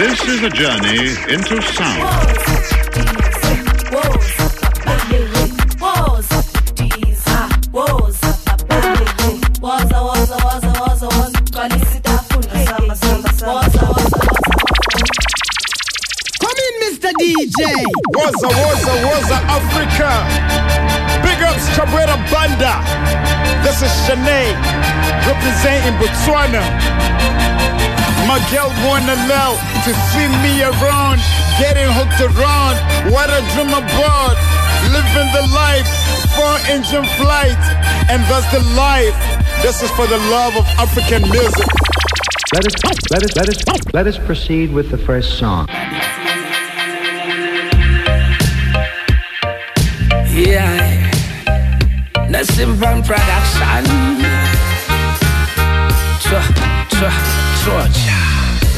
This is a journey into sound. Come in, Mr. DJ. Waza, Waza, Waza, Africa. Big ups, Cabrera Banda. This is Shanae, representing Botswana. My girl wanna know to see me around, getting hooked around. What a dream about, living the life, four engine flight, and that's the life. This is for the love of African music. Let us, let us, let us, let us proceed with the first song. Yeah, Nassim Brown production. Twa.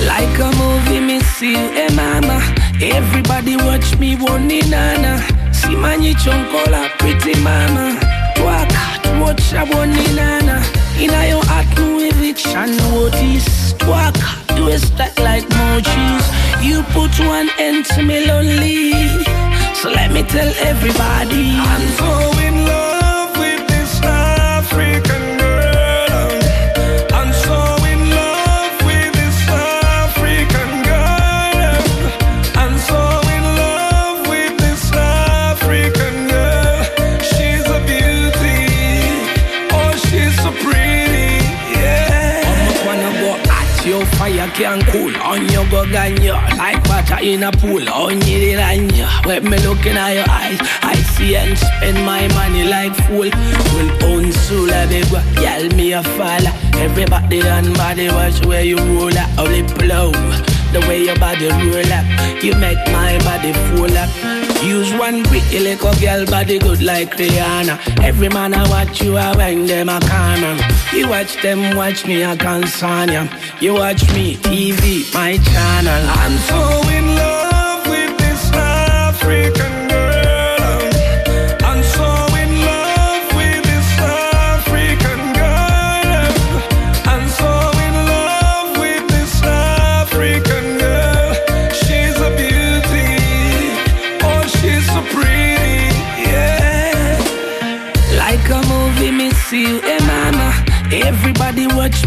Like a movie, me see eh, mama. Everybody watch me, one nana. See mani chonkola, pretty mama. Twak, watch a one nana. Inna your heart, Louis Vuitton, notice. Twak, do a stack like mochis. You put one end to me lonely. So let me tell everybody I'm so in love can cool on your go ganya like water in a pool on your ranya. When me looking at your eyes, I see and spend my money like fool. Will own soul a big girl me a fall. Everybody and body watch where you roll at, only blow. The way your body roll up, you make my body full up. Use one pretty little girl body good like Rihanna. Every man I watch you, I bang them a corner. You watch them, watch me, I can concern ya. You watch me, TV, my channel. I'm so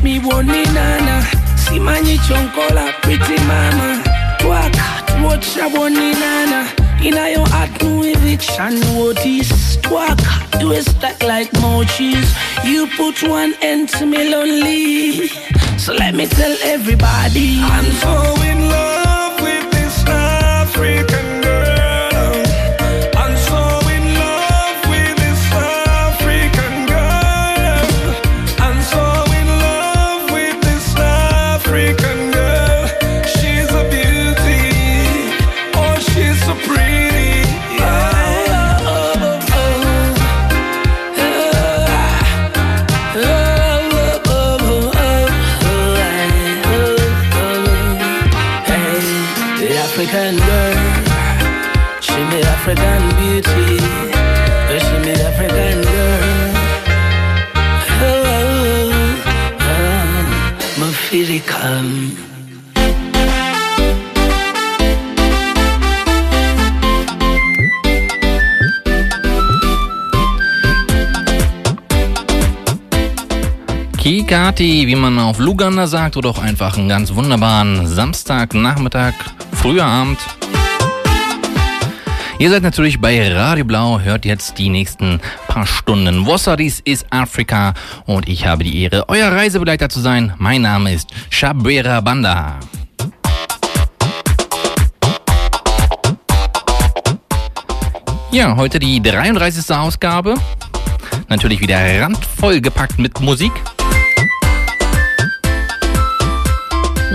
me woni nana simanyi chonkola pretty mama. Twaka tuocha woni nana inayo atnuivichan wotis. Twaka iwe stuck like mochis. You put one end to me lonely. So let me tell everybody i'm so in love. Kikati, wie man auf Luganda sagt, oder auch einfach einen ganz wunderbaren Samstagnachmittag, früher Abend. Ihr seid natürlich bei Radio Blau, hört jetzt die nächsten paar Stunden. Wassaris ist Afrika und ich habe die Ehre, euer Reisebegleiter zu sein. Mein Name ist Shabera Banda. Ja, heute die 33. Ausgabe. Natürlich wieder randvoll gepackt mit Musik.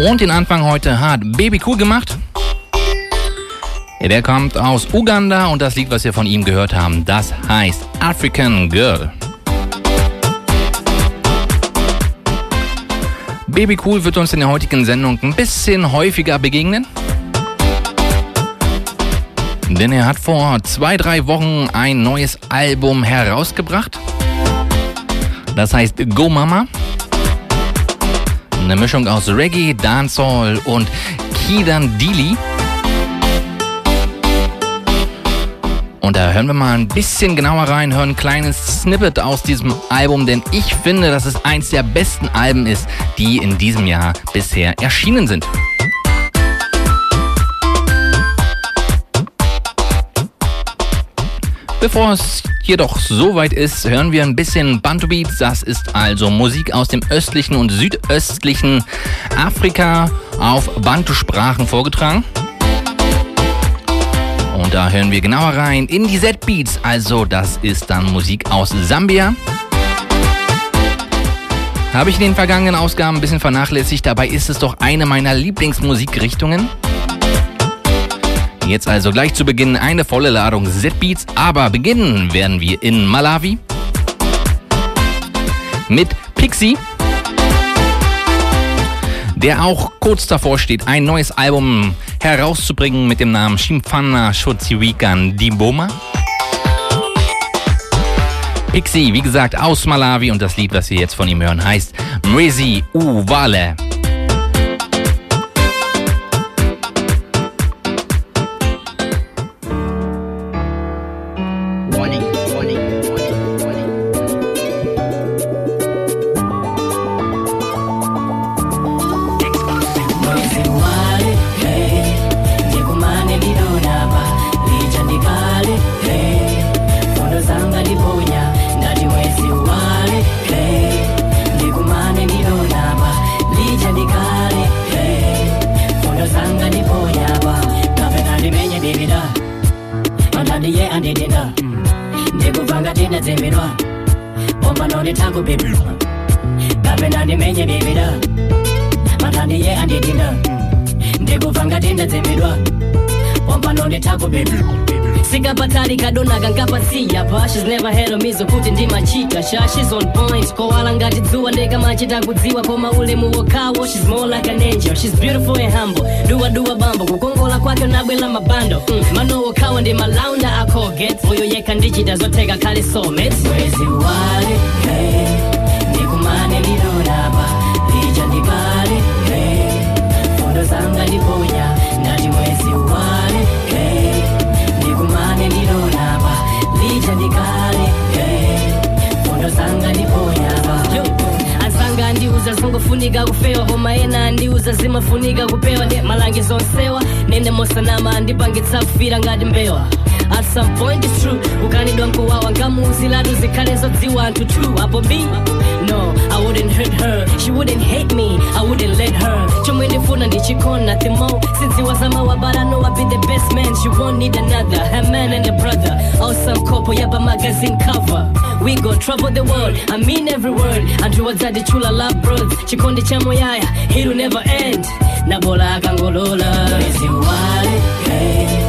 Und den Anfang heute hat Baby Cool gemacht. Der kommt aus Uganda und das Lied, was wir von ihm gehört haben, das heißt African Girl. Baby Cool wird uns in der heutigen Sendung ein bisschen häufiger begegnen. Denn er hat vor zwei, drei Wochen ein neues Album herausgebracht. Das heißt Go Mama. Eine Mischung aus Reggae, Dancehall und Kidan Dili. Und da hören wir mal ein bisschen genauer rein, hören ein kleines Snippet aus diesem Album, denn ich finde, dass es eins der besten Alben ist, die in diesem Jahr bisher erschienen sind. Bevor es jedoch soweit ist, hören wir ein bisschen Bantu Beats. Das ist also Musik aus dem östlichen und südöstlichen Afrika auf Bantu-Sprachen vorgetragen. Und da hören wir genauer rein in die Z-Beats. Also das ist dann Musik aus Sambia. Habe ich in den vergangenen Ausgaben ein bisschen vernachlässigt. Dabei ist es doch eine meiner Lieblingsmusikrichtungen. Jetzt also gleich zu Beginn eine volle Ladung Z-Beats, aber beginnen werden wir in Malawi mit Pixie, der auch kurz davor steht, ein neues Album herauszubringen mit dem Namen Shimfana Shotsiwikan Diboma. Pixie, wie gesagt, aus Malawi und das Lied, was wir jetzt von ihm hören, heißt Mrezi Uwale. Ndikamachita kudziwa koma ulemu wokawo she's more like an angel. She's beautiful and humble. Duwaduwa bambo. Kukongola kwake nabwela mabando. Mm. mano wokawo ndi malaunda akoget moyo yekha ndichita zotheka khale somet mwezi wale zingofunika kufewa koma ena andiuza zimafunika kupewa. Ndi malangizo onsewa nende mosanama andipangitsa kufira ngati mbewa. At some point it's true ukanidwa nkuwawa nkamuuzilatu zikhale zodziwa anthu true. Apo b no i wouldn't hurt her. She wouldn't hate me i wouldn't let her. Chomwe ndifuna sindziwa zamawa but i know be the best man. She won't need another her man and a brother. Awesome couple yapa magazine cover we go trouble the world i mean every word. Anthu wadzadichula love broads chikondi cha moyaya it'll never end. Nabola akangolola mwezi wale hey.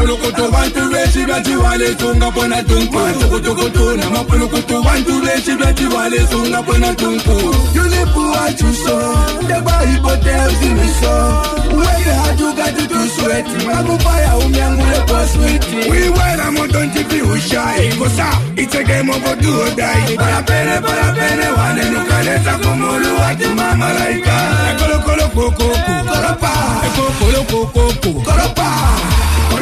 mapulukutu vantu veswi va dyiwa leswi nga pona tunkurukutukutu na mapulukutu vantu veswi va dyiwa leswi nga pona tunkuru yulipuwa chuso ndekwahipoteuzimiso wele hatukatitusueti makupaya umyangule poswiti wiwela motontipiushayi kosa itsekemokotuhodai parapere parapere wanenukalesa kumulu watimamalaika ekolokolokokoko koropa ekokolokolokoko koropa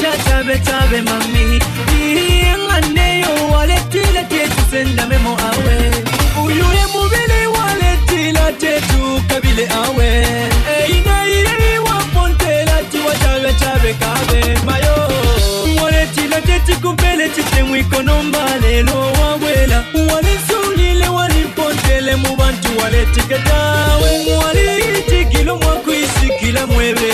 chatabe tabe mami iyenganeyo waletile tetusendamemo awe. Uyuye mubili waletila tetukabile awe. Einaiyei wapontela tiwatabe tabe kabe mayo. Waletila tetikupele titemwikono mbalelo wawela. Walisulile walipontele mu bantu waletiketawe waliitikilo mwakwisikila mwebe.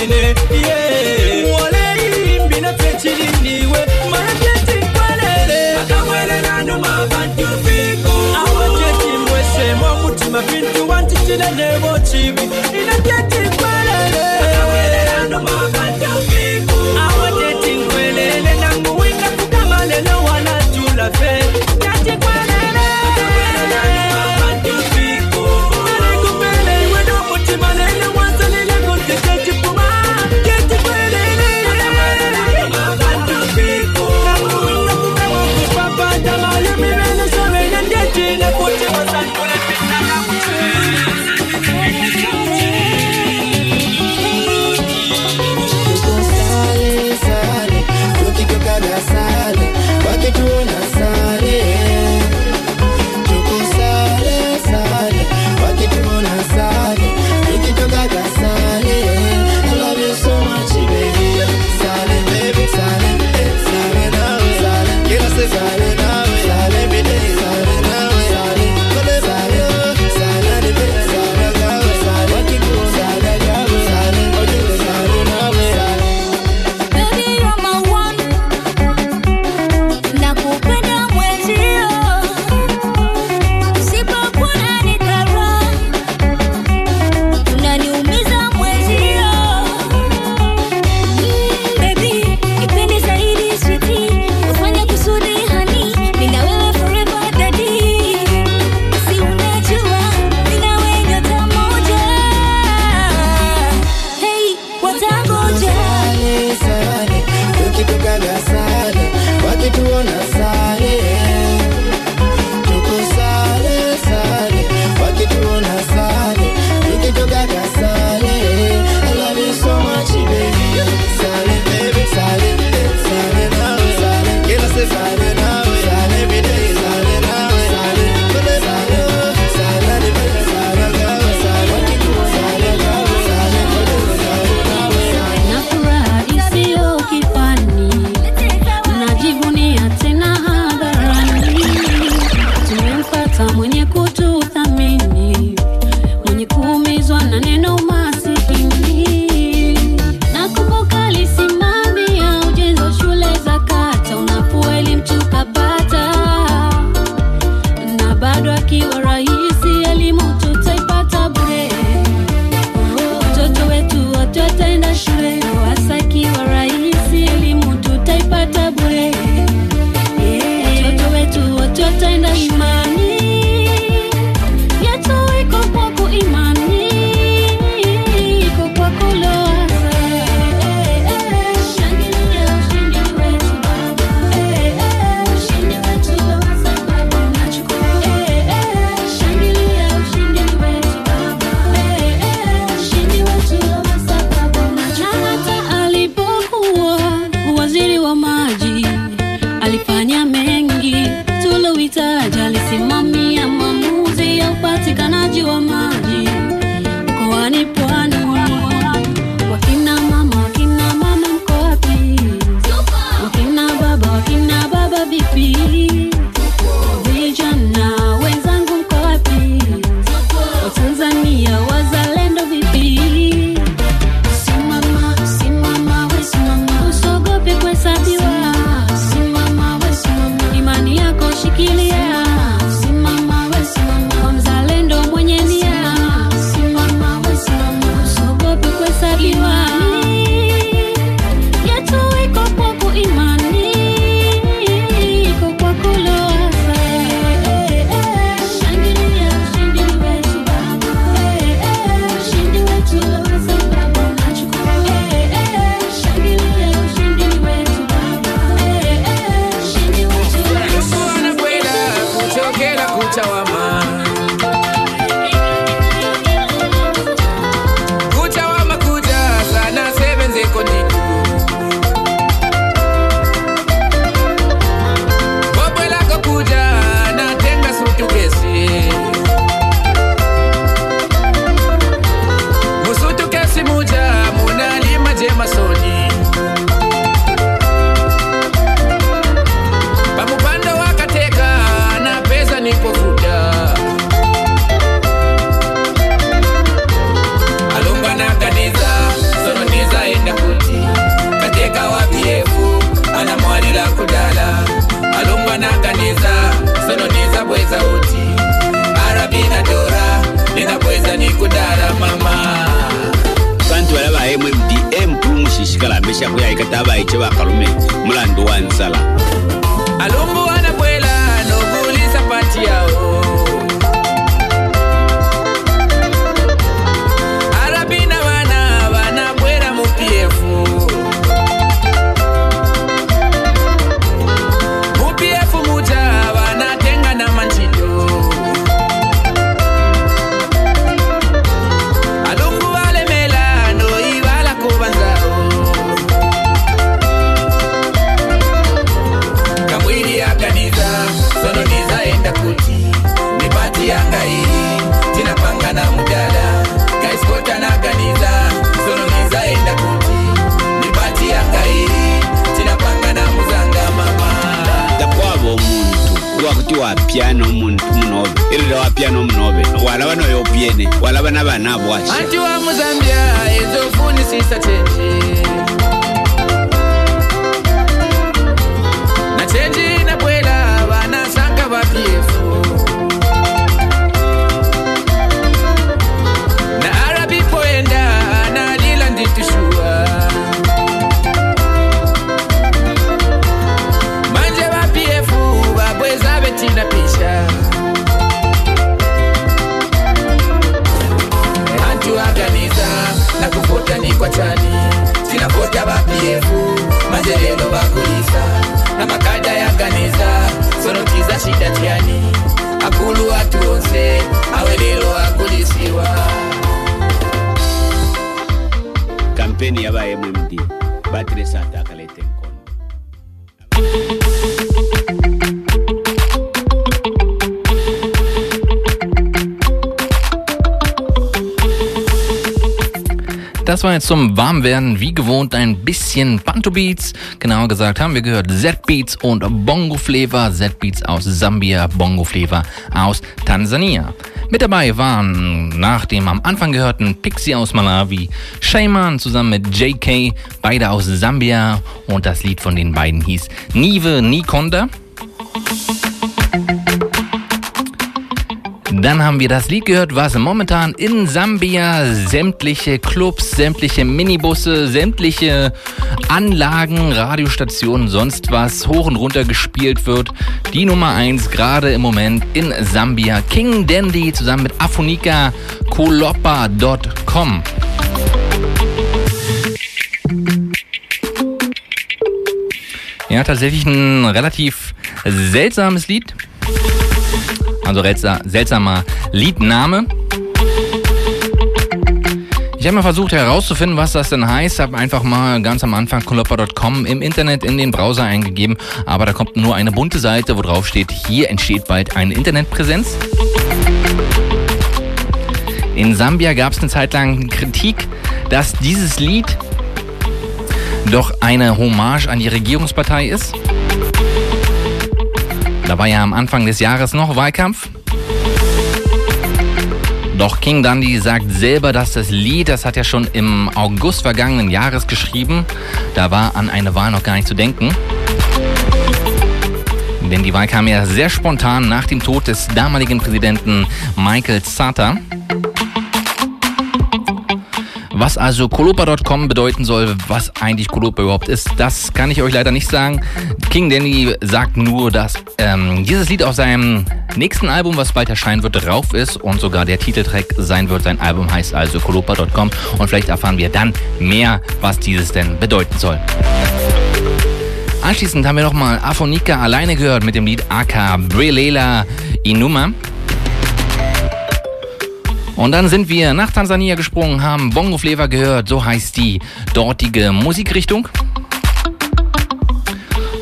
nabo chibi inateti nkwelele. Awateti nkwelele nanguwika kukamalelo wanatula fe. Bisschen Bantu Beats. Genauer gesagt haben wir gehört Z-Beats und Bongo Flavor. Z-Beats aus Sambia, Bongo Flavor aus Tansania. Mit dabei waren nach dem am Anfang gehörten Pixie aus Malawi, Shayman zusammen mit JK, beide aus Sambia und das Lied von den beiden hieß Nive Nikonda. Dann haben wir das Lied gehört, was momentan in Sambia sämtliche Clubs, sämtliche Minibusse, sämtliche Anlagen, Radiostationen, sonst was hoch und runter gespielt wird. Die Nummer 1 gerade im Moment in Sambia. King Dandy zusammen mit Afonika Kolopa.com. Ja, tatsächlich ein relativ seltsames Lied. Also seltsa- seltsamer Liedname. Ich habe mal versucht herauszufinden, was das denn heißt. Habe einfach mal ganz am Anfang kolopper.com im Internet in den Browser eingegeben. Aber da kommt nur eine bunte Seite, wo drauf steht, hier entsteht bald eine Internetpräsenz. In Sambia gab es eine Zeit lang Kritik, dass dieses Lied doch eine Hommage an die Regierungspartei ist. Da war ja am Anfang des Jahres noch Wahlkampf. Doch King Dundee sagt selber, dass das Lied, das hat er schon im August vergangenen Jahres geschrieben, da war an eine Wahl noch gar nicht zu denken. Denn die Wahl kam ja sehr spontan nach dem Tod des damaligen Präsidenten Michael Sata. Was also Kolopa.com bedeuten soll, was eigentlich Kolopa überhaupt ist, das kann ich euch leider nicht sagen. King Danny sagt nur, dass ähm, dieses Lied auf seinem nächsten Album, was bald erscheinen wird, drauf ist und sogar der Titeltrack sein wird. Sein Album heißt also Kolopa.com und vielleicht erfahren wir dann mehr, was dieses denn bedeuten soll. Anschließend haben wir nochmal Afonika alleine gehört mit dem Lied Aka Brelela Inuma. Und dann sind wir nach Tansania gesprungen, haben Bongo Flavor gehört, so heißt die dortige Musikrichtung.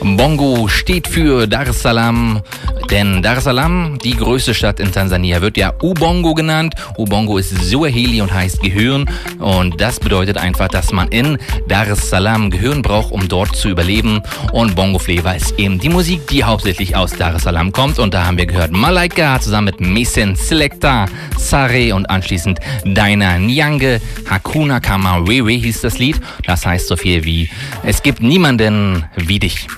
Bongo steht für Dar es Salaam, denn Dar es Salaam, die größte Stadt in Tansania, wird ja Ubongo genannt. Ubongo ist Suaheli und heißt Gehirn. Und das bedeutet einfach, dass man in Dar es Salaam Gehirn braucht, um dort zu überleben. Und Bongo Flavor ist eben die Musik, die hauptsächlich aus Dar es Salaam kommt. Und da haben wir gehört Malaika zusammen mit Mason Selecta, Sare und anschließend Deiner Nyange, Hakuna Kama Wewe hieß das Lied. Das heißt so viel wie Es gibt niemanden wie dich.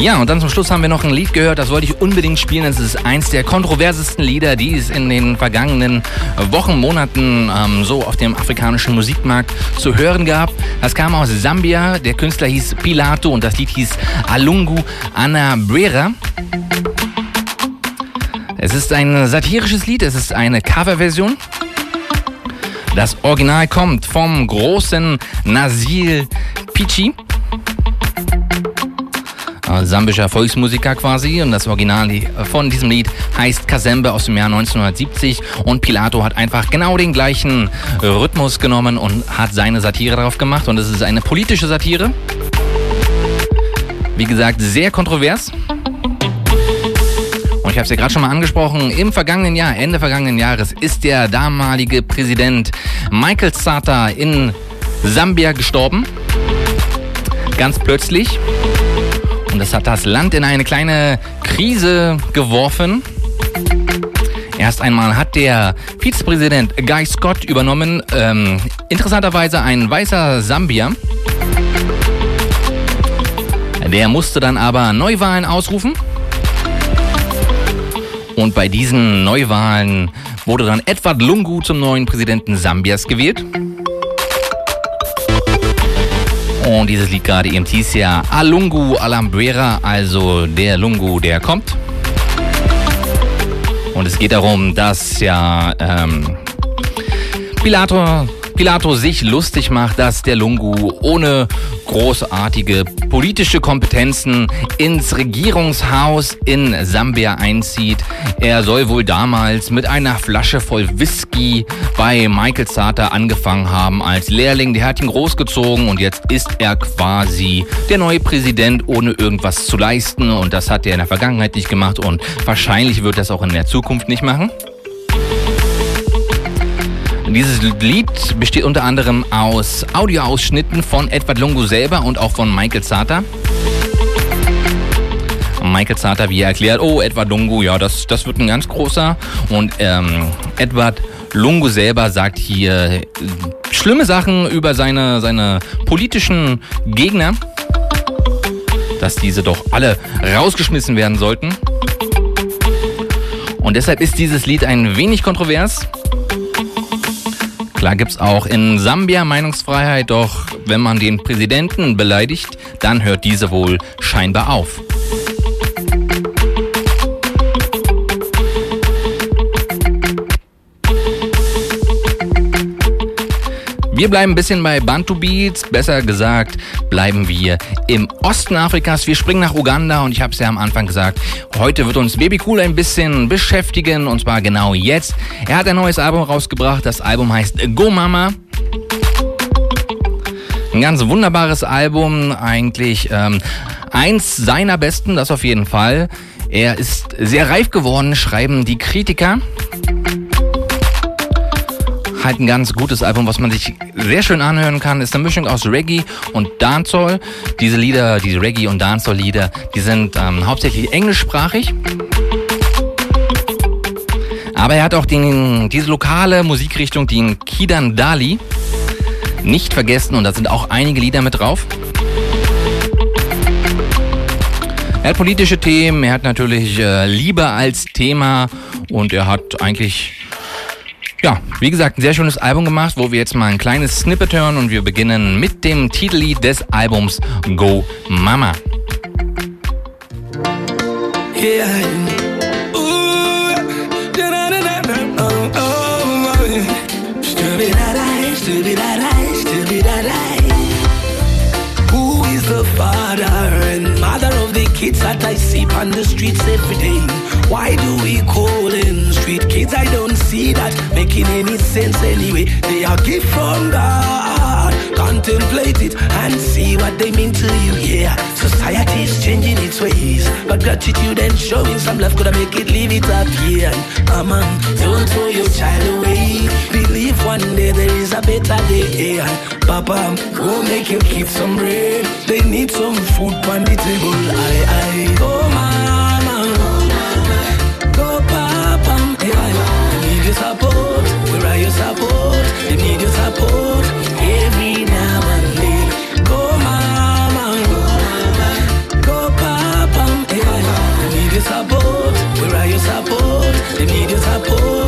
Ja, und dann zum Schluss haben wir noch ein Lied gehört, das wollte ich unbedingt spielen. Es ist eins der kontroversesten Lieder, die es in den vergangenen Wochen, Monaten ähm, so auf dem afrikanischen Musikmarkt zu hören gab. Das kam aus Sambia, der Künstler hieß Pilato und das Lied hieß Alungu Anabrera. Es ist ein satirisches Lied, es ist eine Coverversion. Das Original kommt vom großen Nasil Pichi. Sambischer Volksmusiker quasi. Und das Original von diesem Lied heißt Kazembe aus dem Jahr 1970. Und Pilato hat einfach genau den gleichen Rhythmus genommen und hat seine Satire darauf gemacht. Und es ist eine politische Satire. Wie gesagt, sehr kontrovers. Und ich habe es ja gerade schon mal angesprochen, im vergangenen Jahr, Ende vergangenen Jahres, ist der damalige Präsident Michael Sata in Sambia gestorben. Ganz plötzlich. Und das hat das Land in eine kleine Krise geworfen. Erst einmal hat der Vizepräsident Guy Scott übernommen, ähm, interessanterweise ein weißer Sambier. Der musste dann aber Neuwahlen ausrufen. Und bei diesen Neuwahlen wurde dann Edward Lungu zum neuen Präsidenten Sambias gewählt. Und dieses Lied gerade eben hieß ja Alungu Alambuera, also der Lungu, der kommt. Und es geht darum, dass ja ähm, Pilato, Pilato sich lustig macht, dass der Lungu ohne großartige politische Kompetenzen ins Regierungshaus in Sambia einzieht. Er soll wohl damals mit einer Flasche voll Whisky bei Michael Sata angefangen haben als Lehrling. Der hat ihn großgezogen und jetzt ist er quasi der neue Präsident, ohne irgendwas zu leisten. Und das hat er in der Vergangenheit nicht gemacht und wahrscheinlich wird das auch in der Zukunft nicht machen. Dieses Lied besteht unter anderem aus Audioausschnitten von Edward Lungu selber und auch von Michael Zata. Michael Zata, wie er erklärt, oh, Edward Lungu, ja, das, das wird ein ganz großer. Und ähm, Edward Lungu selber sagt hier äh, schlimme Sachen über seine, seine politischen Gegner, dass diese doch alle rausgeschmissen werden sollten. Und deshalb ist dieses Lied ein wenig kontrovers. Klar gibt es auch in Sambia Meinungsfreiheit, doch wenn man den Präsidenten beleidigt, dann hört diese wohl scheinbar auf. Wir bleiben ein bisschen bei Bantu Beats, besser gesagt bleiben wir im Osten Afrikas. Wir springen nach Uganda und ich habe es ja am Anfang gesagt, heute wird uns Baby Cool ein bisschen beschäftigen und zwar genau jetzt. Er hat ein neues Album rausgebracht, das Album heißt Go Mama. Ein ganz wunderbares Album, eigentlich ähm, eins seiner besten, das auf jeden Fall. Er ist sehr reif geworden, schreiben die Kritiker. Halt ein ganz gutes Album, was man sich sehr schön anhören kann. Ist eine Mischung aus Reggae und Dancehall. Diese Lieder, diese Reggae und Dancehall Lieder, die sind ähm, hauptsächlich englischsprachig. Aber er hat auch den, diese lokale Musikrichtung, den Kidan Dali, nicht vergessen und da sind auch einige Lieder mit drauf. Er hat politische Themen, er hat natürlich äh, Liebe als Thema und er hat eigentlich, ja, wie gesagt, ein sehr schönes Album gemacht, wo wir jetzt mal ein kleines Snippet hören und wir beginnen mit dem Titellied des Albums Go Mama. Yeah. Father and mother of the kids that I see on the streets every day? Why do we call them street kids? I don't see that making any sense anyway. They are gift from God. Contemplate it and see what they mean to you. Yeah, society is changing its ways, but gratitude and showing some love could make it live it up. Yeah, and mama, don't throw your child away. Believe one day there is a better day. Yeah, papa, go make your kids some bread. They need some food on the table. I, I, oh go mama, your support. Where are your support? They need your support every now and then. Go mama, go mama, go papa. They need your support. Where are your support? They need your support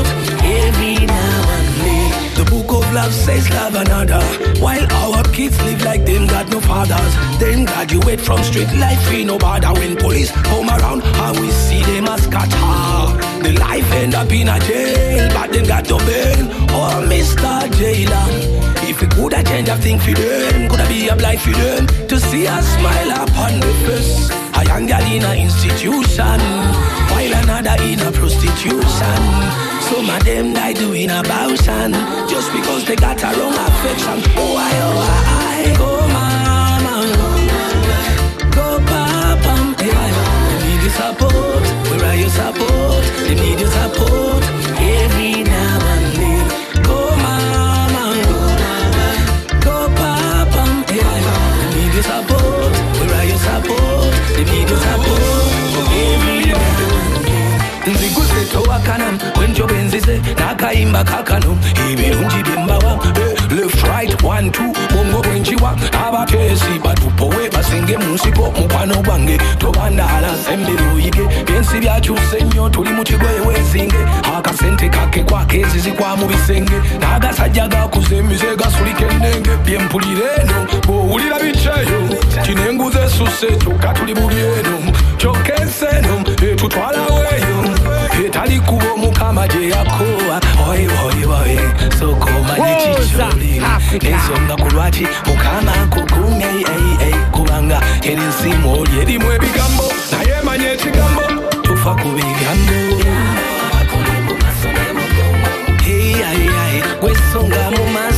love says love another. While our kids live like them got no fathers. Them graduate from street life free no bother. When police come around and we see them as scatter. The life end up in a jail, but them got no bail. Oh, Mr. Jailer. Could have changed a thing for them, could I be a blind for them to see a smile upon the face. A young girl in a institution, while another in a prostitution. Some of them die doing abortion just because they got a wrong affection. Oh, I, oh, I, I, mama, go papa, hey, they need your support. Where are your support? They need your support every now wenjobenzise nakaimba kakano ibirungi byembawa Eh, left right one two. Bongo bwenjiwa abateesi batupowe basinge mu nsiko mukwano gwange tobandala sembere oyige byensi byakyuse nnyo tuli mu kigoye wezinge. Akasente kake kwakezizikwa mu bisenge. N'agasajja gakuze emize gasulika ennenge byempulira eno bw'owulira biceyo kino enguzi esusse kyokka tuli bubi eno kyokka ensi eno etutwalaweeyo etali kuba omukama gye yakowa oyi oyi oyi sokomanye kikyoli ensonga ku lwaki mukama kukumye ei, ei, kubanga. Eri nsimu oli erimu ebigambo naye manya ekigambo tufa ku bigambo Hey, ay, ay, wesonga mu maaso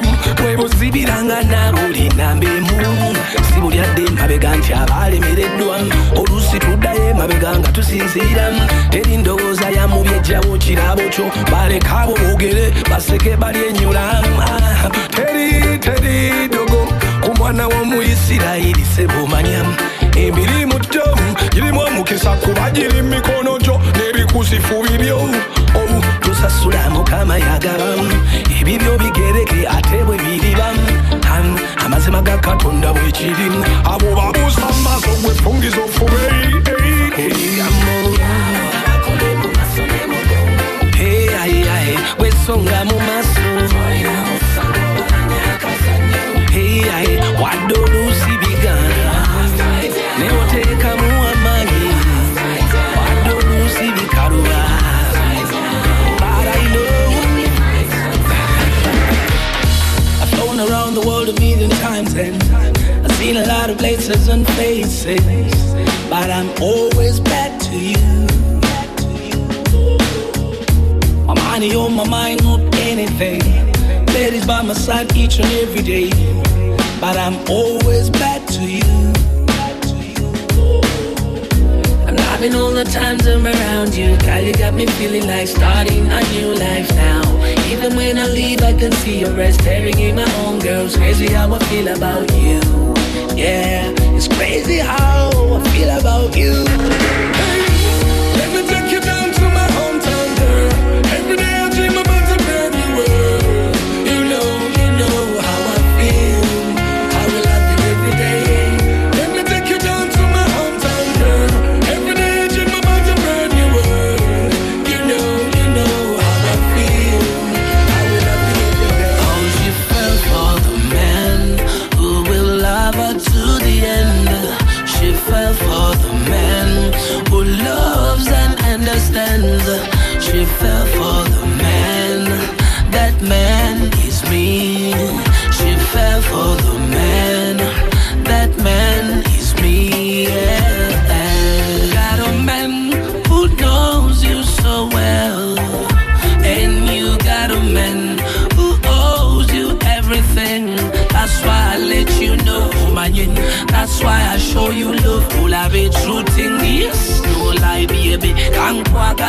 kokangekangemu bwe buzibiranga nabuli nambemu si bulyadde mabega nti abalemereddwa. Oluusi tuddayo emabega nga tusinziira teri ndowooza ya mubi ejjawo kirabo kyo. Baleka abo boogere baseke balyenyula teri teri dogo. Ku mwana w'omuyisirayiri sebumanya emirimu gyo girimu omukisa kuba giri mu mikono gyo. N'ebikusifu bibyo sasulamu kama yagalamu ebibyo bigereke ate bwe biribamu. Hanu amazima ga katonda bwe kirimu abo babuusa maaso gwe fungiza ofube bwesonga mu wadde olu places and faces, but I'm always back to you. My money on my mind, not anything. Ladies by my side each and every day, but I'm always back to you. I'm loving all the times I'm around you. Girl, you got me feeling like starting a new life now. Even when I leave, I can see your eyes staring in my own girls. Crazy how I feel about you. Yeah, it's crazy how I feel about you.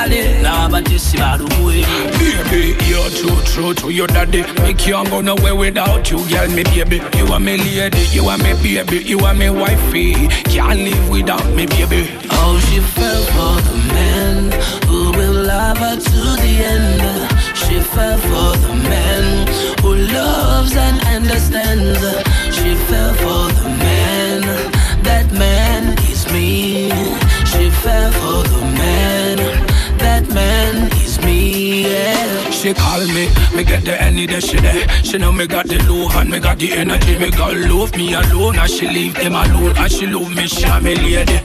Quack Nah, but you see how way. Baby, you're true, true to your daddy. Me can't go nowhere without you, girl, me baby. You are me lady, you are me baby, you are me wifey. Can't live without me, baby. Oh, she fell for the man who will love her to the end. She fell for the man who loves and understands. She fell for the man. That man is me. She fell for the man. She call me, me get the any that she there. She know me got the low and me got the energy. Me got love me alone, and she leave them alone. And she love me, she a me lady.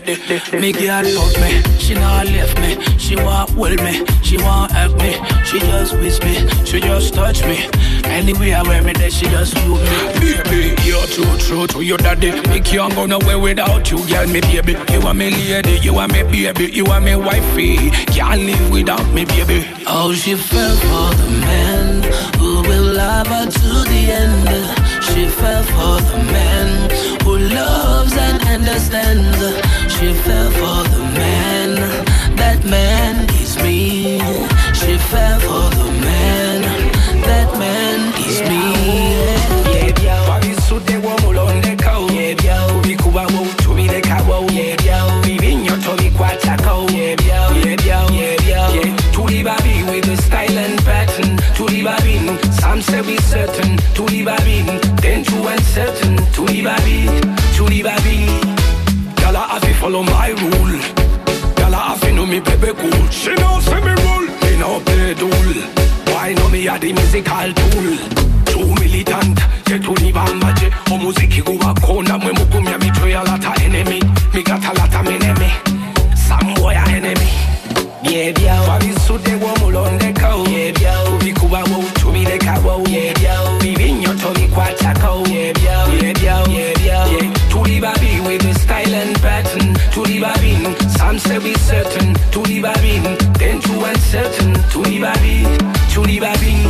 Me girl love me, she not left me. She want hold me, she want hug me. She just wish me, she just touch me. Anywhere where me there, she just love me. Baby, you're true, true to your daddy. Me can't go nowhere without you, girl, me baby. You are me lady, you are me baby, you are me wifey. Can't live without me, baby. Oh, she fell for the man who will love her to the end. She fell for the man who loves and understands. She fell for the man. That man is me. She fell for the man. That man is me. Wabisude tobikwatako say we certain. Tuli babin then true and certain. Tuli babi tuli babi Gala have to follow my rule. Gala have to know me baby cool. She know say me rule. Me no play duel. Why know me a the musical tool? Too militant. Je tulibambaje Omuziki guwa kona mwe mugumya mitwe ya lata enemy. Me got a lot tobikwatako Yeah, yeah, yeah, with the style and pattern. Tuli babin, some say we certain. Tuli babin, then true and certain. Tuli babi, tuli babi.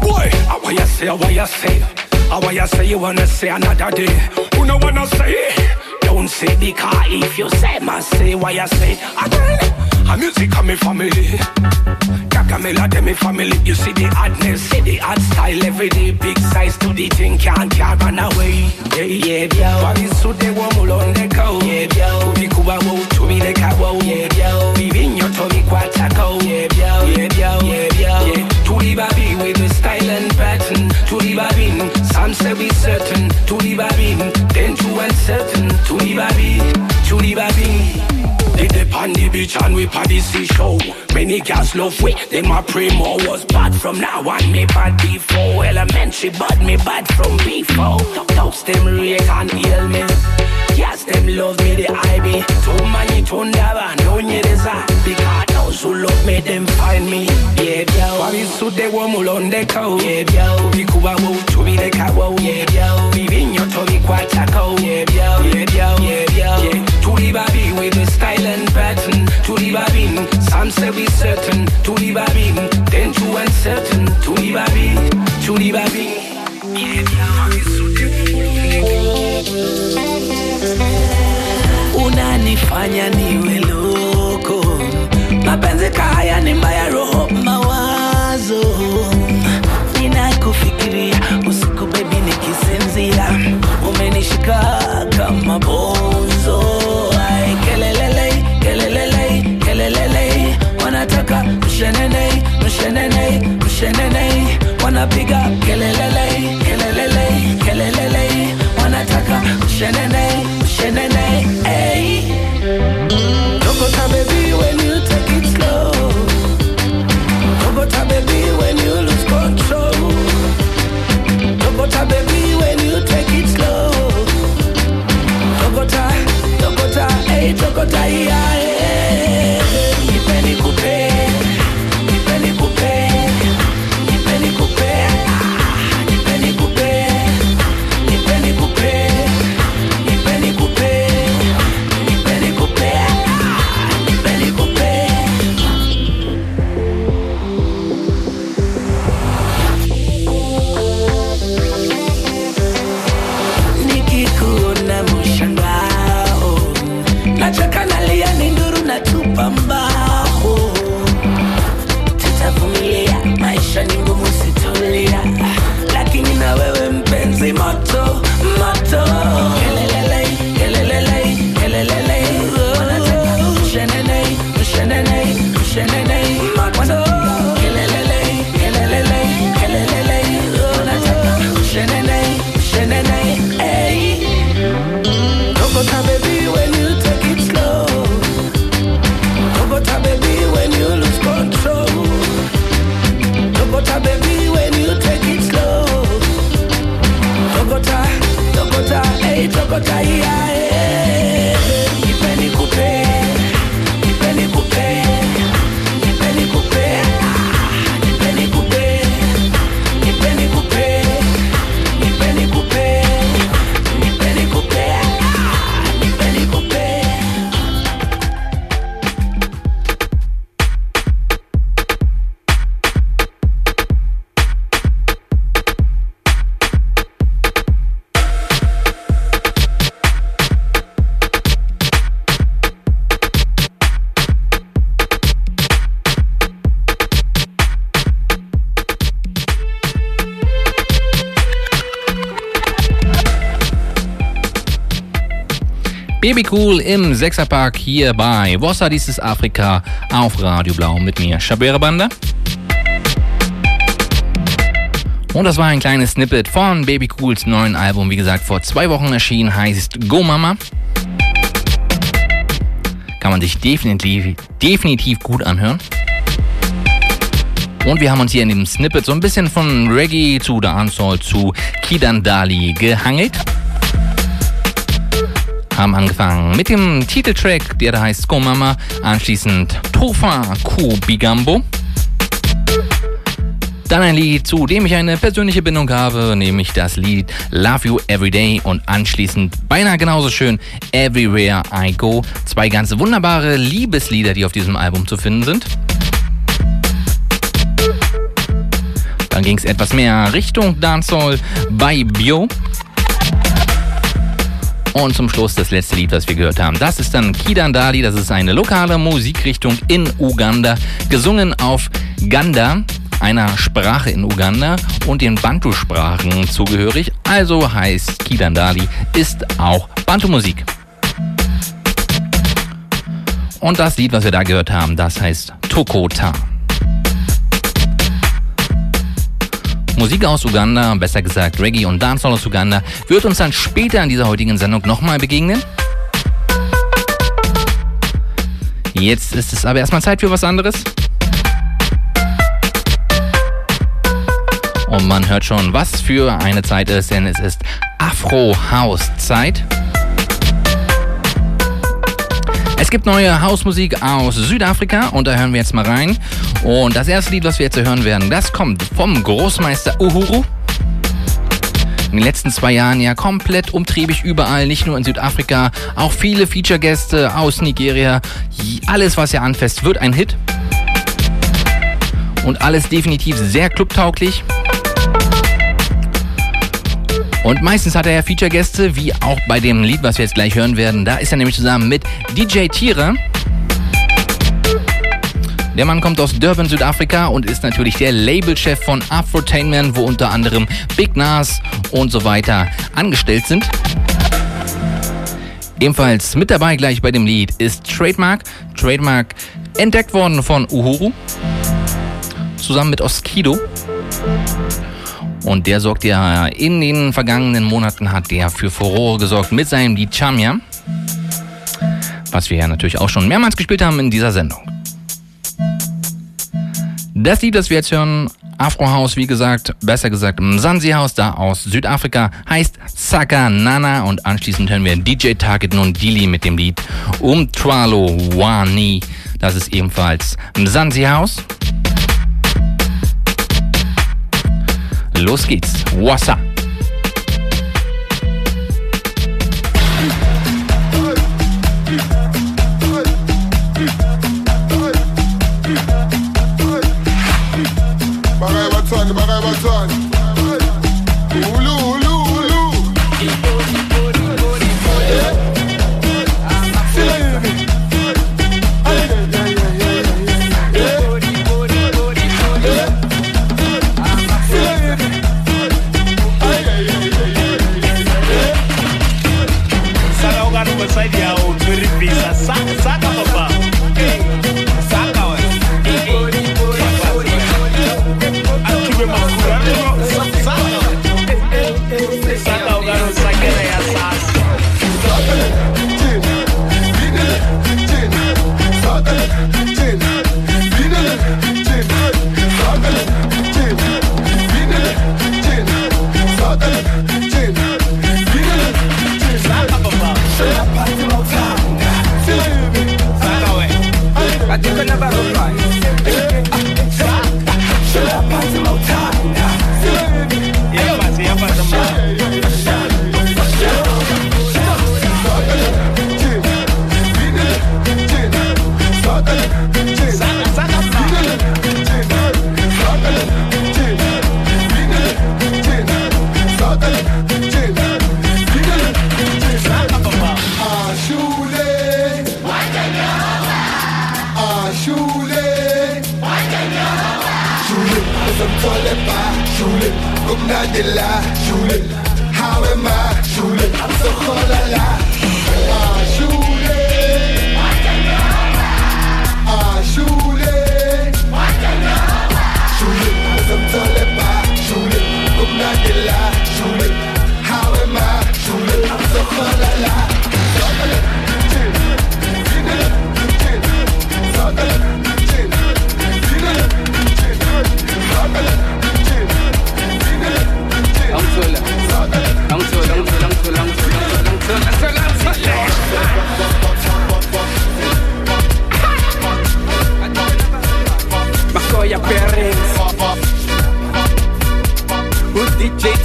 Boy, how why you say, how why you say? How why you say you wanna say another day? Who no wanna say? Don't say because if you say must say why you say. Again, a music of me family. Kaka melody me family. You see the hardness, see the hard style every day. Big size to the thing can't can't run away. Yeah, yeah, yeah. Paris to the warm on the cow. Yeah, yeah. Kubikuwa wo to me the cow. Yeah, yeah. Vivinyo to me kwatako. Yeah, yeah, yeah, yeah, yeah. To live the baby with the style and pattern. To live the baby, some say we certain. To live the baby, then to uncertain. To live the baby, to live the baby. They dip on the beach and we party see show. Many girls love we, them my primo. Was bad from now on, me bad before. Elementary bad, me bad from before. Dogs them rate and heal me. Yes, them love me, the IB Too many tundaba, no nyereza Because who love me, them find me. Yeah, yo. Why suit they want mul on the cow? Yeah, yo. Piku wa wo, to be the cow. Yeah, yo. Vivin yo to be quite cow. Yeah, yo. Yeah, yo. Yeah, yo. Yeah. To the baby with the style and pattern. To the baby, some say we certain. To the baby, then to uncertain. To the baby, to the baby. Yeah, yeah. Why so they want on the cow? Unanifanya niwe mapenzi kaya ni mbaya, roho mawazo, ninakufikiria usiku bebi nikisinzia. Umenishika kama bonzo. Ai, kelelele, kelelele, wanataka mshenene, mshenene, mshenene, wanapiga kelelele, kelelele, kelelele, wanataka mshenene, mshenene, ey. the. Baby Cool im Sechserpark hier bei Vossa dieses Afrika auf Radio Blau mit mir, Shabere Banda. Und das war ein kleines Snippet von Baby Cools neuen Album, wie gesagt, vor zwei Wochen erschienen, heißt Go Mama. Kann man sich definitiv, definitiv gut anhören. Und wir haben uns hier in dem Snippet so ein bisschen von Reggae zu Dancehall zu Kidandali gehangelt. Haben angefangen mit dem Titeltrack, der da heißt Go Mama, anschließend Tofa Ku Bigambo. Dann ein Lied, zu dem ich eine persönliche Bindung habe, nämlich das Lied Love You Everyday und anschließend beinahe genauso schön Everywhere I Go. Zwei ganz wunderbare Liebeslieder, die auf diesem Album zu finden sind. Dann ging es etwas mehr Richtung Dancehall bei Bio. Und zum Schluss das letzte Lied, was wir gehört haben. Das ist dann Kidandali. Das ist eine lokale Musikrichtung in Uganda. Gesungen auf Ganda, einer Sprache in Uganda und den Bantu-Sprachen zugehörig. Also heißt Kidandali ist auch Bantu-Musik. Und das Lied, was wir da gehört haben, das heißt Tokota. Musik aus Uganda, besser gesagt Reggae und Dancehall aus Uganda, wird uns dann später in dieser heutigen Sendung nochmal begegnen. Jetzt ist es aber erstmal Zeit für was anderes. Und man hört schon, was für eine Zeit ist, denn es ist Afro-House-Zeit. Es gibt neue Hausmusik aus Südafrika und da hören wir jetzt mal rein. Und das erste Lied, was wir jetzt hören werden, das kommt vom Großmeister Uhuru. In den letzten zwei Jahren ja komplett umtriebig überall, nicht nur in Südafrika, auch viele Feature-Gäste aus Nigeria. Alles, was er anfasst, wird ein Hit. Und alles definitiv sehr clubtauglich. Und meistens hat er ja Feature-Gäste, wie auch bei dem Lied, was wir jetzt gleich hören werden. Da ist er nämlich zusammen mit DJ Tiere. Der Mann kommt aus Durban, Südafrika und ist natürlich der Labelchef von Afrotainment, wo unter anderem Big Nas und so weiter angestellt sind. Ebenfalls mit dabei gleich bei dem Lied ist Trademark. Trademark entdeckt worden von Uhuru zusammen mit Oskido. Und der sorgt ja in den vergangenen Monaten hat der für Furore gesorgt mit seinem Lied Chamia. Was wir ja natürlich auch schon mehrmals gespielt haben in dieser Sendung. Das Lied, das wir jetzt hören, Afro House, wie gesagt, besser gesagt Mzansi House, da aus Südafrika, heißt Saka Nana und anschließend hören wir DJ Target und Dili mit dem Lied Umtralo Wani. Das ist ebenfalls Mzansi House. Los geht's. What's up? Batan, I'm toilet by Julie Cũng nói đi là Julie How am I Julie I'm so cold la la Ah Julie Ah I'm How am I Julie I'm so cold la la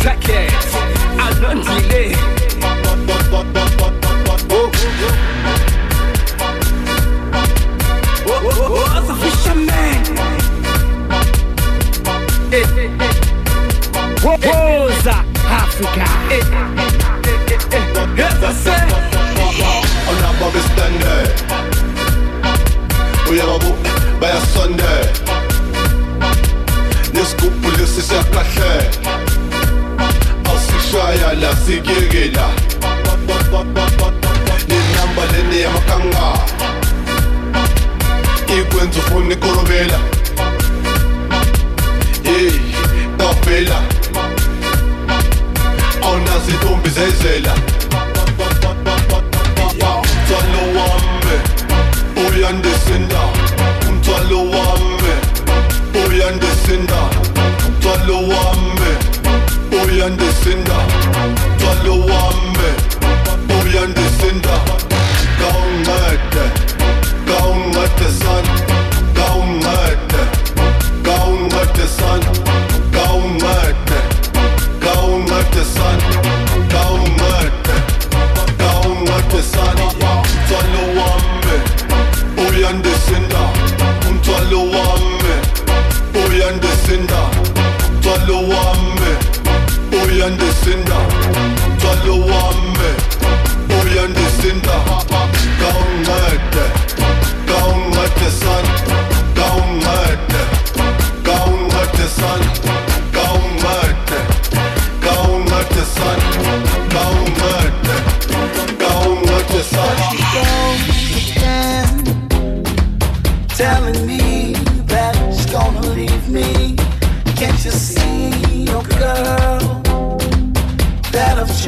T'inquiète, à notre sikirida ninamba leni yamakanga ikwenza ufuna ikorobela. Yeyi tafela onazitombi zezela. Salo wambe uyandisinda Beyond the cinder, Follow on me the cinder, Down me and the cinder Follow on me Boy and the cinder Come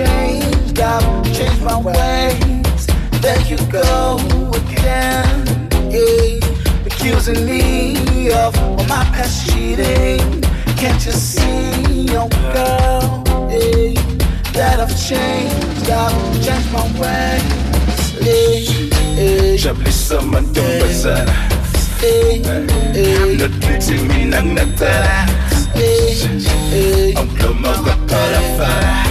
changed, I've changed my ways. There you go again, yeah, accusing me of all my past cheating. Can't you see, oh girl, yeah, that I've changed, I've changed my ways. Yeah, yeah. Jablisa mantumbasana Nagtiti minang nagtara Ang lumaga para para Nagtiti minang nagtara Jablisa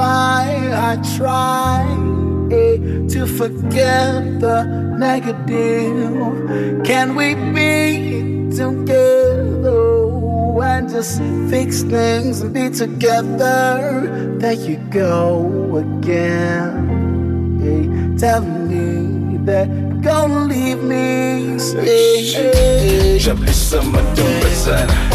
try, I try eh, to forget the negative. Can we be together and just fix things and be together? There you go again, eh, me that gonna leave me. eh, eh. Jablisa mantumbasana Nagtiti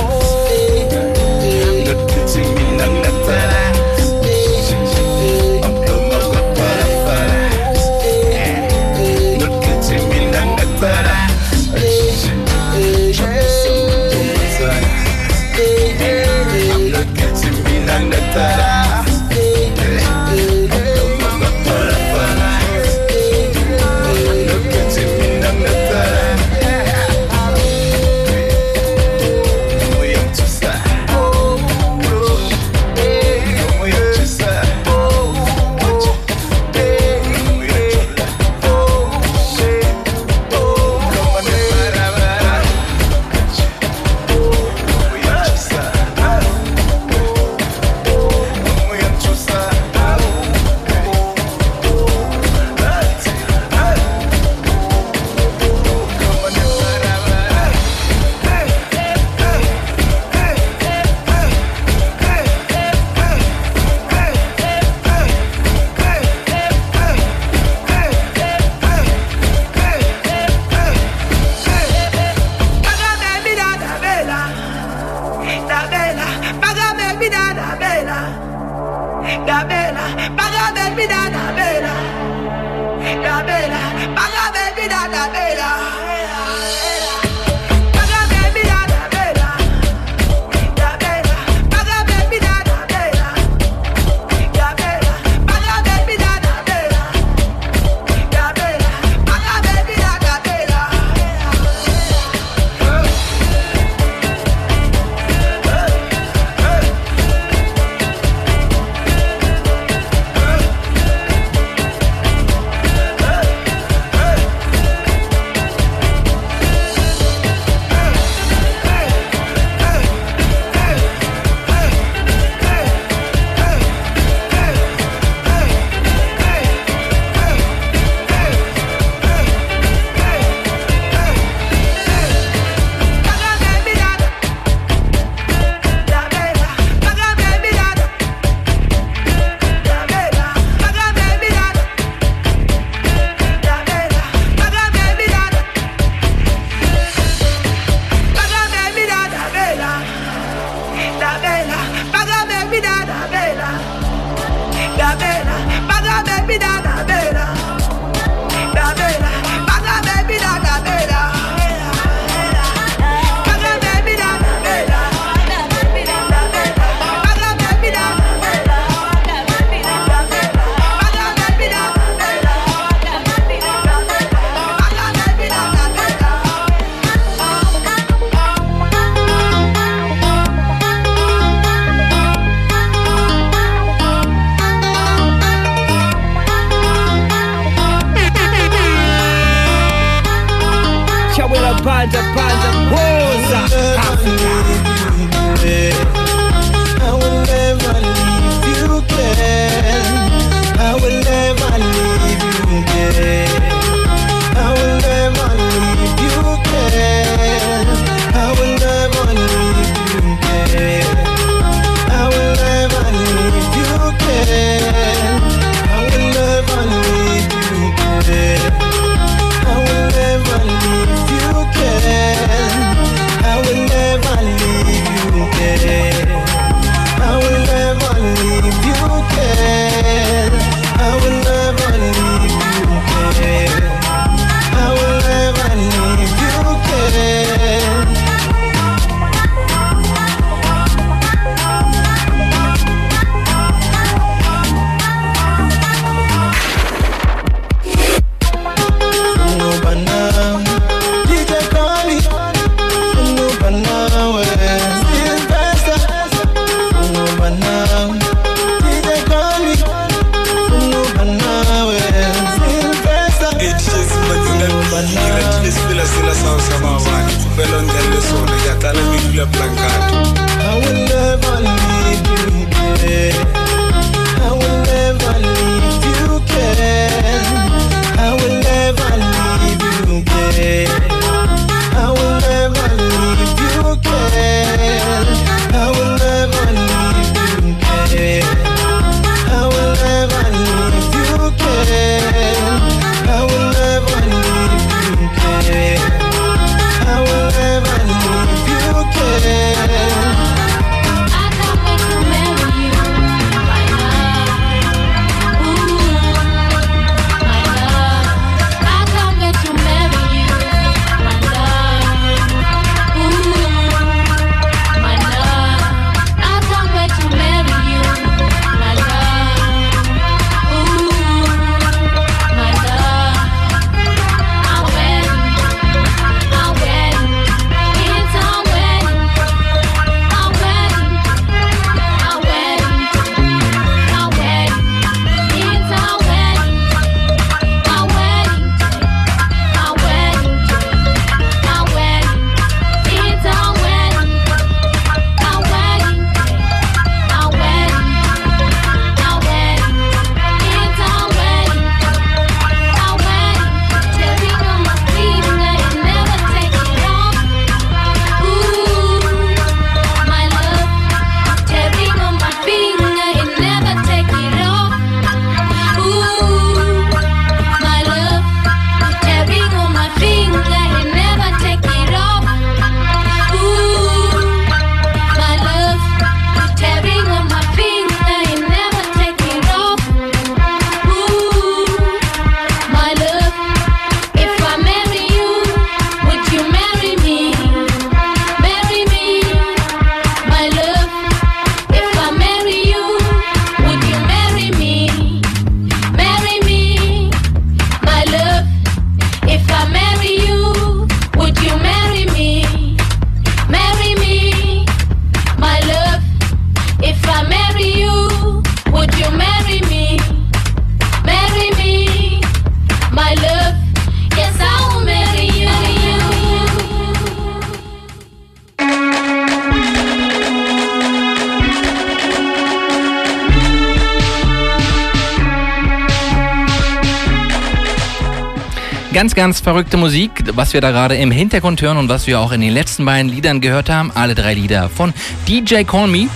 Ganz, ganz verrückte Musik, was wir da gerade im Hintergrund hören und was wir auch in den letzten beiden Liedern gehört haben. Alle drei Lieder von DJ Call Me.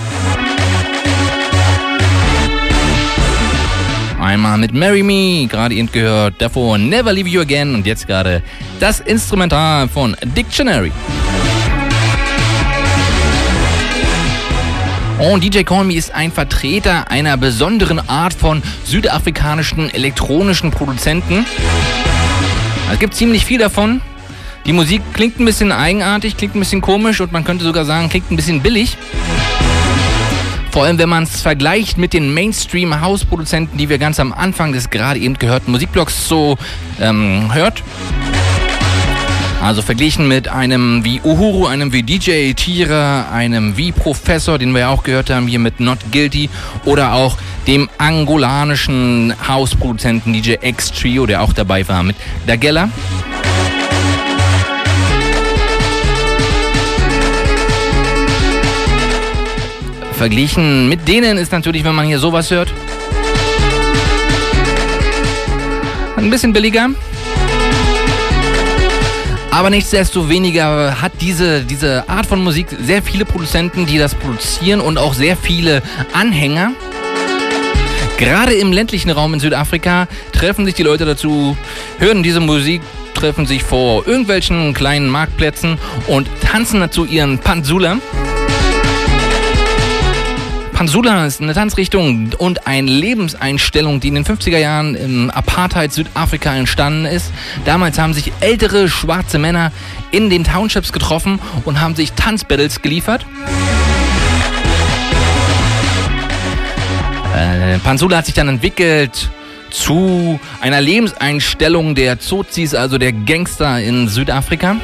Einmal mit Marry Me, gerade eben gehört, davor Never Leave You Again und jetzt gerade das Instrumental von Dictionary. Oh, und DJ Call ist ein Vertreter einer besonderen Art von südafrikanischen elektronischen Produzenten. Es gibt ziemlich viel davon. Die Musik klingt ein bisschen eigenartig, klingt ein bisschen komisch und man könnte sogar sagen, klingt ein bisschen billig. Vor allem, wenn man es vergleicht mit den Mainstream-House-Produzenten, die wir ganz am Anfang des gerade eben gehörten Musikblocks so ähm, hört. Also verglichen mit einem wie Uhuru, einem wie DJ Tira, einem wie Professor, den wir ja auch gehört haben hier mit Not Guilty oder auch dem angolanischen House-Produzenten DJ X Trio, der auch dabei war mit Dagella. Verglichen mit denen ist natürlich, wenn man hier sowas hört, ein bisschen billiger. Aber nichtsdestoweniger hat diese, diese Art von Musik sehr viele Produzenten, die das produzieren und auch sehr viele Anhänger. Gerade im ländlichen Raum in Südafrika treffen sich die Leute dazu, hören diese Musik, treffen sich vor irgendwelchen kleinen Marktplätzen und tanzen dazu ihren Panzula. Pansula ist eine Tanzrichtung und eine Lebenseinstellung, die in den 50er Jahren im Apartheid Südafrika entstanden ist. Damals haben sich ältere schwarze Männer in den Townships getroffen und haben sich Tanzbattles geliefert. Äh, hat sich dann entwickelt zu einer Lebenseinstellung der Zozis, also der Gangster in Südafrika.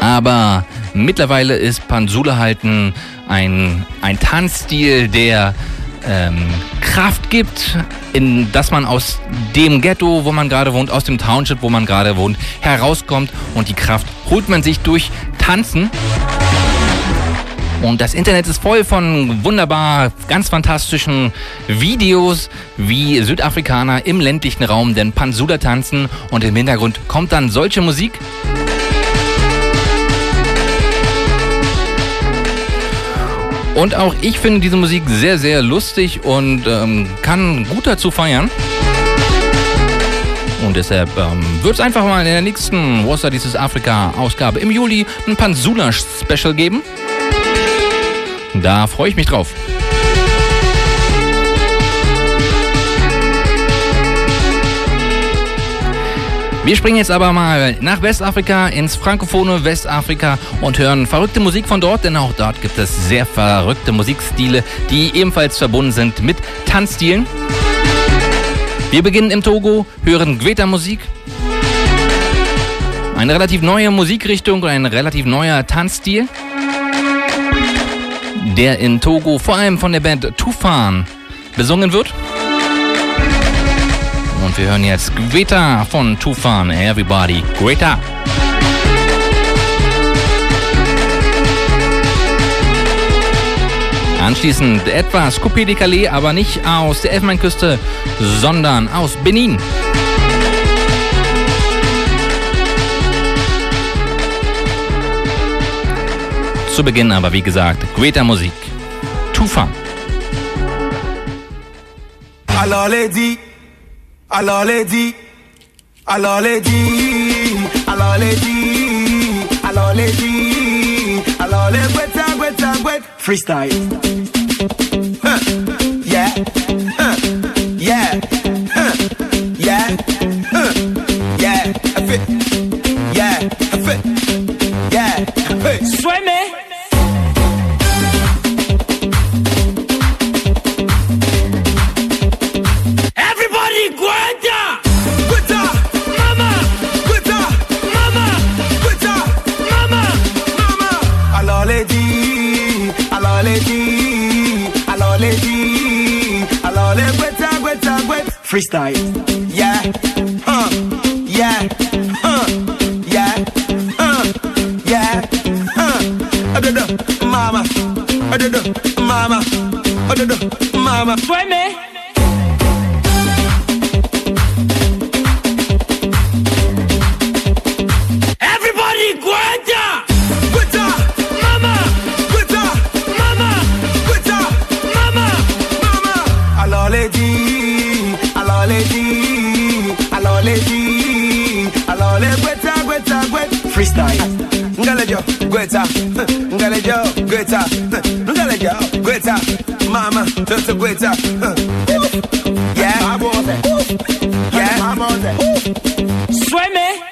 Aber mittlerweile ist Pansula halt ein, ein, ein Tanzstil, der ähm, Kraft gibt, in, dass man aus dem Ghetto, wo man gerade wohnt, aus dem Township, wo man gerade wohnt, herauskommt und die Kraft holt man sich durch Tanzen. Und das Internet ist voll von wunderbar, ganz fantastischen Videos, wie Südafrikaner im ländlichen Raum den Pansula tanzen und im Hintergrund kommt dann solche Musik. Und auch ich finde diese Musik sehr, sehr lustig und ähm, kann gut dazu feiern. Und deshalb ähm, wird es einfach mal in der nächsten Was dieses Afrika-Ausgabe im Juli ein Pansula-Special geben. Da freue ich mich drauf. Wir springen jetzt aber mal nach Westafrika, ins frankophone Westafrika und hören verrückte Musik von dort, denn auch dort gibt es sehr verrückte Musikstile, die ebenfalls verbunden sind mit Tanzstilen. Wir beginnen im Togo, hören Gweta-Musik. Eine relativ neue Musikrichtung und ein relativ neuer Tanzstil, der in Togo vor allem von der Band Tufan besungen wird. Und wir hören jetzt Greta von Tufan. Everybody, Greta. Anschließend etwas Coupé de Calais, aber nicht aus der Elfenbeinküste, sondern aus Benin. Zu Beginn aber, wie gesagt, Greta Musik. Tufan. Alors dit, alors dit, alors les gwet freestyle. Huh. Yeah, huh. yeah, huh. yeah, huh. yeah, I fit, yeah, I fit, yeah, fit. Sueme. Freestyle. Yeah. Huh. freestyle. Ngalejo, Guetta, Ngalejo, Guetta, Ngalejo, Guetta, Mama, just a Guetta. Yeah, yeah, yeah. Sueme.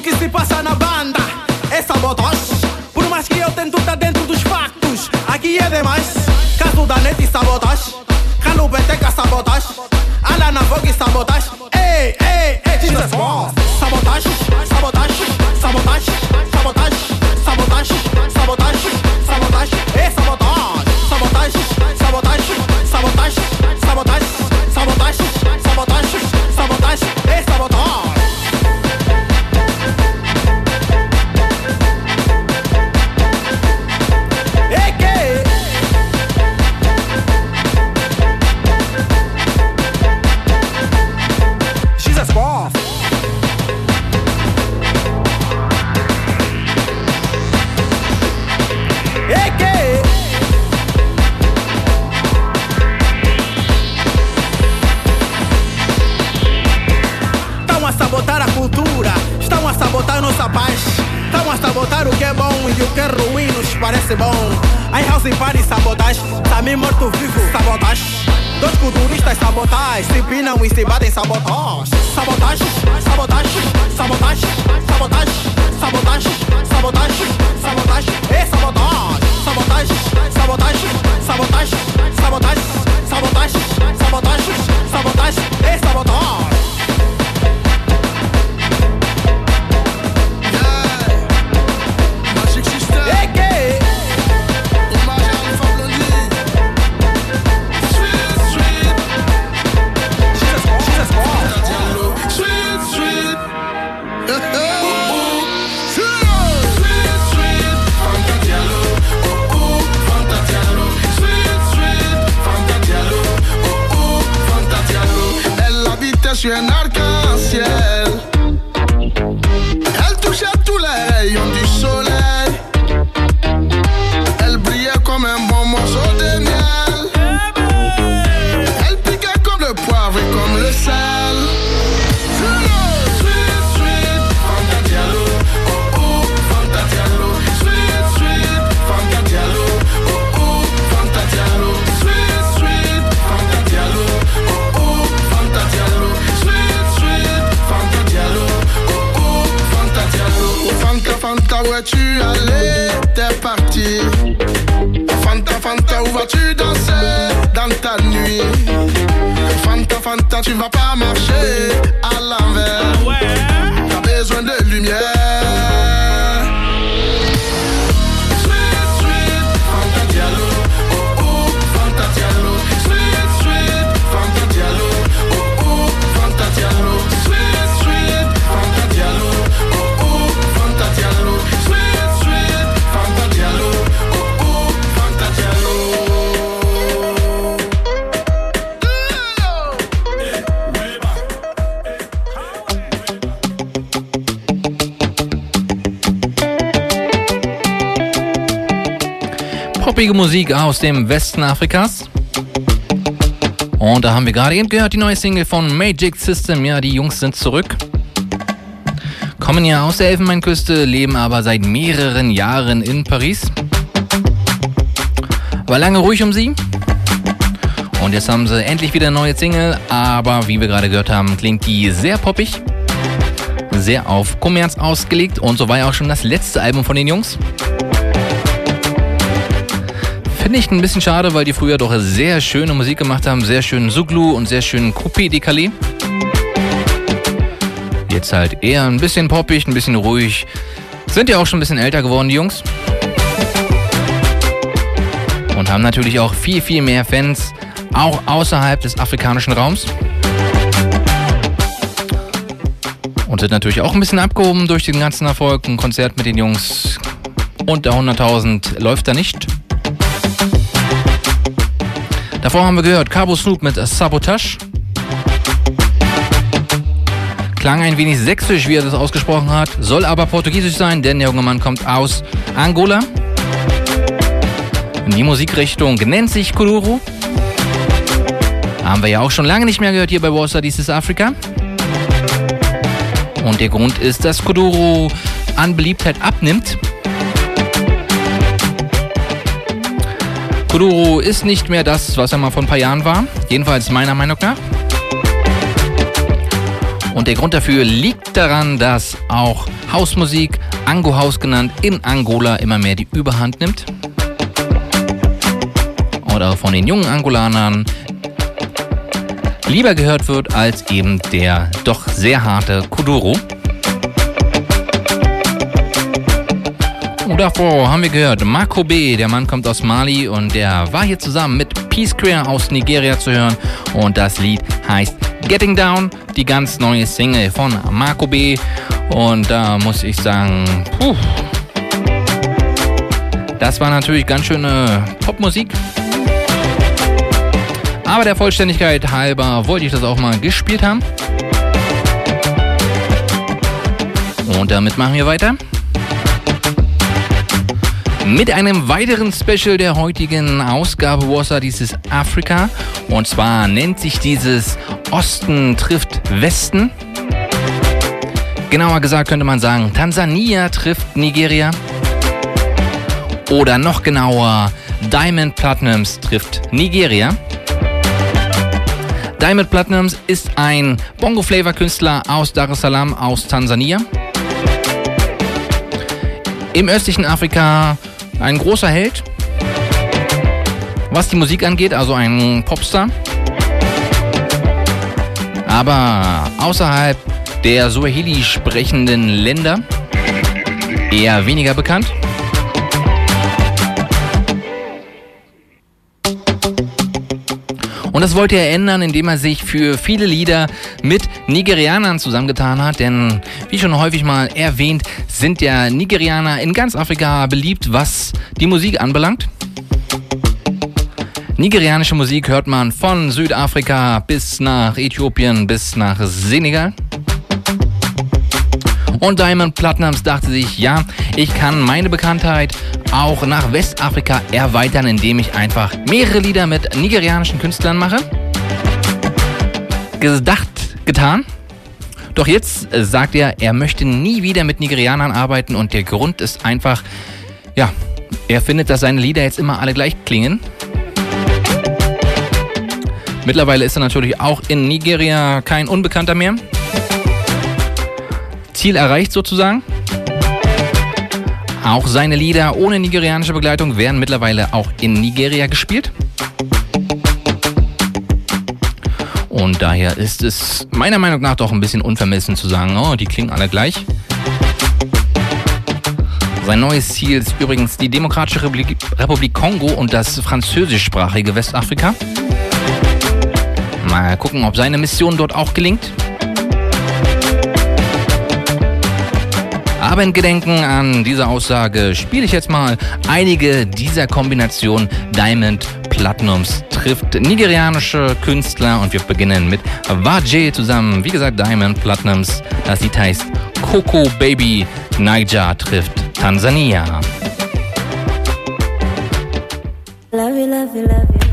o que se passa na banda é sabotoche. Por mais que eu tento tá dentro dos factos, aqui é demais. Caso da net e sabotoche, Cano peteca sabotage Musik aus dem Westen Afrikas. Und da haben wir gerade eben gehört, die neue Single von Magic System. Ja, die Jungs sind zurück. Kommen ja aus der Elfenbeinküste, leben aber seit mehreren Jahren in Paris. War lange ruhig um sie. Und jetzt haben sie endlich wieder eine neue Single, aber wie wir gerade gehört haben, klingt die sehr poppig. Sehr auf Kommerz ausgelegt und so war ja auch schon das letzte Album von den Jungs. Finde ich ein bisschen schade, weil die früher doch sehr schöne Musik gemacht haben, sehr schönen Suglu und sehr schönen Coupé Décalé. Jetzt halt eher ein bisschen poppig, ein bisschen ruhig. Sind ja auch schon ein bisschen älter geworden, die Jungs. Und haben natürlich auch viel, viel mehr Fans, auch außerhalb des afrikanischen Raums. Und sind natürlich auch ein bisschen abgehoben durch den ganzen Erfolg. Ein Konzert mit den Jungs unter 100.000 läuft da nicht. Davor haben wir gehört Cabo Snoop mit Sabotage. Klang ein wenig sächsisch, wie er das ausgesprochen hat, soll aber portugiesisch sein, denn der junge Mann kommt aus Angola. Die Musikrichtung nennt sich Kuluru. Haben wir ja auch schon lange nicht mehr gehört hier bei Warsaw, dies ist Afrika. Und der Grund ist, dass Kuduro an Beliebtheit abnimmt. Kuduro ist nicht mehr das, was er mal vor ein paar Jahren war. Jedenfalls meiner Meinung nach. Und der Grund dafür liegt daran, dass auch Hausmusik, Ango House genannt, in Angola immer mehr die Überhand nimmt. Oder von den jungen Angolanern lieber gehört wird als eben der doch sehr harte Kuduro. Und davor haben wir gehört Marco B., der Mann kommt aus Mali und der war hier zusammen mit Peace Square aus Nigeria zu hören und das Lied heißt Getting Down, die ganz neue Single von Marco B. Und da muss ich sagen, puh, das war natürlich ganz schöne Popmusik. Aber der Vollständigkeit halber wollte ich das auch mal gespielt haben. Und damit machen wir weiter. Mit einem weiteren Special der heutigen Ausgabe Warsaw dieses Afrika. Und zwar nennt sich dieses Osten trifft Westen. Genauer gesagt könnte man sagen, Tansania trifft Nigeria. Oder noch genauer, Diamond Platinums trifft Nigeria. Diamond Platinums ist ein Bongo-Flavor-Künstler aus Dar es Salaam aus Tansania. Im östlichen Afrika ein großer Held, was die Musik angeht, also ein Popstar. Aber außerhalb der Swahili sprechenden Länder eher weniger bekannt. Und das wollte er ändern, indem er sich für viele Lieder mit Nigerianern zusammengetan hat. Denn, wie schon häufig mal erwähnt, sind ja Nigerianer in ganz Afrika beliebt, was die Musik anbelangt. Nigerianische Musik hört man von Südafrika bis nach Äthiopien bis nach Senegal. Und Diamond Platinums dachte sich, ja, ich kann meine Bekanntheit auch nach Westafrika erweitern, indem ich einfach mehrere Lieder mit nigerianischen Künstlern mache. Gedacht, getan. Doch jetzt sagt er, er möchte nie wieder mit Nigerianern arbeiten und der Grund ist einfach, ja, er findet, dass seine Lieder jetzt immer alle gleich klingen. Mittlerweile ist er natürlich auch in Nigeria kein Unbekannter mehr. Ziel erreicht sozusagen. Auch seine Lieder ohne nigerianische Begleitung werden mittlerweile auch in Nigeria gespielt. Und daher ist es meiner Meinung nach doch ein bisschen unvermessen zu sagen, oh, die klingen alle gleich. Sein neues Ziel ist übrigens die Demokratische Republik, Republik Kongo und das französischsprachige Westafrika. Mal gucken, ob seine Mission dort auch gelingt. Aber in Gedenken an diese Aussage spiele ich jetzt mal einige dieser Kombinationen Diamond Platinums trifft nigerianische Künstler und wir beginnen mit Vajay zusammen. Wie gesagt, Diamond Platinums. Das Lied heißt Coco Baby Niger trifft Tansania. Love you, love you, love you.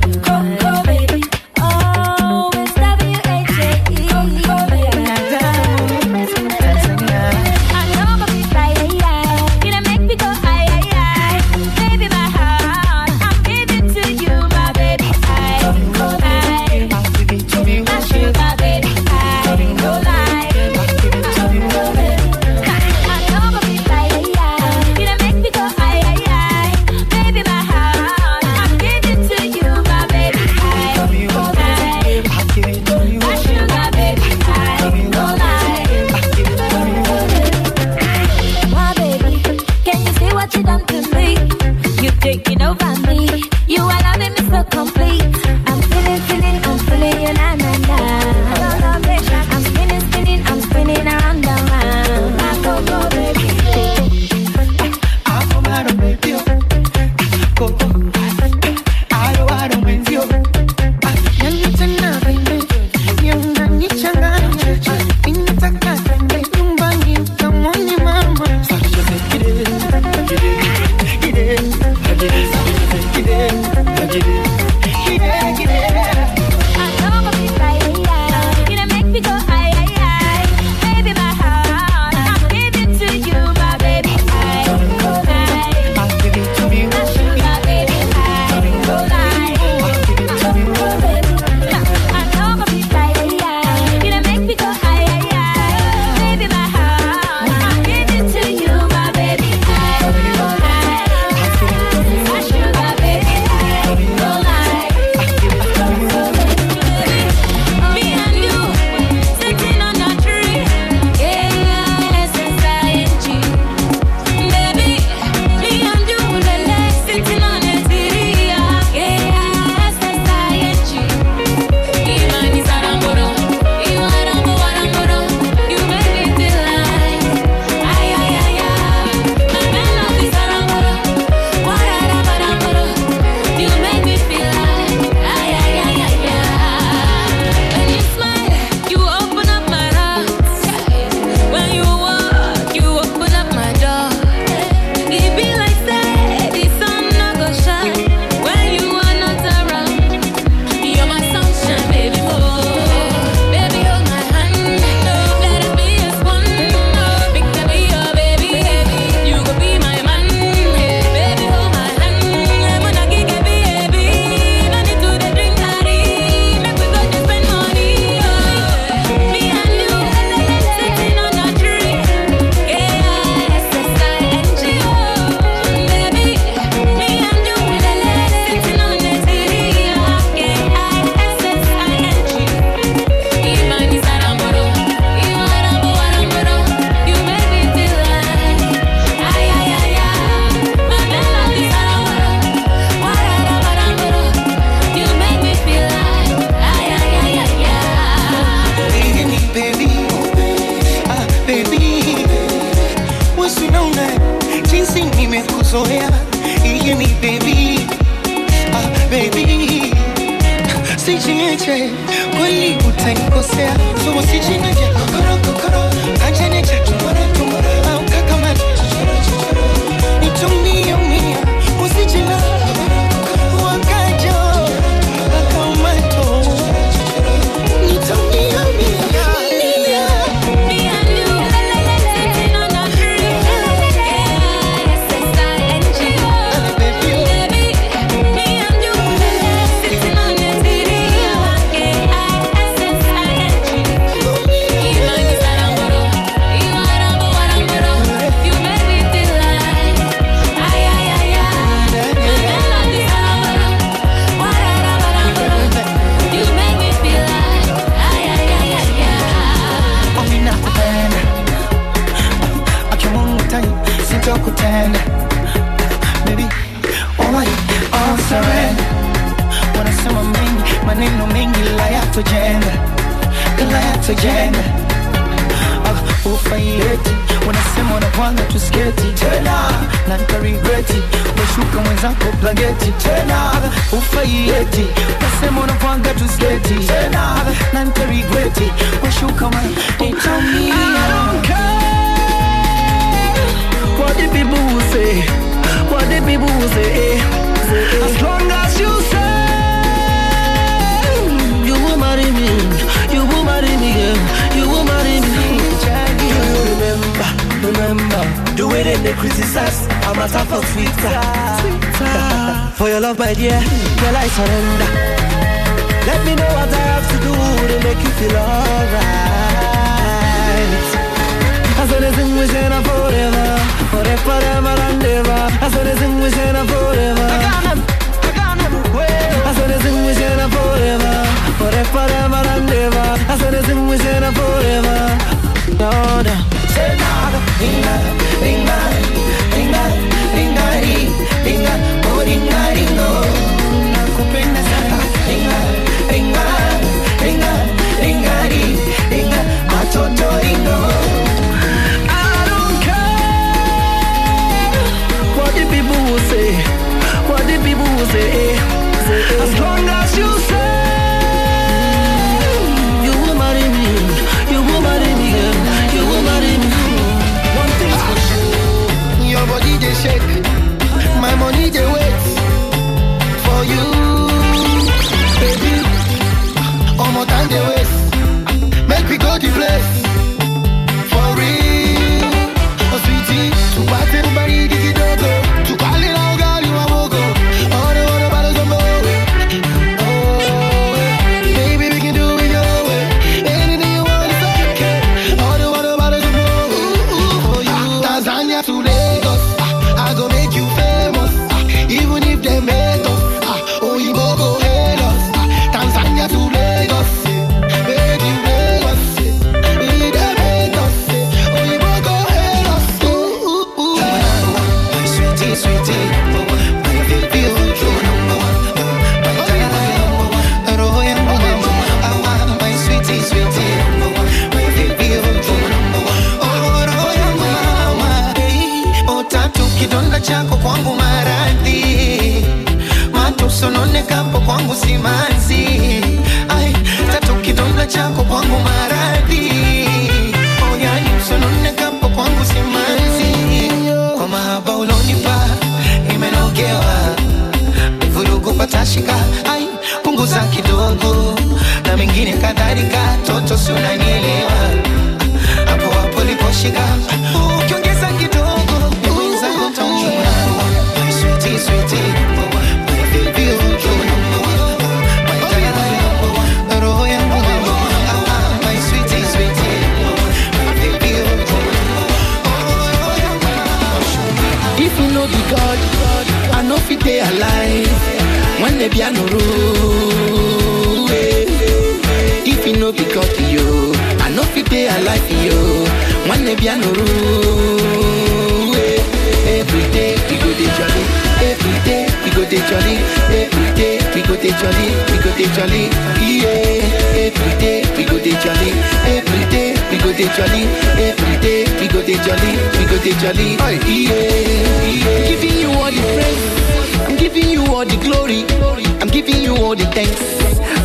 Thanks.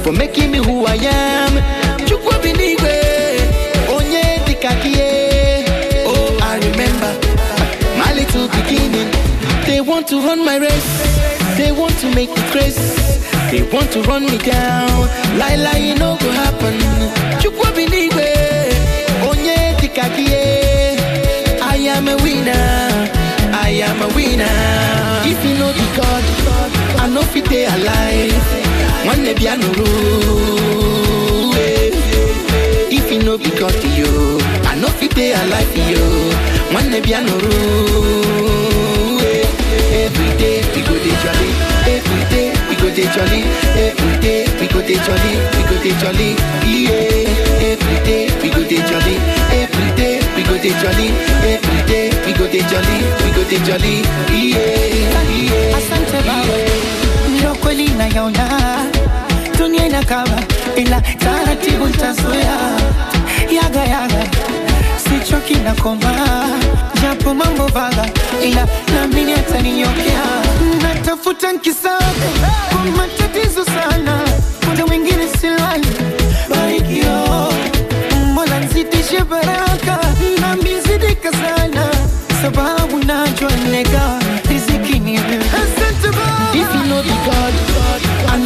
for making me who I am. Chukwu binigwe, onye dikakie. Oh, I remember my little beginning. They want to run my race. They want to make me crazy. They want to run me down. Lie, lie, you know go happen. Chukwu binigwe, onye dikakie. I am a winner. I am a winner. If you know the God, I know fit they alive. One day piano rule. If you know because to you, I know fit they alive you. One day piano rule. Every day we go dey jolly. Every day we go dey jolly. Every day we go dey jolly. We go dey jolly. Yeah. Every day we go dey jolly. Every day we go dey jolly. Every day we go dey jolly. We go dey jolly. Yeah. Yeah. Ndio dunia inakaba, ila taratibu nitazoea. Yaga yaga, sichoki na koma, japo mambo vaga, ila naamini ataninyokea. Natafuta nkisa kwa matatizo sana, muda mwingine silali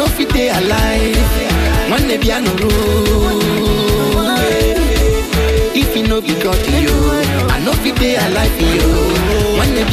no fit dey alive one day if e no be god i no fit dey alive one day.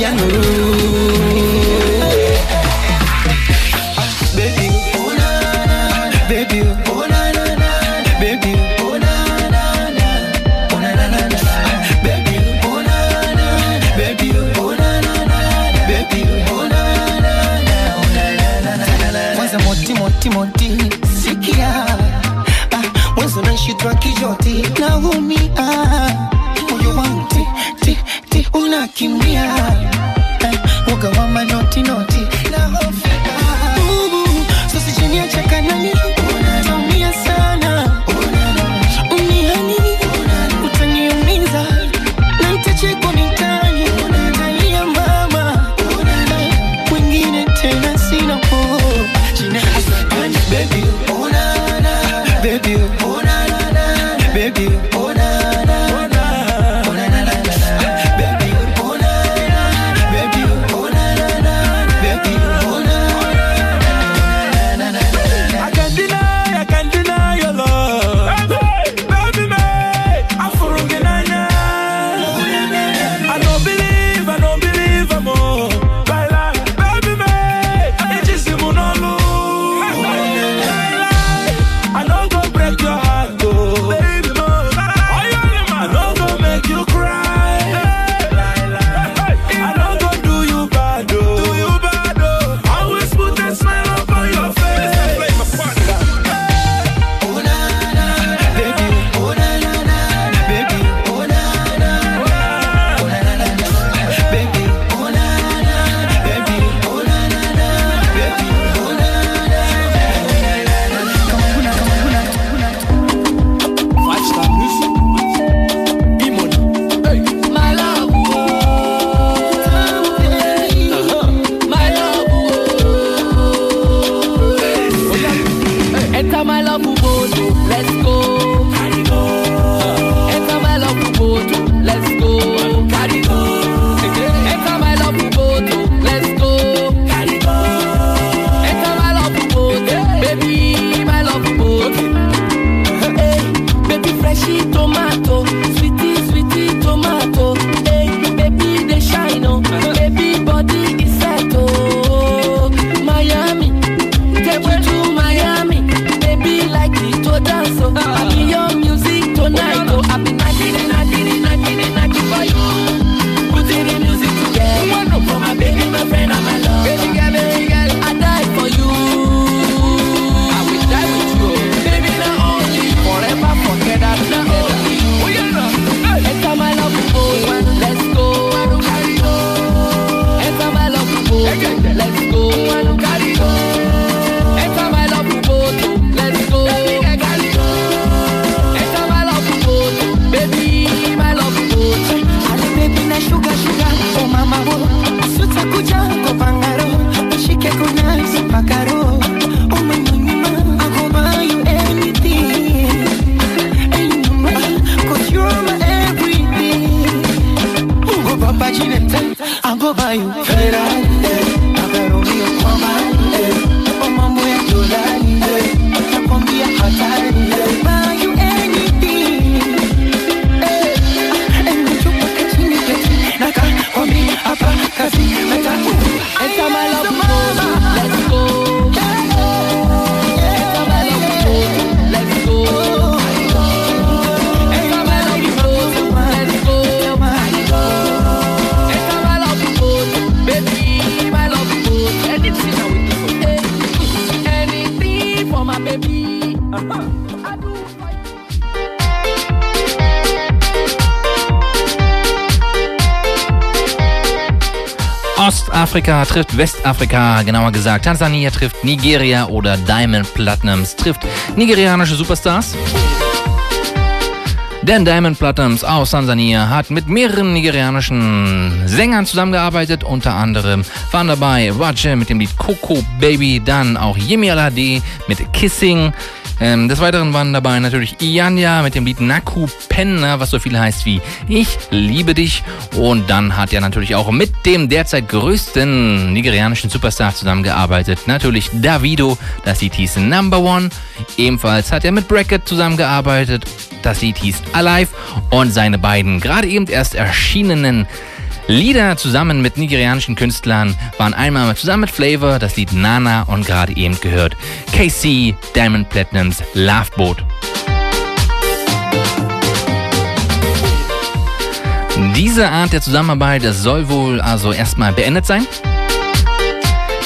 Ostafrika trifft Westafrika, genauer gesagt Tansania trifft Nigeria oder Diamond Platinums trifft nigerianische Superstars. Denn Diamond Platinums aus Tansania hat mit mehreren nigerianischen Sängern zusammengearbeitet. Unter anderem waren dabei Raje mit dem Lied Coco Baby, dann auch Yemi Alade mit Kissing. Ähm, des Weiteren waren dabei natürlich Ianya mit dem Lied Naku Penna, was so viel heißt wie Ich liebe dich. Und dann hat er natürlich auch mit dem derzeit größten nigerianischen Superstar zusammengearbeitet. Natürlich Davido, das Lied hieß Number One. Ebenfalls hat er mit Bracket zusammengearbeitet. Das Lied hieß Alive. Und seine beiden gerade eben erst erschienenen Lieder zusammen mit nigerianischen Künstlern waren einmal zusammen mit Flavor das Lied Nana und gerade eben gehört KC Diamond Platinums Love Boat. Diese Art der Zusammenarbeit soll wohl also erstmal beendet sein.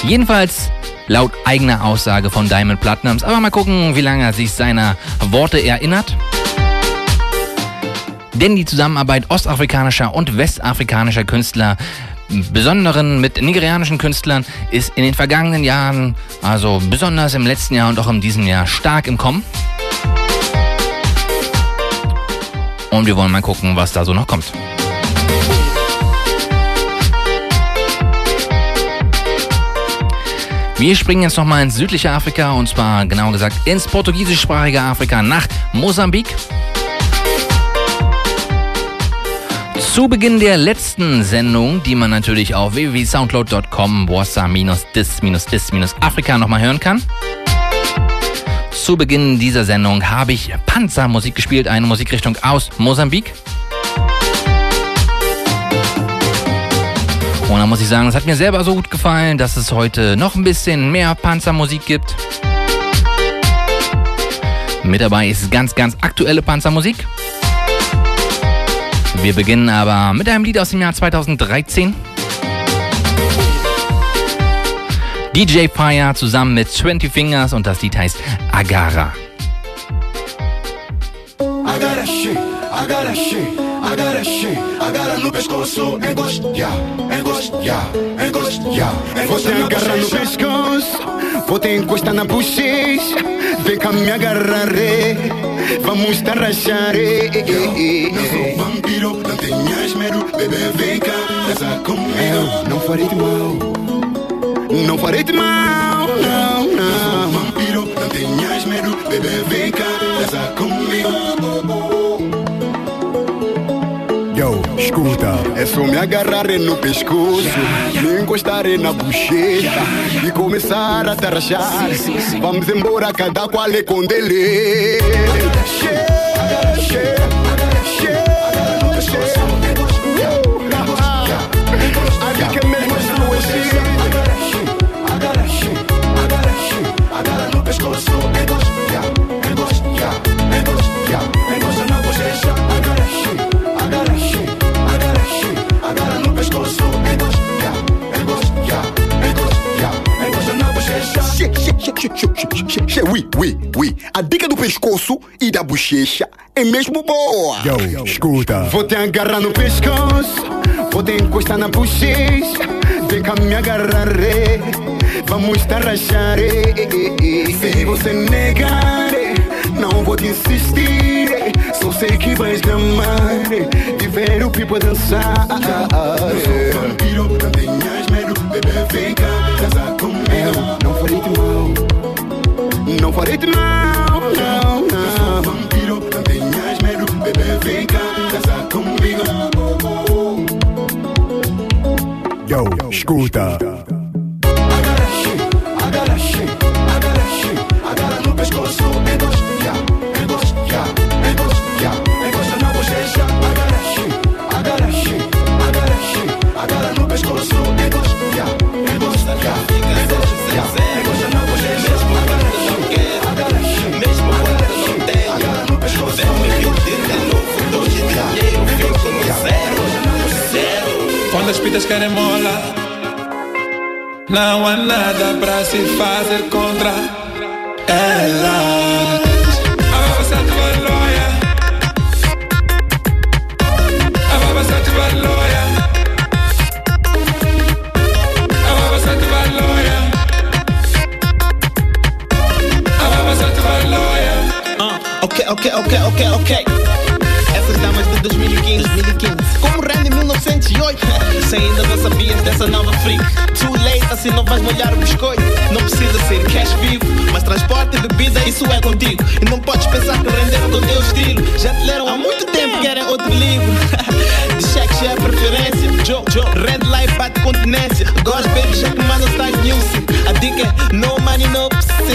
Jedenfalls laut eigener Aussage von Diamond Platinums. Aber mal gucken, wie lange er sich seiner Worte erinnert. Denn die Zusammenarbeit ostafrikanischer und westafrikanischer Künstler, besonderen mit nigerianischen Künstlern, ist in den vergangenen Jahren, also besonders im letzten Jahr und auch in diesem Jahr, stark im Kommen. Und wir wollen mal gucken, was da so noch kommt. Wir springen jetzt nochmal ins südliche Afrika und zwar genauer gesagt ins portugiesischsprachige Afrika nach Mosambik. Zu Beginn der letzten Sendung, die man natürlich auf www.soundcloud.com bossa-dis-dis-afrika nochmal hören kann. Zu Beginn dieser Sendung habe ich Panzermusik gespielt, eine Musikrichtung aus Mosambik. Und da muss ich sagen, es hat mir selber so gut gefallen, dass es heute noch ein bisschen mehr Panzermusik gibt. Mit dabei ist ganz, ganz aktuelle Panzermusik. Wir beginnen aber mit einem Lied aus dem Jahr 2013. DJ Fire zusammen mit 20 Fingers und das Lied heißt Agara. I got a shit, got a shit, I got a no pescoço, engostia, engostia, engostia, Vou te agarrar no pescoço, vou te encostar na bochecha. Vem cá me agarrar, vamos tarrachar. Eu sou vampiro, não tenhas medo, bebê vem cá, dança comigo. Não farei de mal, não farei de mal, não, Eu sou não. vampiro, não tenhas medo, bebê vem cá, dança comigo. Escuta, é só me agarrar no pescoço, me encostar na bochecha e começar a tarrachar. Vamos embora, cada qual é com dele. Oui, oui, oui. A dica do pescoço e da bochecha é mesmo boa. Yo, escuta. Vou te agarrar no pescoço, vou te encostar na bochecha. Vem cá me agarrar, eh. vamos eh, eh, eh. Se você negar, eh, não vou te insistir. Só sei que vais amar eh, e ver o pipo dançar. Eu sou vampiro, não tenhas medo, bebê vem cá, dança comigo. Não farei de mal, não farei de mal, não, Eu sou não. vampiro, não tenhas medo, bebê vem cá, dança comigo. Yo, escuta. Quando as pitas querem mola. Não há nada pra se fazer contra ela. Uh, okay, okay, okay, okay, okay. 1908? Se ainda não sabias dessa nova freak. Too late, assim não vais molhar o biscoito. Não precisa ser cash vivo, mas transporte e bebida, isso é contigo. E não podes pensar que render com o teu estilo. Já te leram há muito tempo, querem outro livro. De cheque já é preferência. Joe, Joe, red light bate continência. Agora baby, já que mano está music. A dica é no money, no precisa.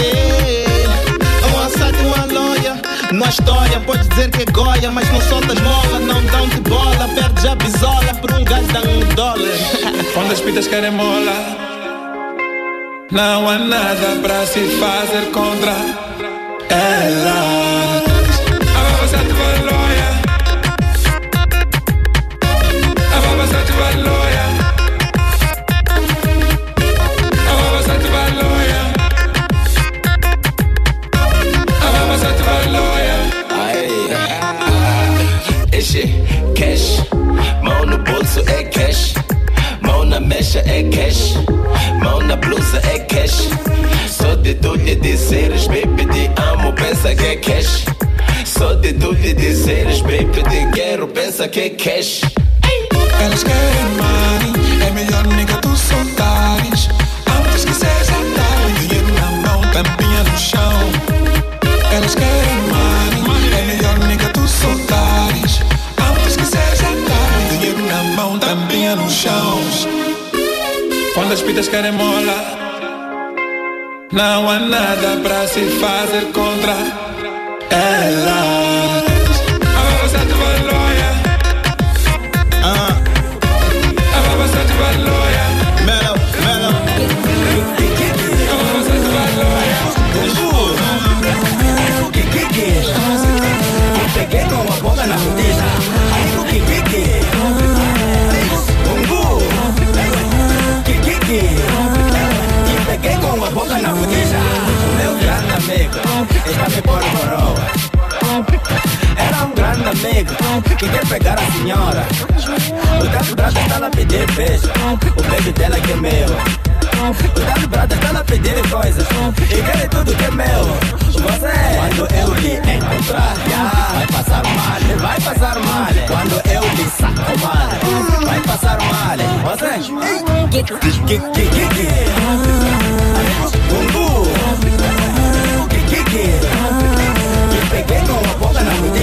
Um assalto e uma loja. Na história, pode dizer que é goia, mas não soltas mola, não dão de bola. Perdes a bisola por um gajo dá um dólar. Quando as pitas querem mola, não há nada pra se fazer contra elas. É cash, mão na blusa é cash. Só de tu e dizeres, baby, te amo, pensa que é cash. Só de tu e dizeres, baby, te quero, pensa que é cash. Elas querem money, é melhor nega muitas mola, Não há nada pra se fazer contra ela. Que quer pegar a senhora. O Dado Brada está lá pedir beijo. O beijo dela que é meu. O Dado Brada está lá pedir coisas. E quer tudo que é meu. Você, quando eu lhe encontrar, vai passar mal, vai passar mal. Quando eu lhe saco mal, vai passar mal. Você, que que que que que que que que que peguei com a boca na bochecha.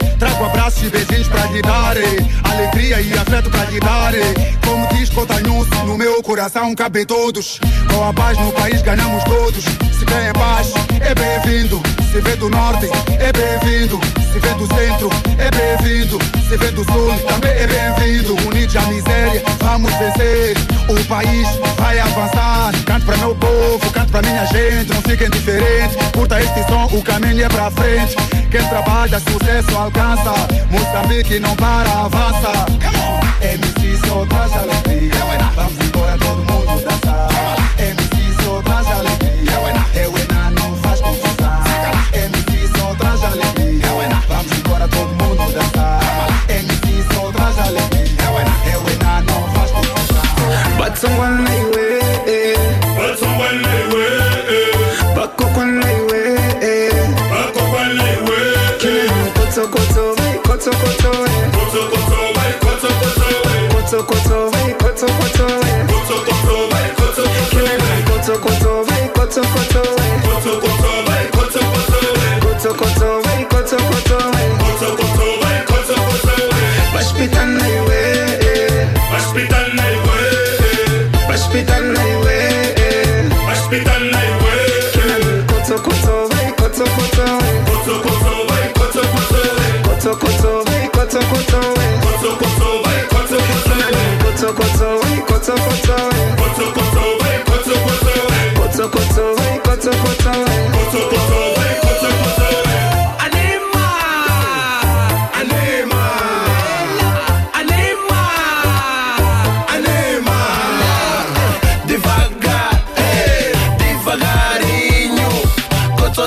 E beijinhos pra lhe Alegria e afeto pra lhe Como diz Cotanhuço, no meu coração cabe todos. Com a paz no país ganhamos todos. Se vem em paz, é bem-vindo. Se vem do norte, é bem-vindo. Se vem do centro, é bem-vindo. Se vem do sul, também é bem-vindo. Unidos à miséria, vamos vencer. O país vai avançar. Canto pra meu povo, canto pra minha gente. Não fiquem diferentes, curta este som O caminho é pra frente. Quem trabalha, sucesso alcança Moçambique não para, avança MC só traz alegria. Vamos embora, todo mundo dançar. MC só traz alegria. Eu e na não faz confusão. MC só traz alegria. Vamos embora, todo mundo dançar. MC só traz alegria. Eu e na não faz confusão. But someone koto koto, eh. koto koto, eh. koto koto, eh. koto koto, koto koto.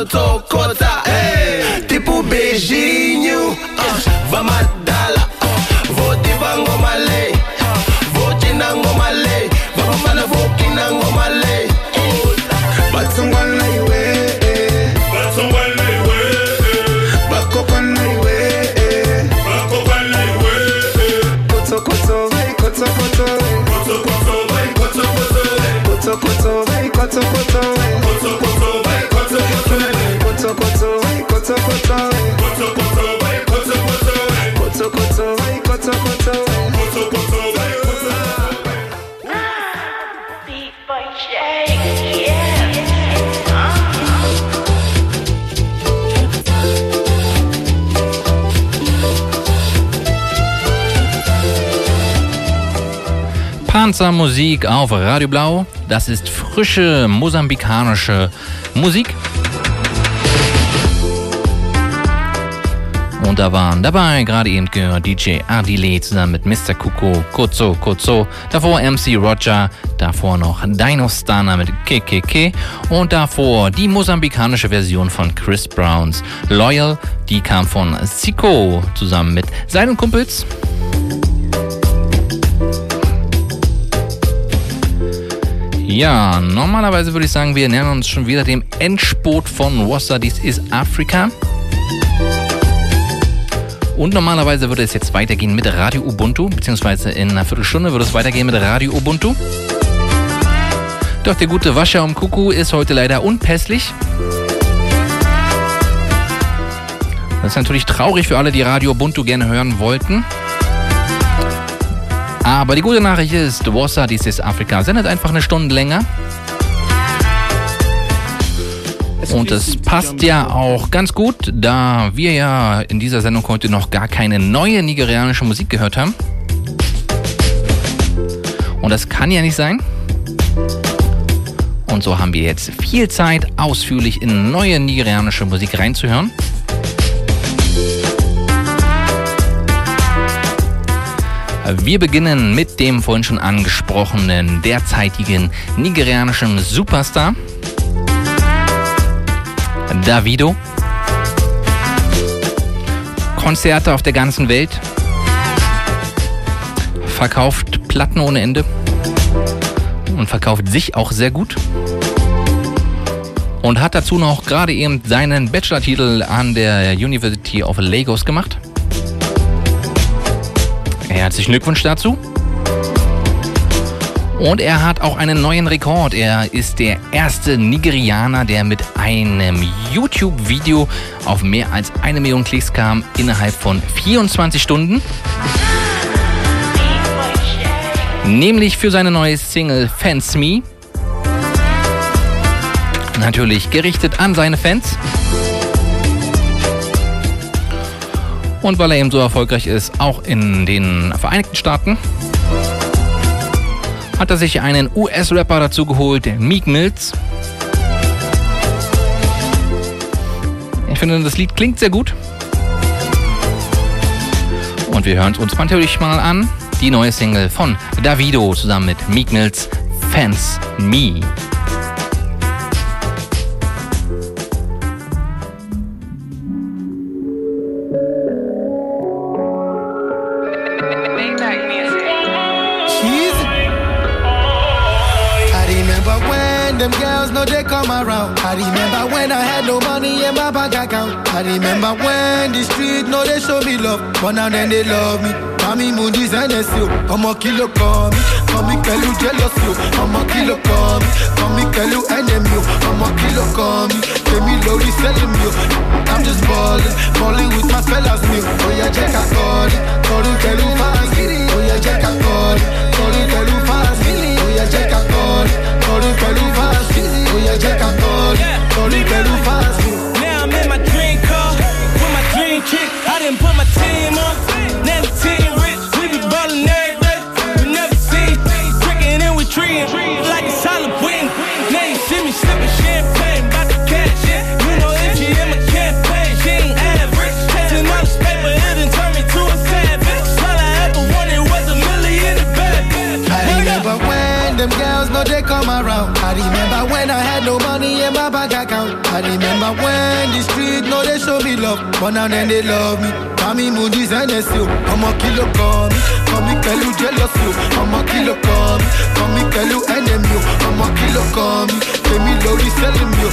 Cotocota, ei, eh. tipo beijinho. ah, vamos dala, ah, vou te ngoma lei, ah, vou te um na ngoma lei, vamos mana vou que na ngoma lei. Batsongwana iwe eh. Batsongwana um iwe eh. Bakokwana um iwe Bakokwana iwe Koto koto vai koto koto Koto koto vai koto koto Koto koto vai koto Koto Panzermusik auf Radio Blau. Das ist frische mosambikanische Musik. Und da waren dabei gerade eben gehört DJ Ardile zusammen mit Mr. Kuko, Kozo, Kozo, davor MC Roger, davor noch Dino Stunner mit KKK und davor die mosambikanische Version von Chris Browns Loyal, die kam von Zico zusammen mit seinen Kumpels. Ja, normalerweise würde ich sagen, wir nähern uns schon wieder dem Endspurt von Wassa Dies ist Afrika. Und normalerweise würde es jetzt weitergehen mit Radio Ubuntu, beziehungsweise in einer Viertelstunde würde es weitergehen mit Radio Ubuntu. Doch der gute Wascher um Kuku ist heute leider unpässlich. Das ist natürlich traurig für alle, die Radio Ubuntu gerne hören wollten. Aber die gute Nachricht ist, Wassa, dies ist Afrika, sendet einfach eine Stunde länger. Und es passt ja auch ganz gut, da wir ja in dieser Sendung heute noch gar keine neue nigerianische Musik gehört haben. Und das kann ja nicht sein. Und so haben wir jetzt viel Zeit, ausführlich in neue nigerianische Musik reinzuhören. Wir beginnen mit dem vorhin schon angesprochenen derzeitigen nigerianischen Superstar. Davido. Konzerte auf der ganzen Welt. Verkauft Platten ohne Ende. Und verkauft sich auch sehr gut. Und hat dazu noch gerade eben seinen Bachelor-Titel an der University of Lagos gemacht. Herzlichen Glückwunsch dazu. Und er hat auch einen neuen Rekord. Er ist der erste Nigerianer, der mit einem YouTube-Video auf mehr als eine Million Klicks kam innerhalb von 24 Stunden. Nämlich für seine neue Single Fans Me. Natürlich gerichtet an seine Fans. Und weil er eben so erfolgreich ist, auch in den Vereinigten Staaten, hat er sich einen US-Rapper dazu geholt, Meek Mills. Ich finde, das Lied klingt sehr gut. Und wir hören es uns natürlich mal an. Die neue Single von Davido zusammen mit Meek Mills, Fans Me. come around. I remember when I had no money in my bank account. I remember when the street no they show me love, but now then they love me. Mami Moody's and SEO, ọmọ kìlọ̀ kan mi, mami pẹ̀lú jealousy o, ọmọ kìlọ̀ kan mi, mami pẹ̀lú enemy o, ọmọ kìlọ̀ kan me èmi lórí sẹ́lẹ̀ mi o. I'm just balling, balling with my fellas mi Oh yeah, jẹ́ ká kọ́ni, kọrin pẹ̀lú fans Oh yeah, jẹ́ ká kọ́ni, kọrin pẹ̀lú fans Oh yeah, jẹ́ ká kọ́ni, kọrin pẹ̀lú fans. Now I'm in my dream car, with my dream chick. I didn't put my team up. come around. I remember when I had no money in my bank account. I remember when the street no they show me love, but now then they love me. Mommy Moody's and SEO, I'm a kilo call me, call me Kelu jealous you. I'm a kilo call me, call me Kelu enemy I'm a kilo call me, pay me low, you selling me.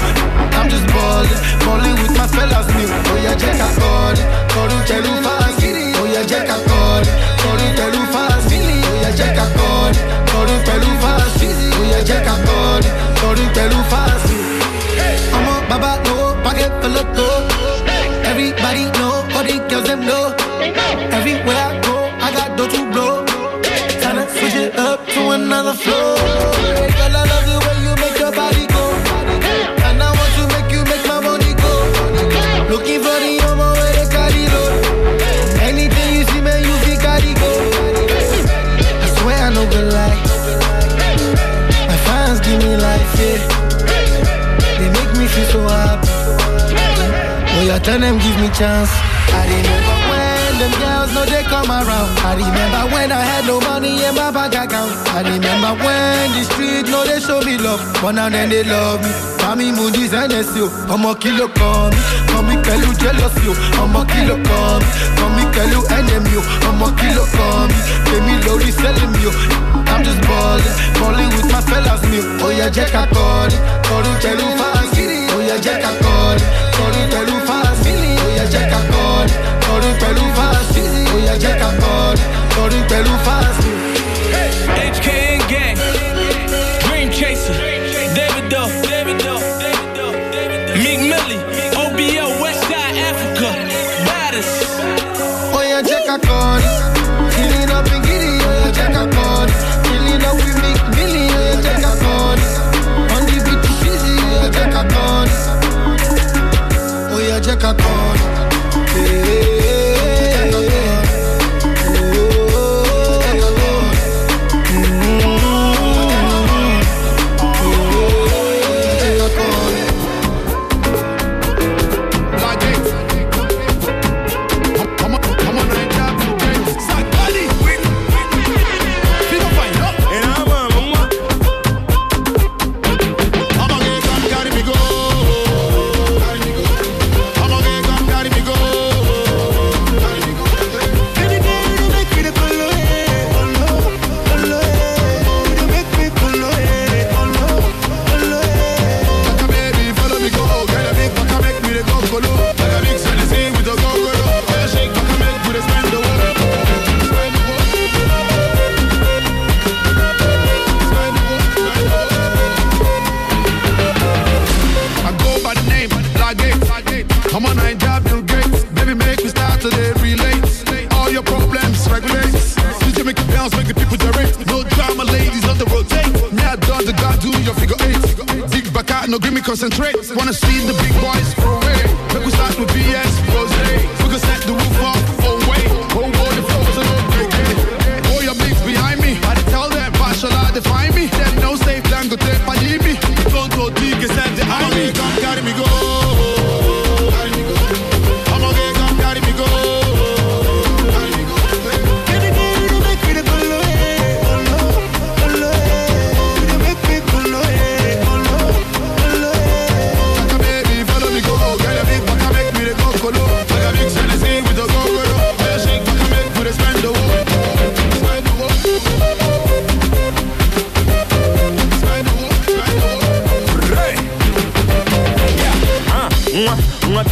I'm just balling, balling with my fellas new. Oh yeah, check out God, call you Jeru fast. Oh yeah, check out God, call you Jeru fast. Oh yeah, check out God torí pẹ̀lú on ó yẹ jẹ́ ká kọ́ni torí pẹ̀lú ọmọ bàbá lówó gold everybody know all the girls dem know everywhere I go I got dough to blow tryna switch it up to another floor. You tell them give me chance. I remember when them girls know they come around. I remember when I had no money in my bank account. I remember when the street know they show me love, but now then they love me. Mami Moody's and still, I'm a kilo come. Come me tell you jealous you, I'm a kilo come. Come me tell you enemy you, I'm a kilo come. Pay me low, selling you. I'm just balling, balling with my fellas new. Oh yeah, Jack I call it, call you tell you fast. Oh yeah, Jack I call it, call you tell you fast jẹ́ ká pẹ̀lú pẹ̀lú. HK concentrate. Wanna see the big boys throw away. Make we start with BS,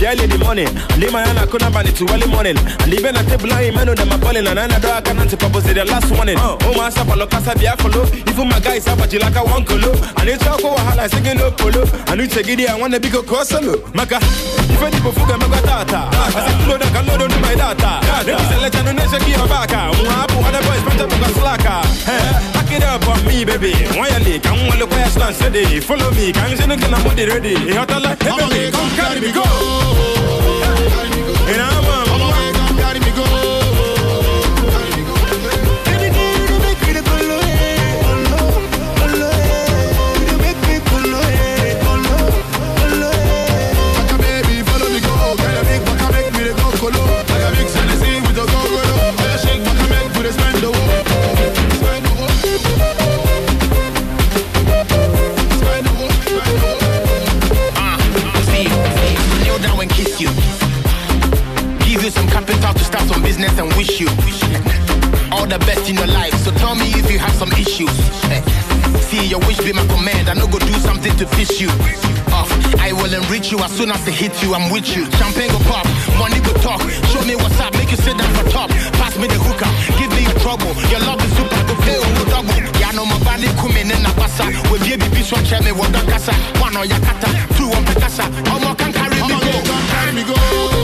mwah, barely the money. Leave my hand, I couldn't buy it too early morning. And even a table, I man, them are balling. And I know I can't propose the last warning. Oh. oh, my sapa, look, I said, follow. Even my guys, I want you like a one colo. And it's all go, I singing no polo. And it's a giddy, I want to be go cross Maka, if any people forget my data. I said, load, I can load on my data. Then it's a legend, and then she back. Mwapu, other boys, front up, a slacker. It up on me, baby. Why you leak? I'm one look where I steady. Follow me, can't you look at body ready? Hey, baby, come carry me go. And I'm you all the best in your life. So tell me if you have some issues. See, your wish be my command. I know go do something to fish you. Uh, I will enrich you as soon as they hit you. I'm with you. Champagne go pop, money go talk. Show me what's up, make you sit down for top. Pass me the hookah, give me your trouble. Your love is super, go fail, go double. Yeah, no, my body coming in a bassa. With baby, be so check me, what the casa. One on your yakata, two on the casa. All more can carry me go. Carry me go.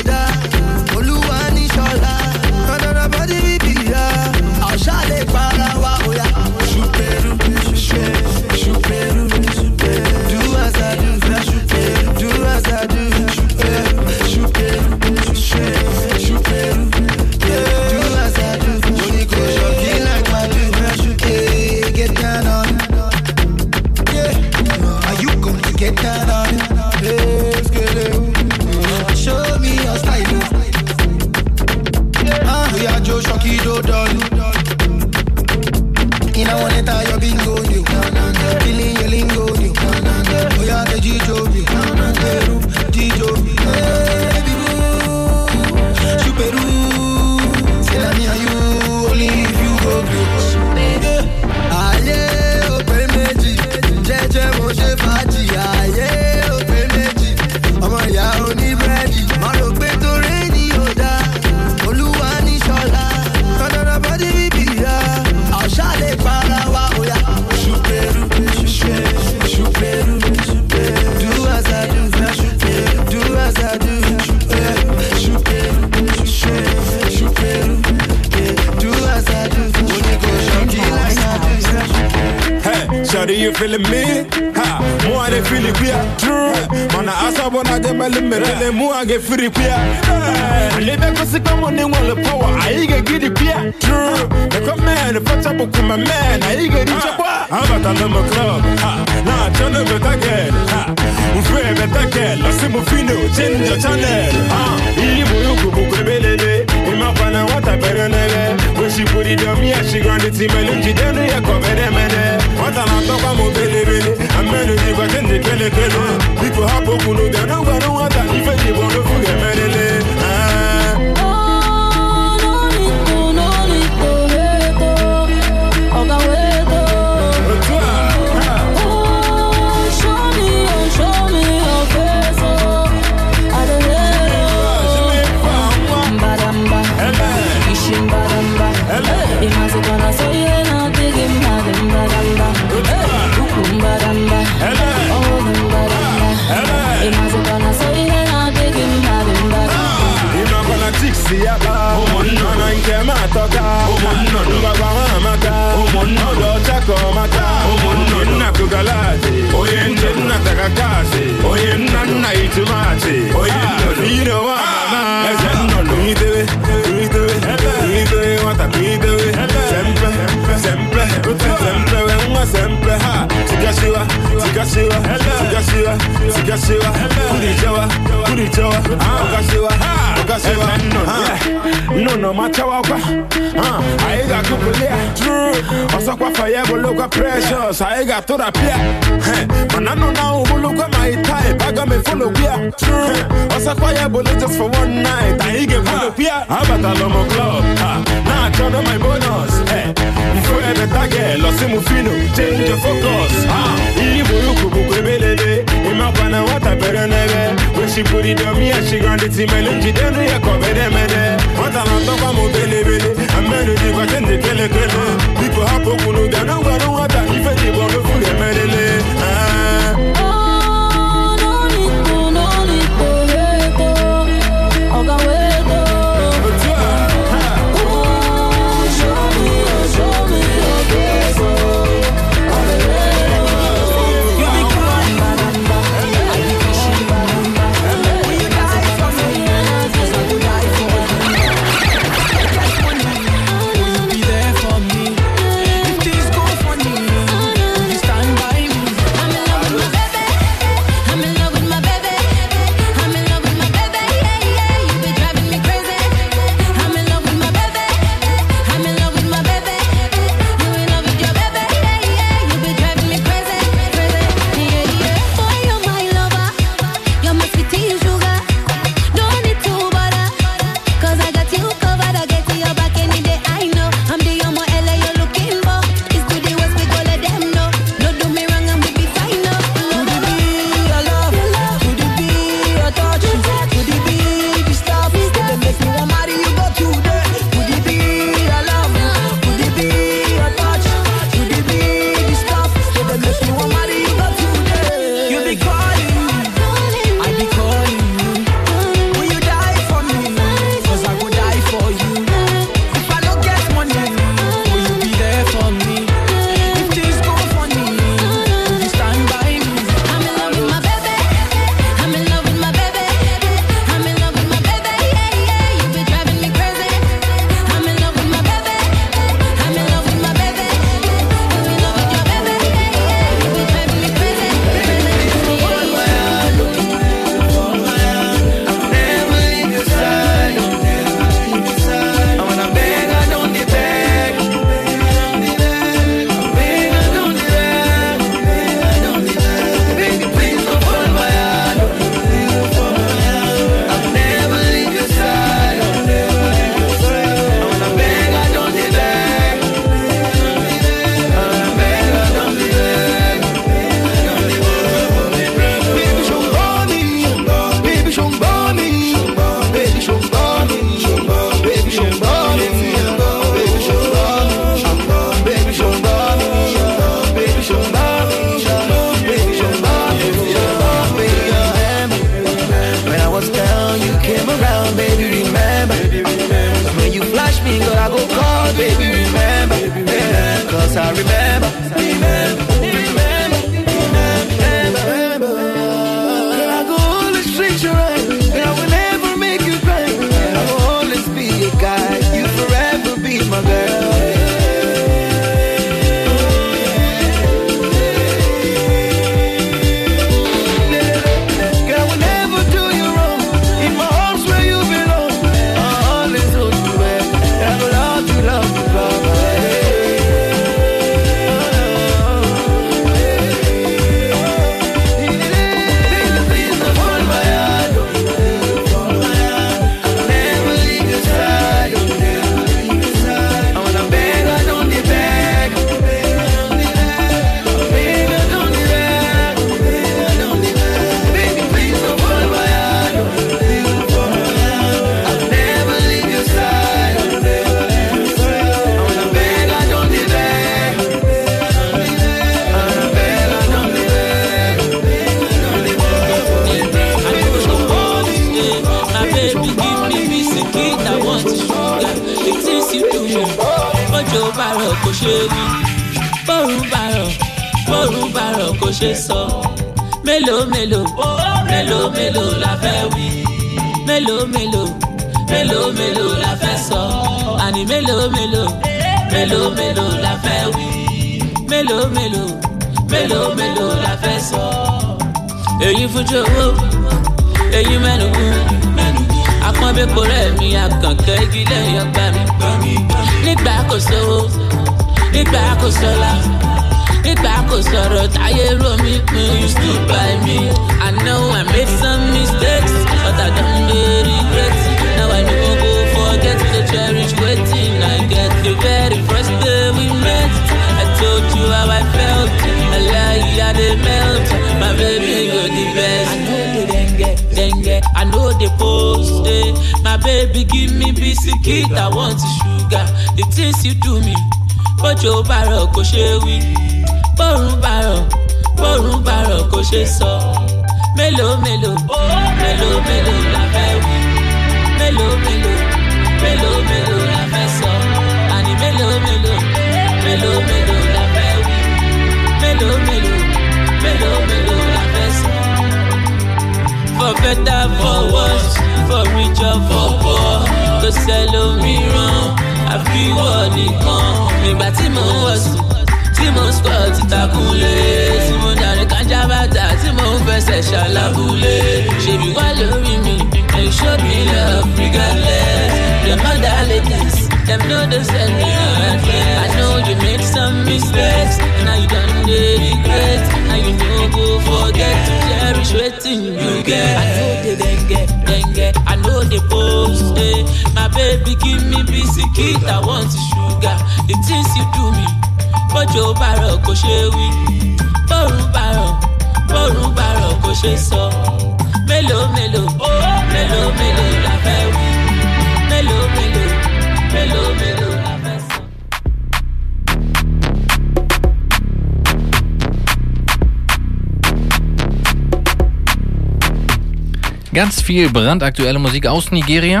Viel brandaktuelle Musik aus Nigeria.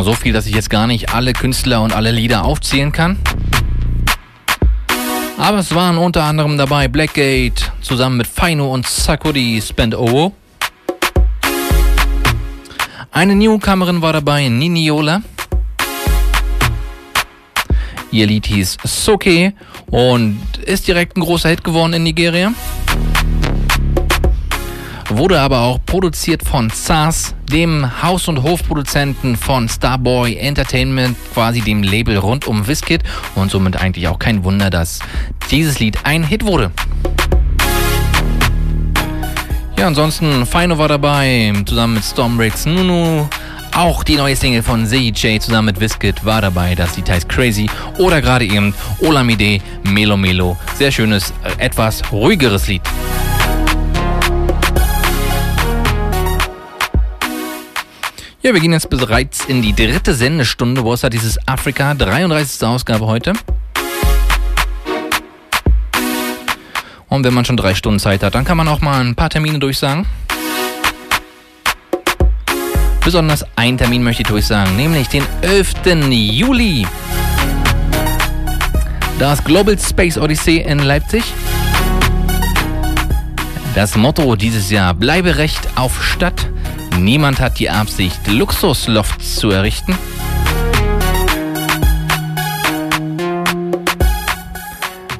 So viel, dass ich jetzt gar nicht alle Künstler und alle Lieder aufzählen kann. Aber es waren unter anderem dabei Blackgate zusammen mit Feino und Sakuri Spend Owo. Eine Newcomerin war dabei, Niniola. Ihr Lied hieß Soke und ist direkt ein großer Hit geworden in Nigeria. Wurde aber auch produziert von SARS, dem Haus- und Hofproduzenten von Starboy Entertainment, quasi dem Label rund um Wizkid. Und somit eigentlich auch kein Wunder, dass dieses Lied ein Hit wurde. Ja, ansonsten Fino war dabei, zusammen mit Stormbricks Nunu. Auch die neue Single von ZJ zusammen mit Wizkid war dabei. Das Lied heißt Crazy. Oder gerade eben Olamide Melo Melo. Sehr schönes, äh, etwas ruhigeres Lied. Ja, wir gehen jetzt bereits in die dritte Sendestunde. Wo ist dieses Afrika? 33. Ausgabe heute. Und wenn man schon drei Stunden Zeit hat, dann kann man auch mal ein paar Termine durchsagen. Besonders einen Termin möchte ich durchsagen, nämlich den 11. Juli. Das Global Space Odyssey in Leipzig. Das Motto dieses Jahr: Bleibe recht auf Stadt. Niemand hat die Absicht, Luxuslofts zu errichten.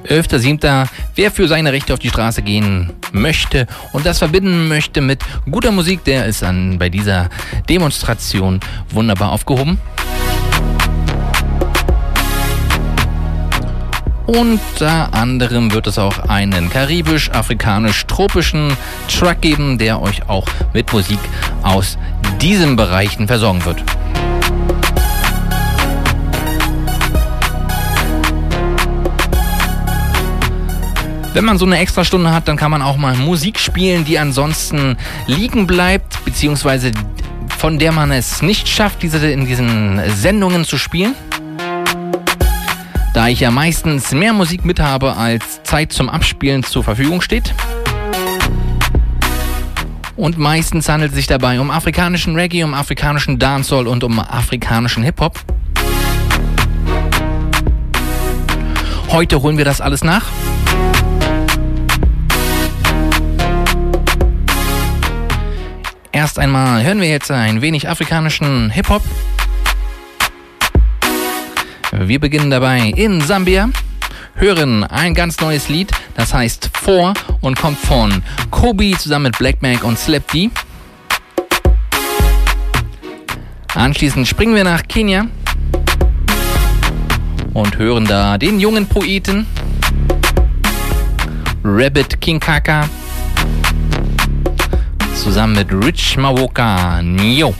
Elfter, siebter, wer für seine Rechte auf die Straße gehen möchte und das verbinden möchte mit guter Musik, der ist dann bei dieser Demonstration wunderbar aufgehoben. Unter anderem wird es auch einen karibisch-afrikanisch-tropischen Truck geben, der euch auch mit Musik aus diesen Bereichen versorgen wird. Wenn man so eine Extrastunde hat, dann kann man auch mal Musik spielen, die ansonsten liegen bleibt, beziehungsweise von der man es nicht schafft, diese in diesen Sendungen zu spielen da ich ja meistens mehr Musik mit habe, als Zeit zum Abspielen zur Verfügung steht. Und meistens handelt es sich dabei um afrikanischen Reggae, um afrikanischen Dancehall und um afrikanischen Hip-Hop. Heute holen wir das alles nach. Erst einmal hören wir jetzt ein wenig afrikanischen Hip-Hop. Wir beginnen dabei in Sambia, hören ein ganz neues Lied, das heißt Vor und kommt von Kobe zusammen mit Black Mac und Slap D. Anschließend springen wir nach Kenia und hören da den jungen Poeten Rabbit King Kaka zusammen mit Rich Mawoka Nio.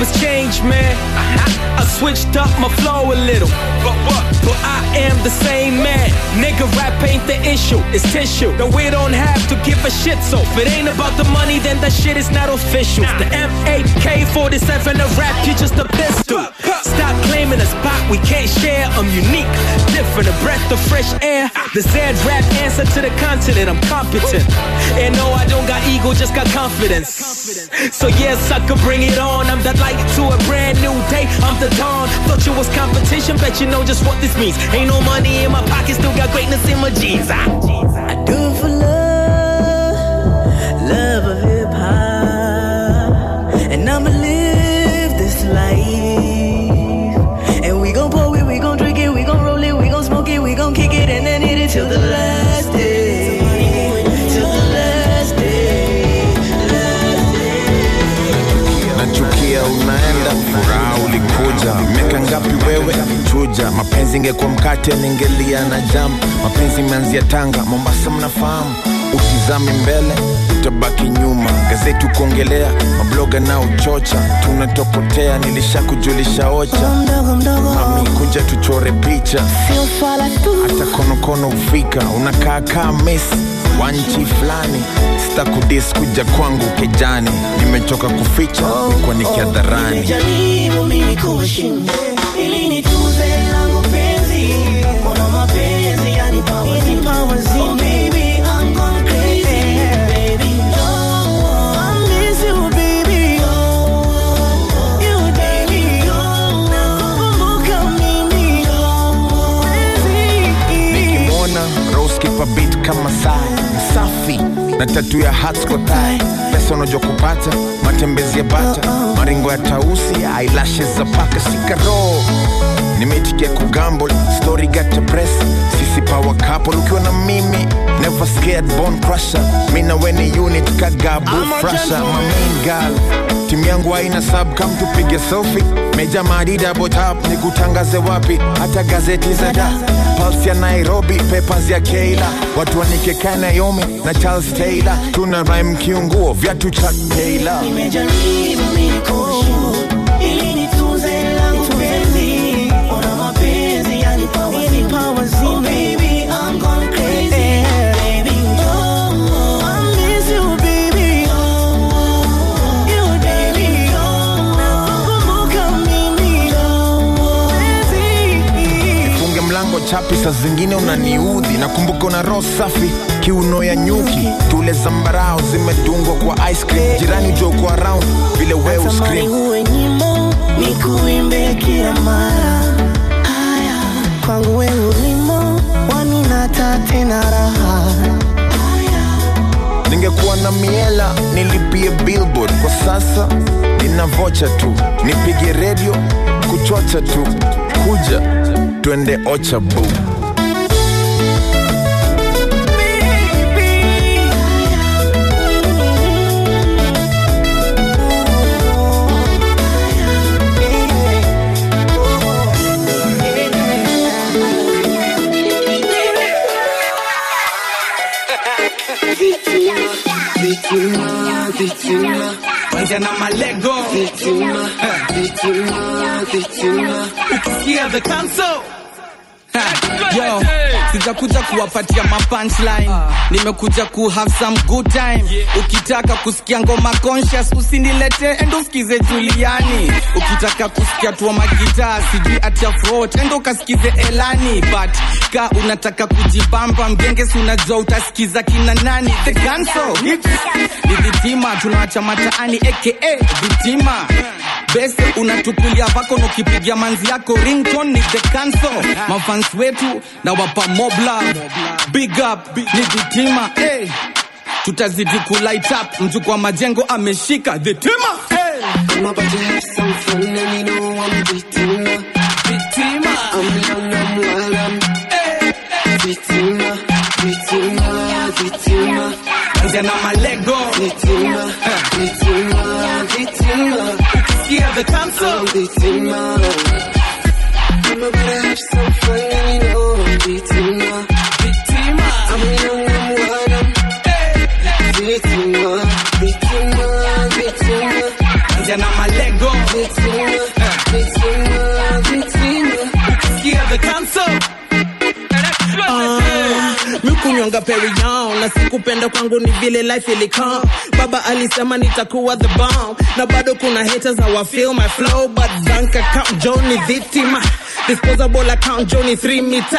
Has changed, man. Uh-huh. I switched up my flow a little. But what? But I am the same man. Nigga, rap ain't the issue, it's tissue. That we don't have to give a shit. So if it ain't about the money, then that shit is not official. The M8K 47 of rap, you just a pistol. Stop claiming a spot we can't share. I'm unique, different, a breath of fresh air. The Z rap answer to the continent. I'm competent. And no, I don't got ego, just got confidence. So I could bring it on. I'm the light to a brand new day. I'm the dawn. Thought you was competition, bet you know just what this means. Ain't no money in my pocket, still got greatness in my jeans. I, I do it for love, love of hip hop, and I'ma live this life. And we gon' pour it, we gon' drink it, we gon' roll it, we gon' smoke it, we gon' kick it, and then hit it till the last day, furaha ulikuja. Miaka ngapi wewe? Chuja. Mapenzi ingekuwa mkate ningelia na jam. Mapenzi imeanzia tanga mombasa mnafahamu. Utizame mbele utabaki nyuma. Gazeti kuongelea mabloga na uchocha. Tunatopotea nilishakujulisha ocha. Mami kuja tuchore picha. Hata konokono ufika unakaa kaa mesi wa nchi fulani. Sitakudis kuja kwangu kijani, nimechoka kuficha nikuwa nikiadharani. Oh, mimi roskipa bit kama saa safi na tatu ya hats kwa tai pesa unajua kupata matembezi ya bata. Maringo ya tausi eyelashes za paka. Sikaro nimeitikia kugambol story gata press. Sisi power couple ukiwa na mimi never scared bone crusher. Mi na weni unit kagabu frasha my main girl. Timu yangu haina sub kam tupige selfie. Meja madida botap ni kutangaze wapi? Hata gazeti za da. Pulse ya Nairobi, papers ya Keila, watu wanike Naomi na Charles Taylor, tuna rhyme kiunguo, vyatu cha Taylor. Nimejaribu chapi, saa zingine unaniudhi, nakumbuka una roho safi, kiuno ya nyuki, tule zambarao zimedungwa kwa ice cream, jirani jo kwa round vile we uscream. nikuimbe kila mara. Haya, kwangu wewe ulimo waninata tena raha. ningekuwa na miela nilipie billboard. Kwa sasa nina vocha tu. Nipige redio kuchocha tu kuja twende ocha buu Vittima, vittima, vittima and then I'ma let go. Ukisikia the console. Yo. Sijakuja kuwapatia mapunchline nimekuja ku have some good time. Ukitaka kusikia ngoma conscious usinilete endo usikize juliani. Ukitaka kusikia tua magitaa sijui atiafrot endo ukasikize elani. But ka unataka kujibamba mgenge si unajua utasikiza kina nani? The ganso ni vitima tunawacha mataani aka vitima bese unatukulia vako nukipigia ukipigia manzi yako rington ni the cancel mafans wetu na wapa mobla big up ni vitima hey. tutazidi kulight up mtu kwa majengo ameshika the tima hey. I'm about to have some fun and you know I'm Vitima. Vitima. I'm young, I'm wild, I'm Vitima. Vitima, Vitima. Anzia na malego Vitima, Vitima, the console. I'm be female. You I'm some fun, you know. Mikunywanga perion na sikupenda kwangu ni vile life ilikaa baba alisema nitakuwa the bomb. Na bado kuna haters hawa feel my flow but bank account Johnny victima disposable account Johnny 3 meter.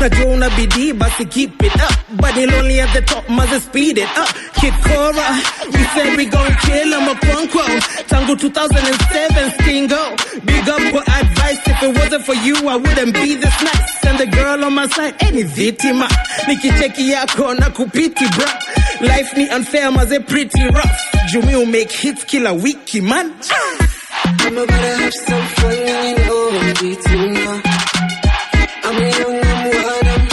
Najua una bidii basi keep it up. But ni lonely at the top maze speed it up. Kid Cora we said we gon' kill him a quote tangu 2007 stingo. Big up for advice. If it wasn't for you I wouldn't be this nice and the girl on my side any victima nikicheki yako na kupiti bra. Life ni unfair maze pretty rough. Jumi will make hits kila wiki man. I'm about to have some fun and you know I'm Vitima. I'm young, I'm wild, I'm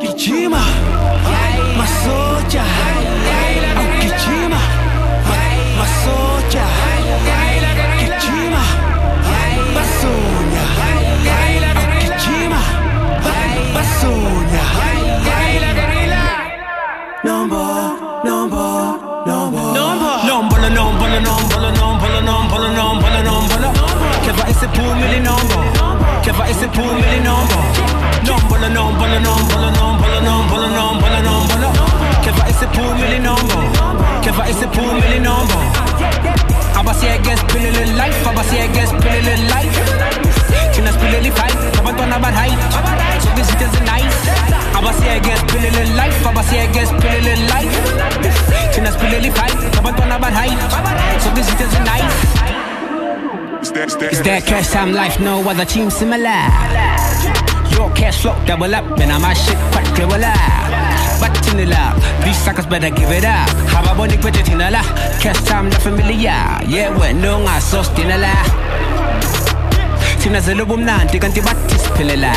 Kichima, masocha, au kichima, masocha, kichima, basoña, au kichima, basoña. Number, number, number, number, number, number, number, number, number, number, number, number. Clever is a pool million number. Clever is a pool million number on, bollen on, bollen on, bollen on, bollen on, bollen on, bollen on, bollen on. Que va esse pour millinongo? Que va esse pour millinongo? Aber sie ergänzt Pille Life, aber sie ergänzt Pille Life. Can I spill it fight? Aber don't aber high. So this is nice. Aber sie ergänzt Pille Life, aber sie ergänzt Pille Life. Can I spill it fight? Aber don't aber high. So this is nice. It's that cash time life, no other team similar. Your cash flow double up, and I'm my shit quite dribble out. But in the lab, these suckers better give it up. Have a body it in a la. Cash time the familiar. Yeah, when no I so still a la. Tina Zilubum Nanti Ganti Batis Pilela.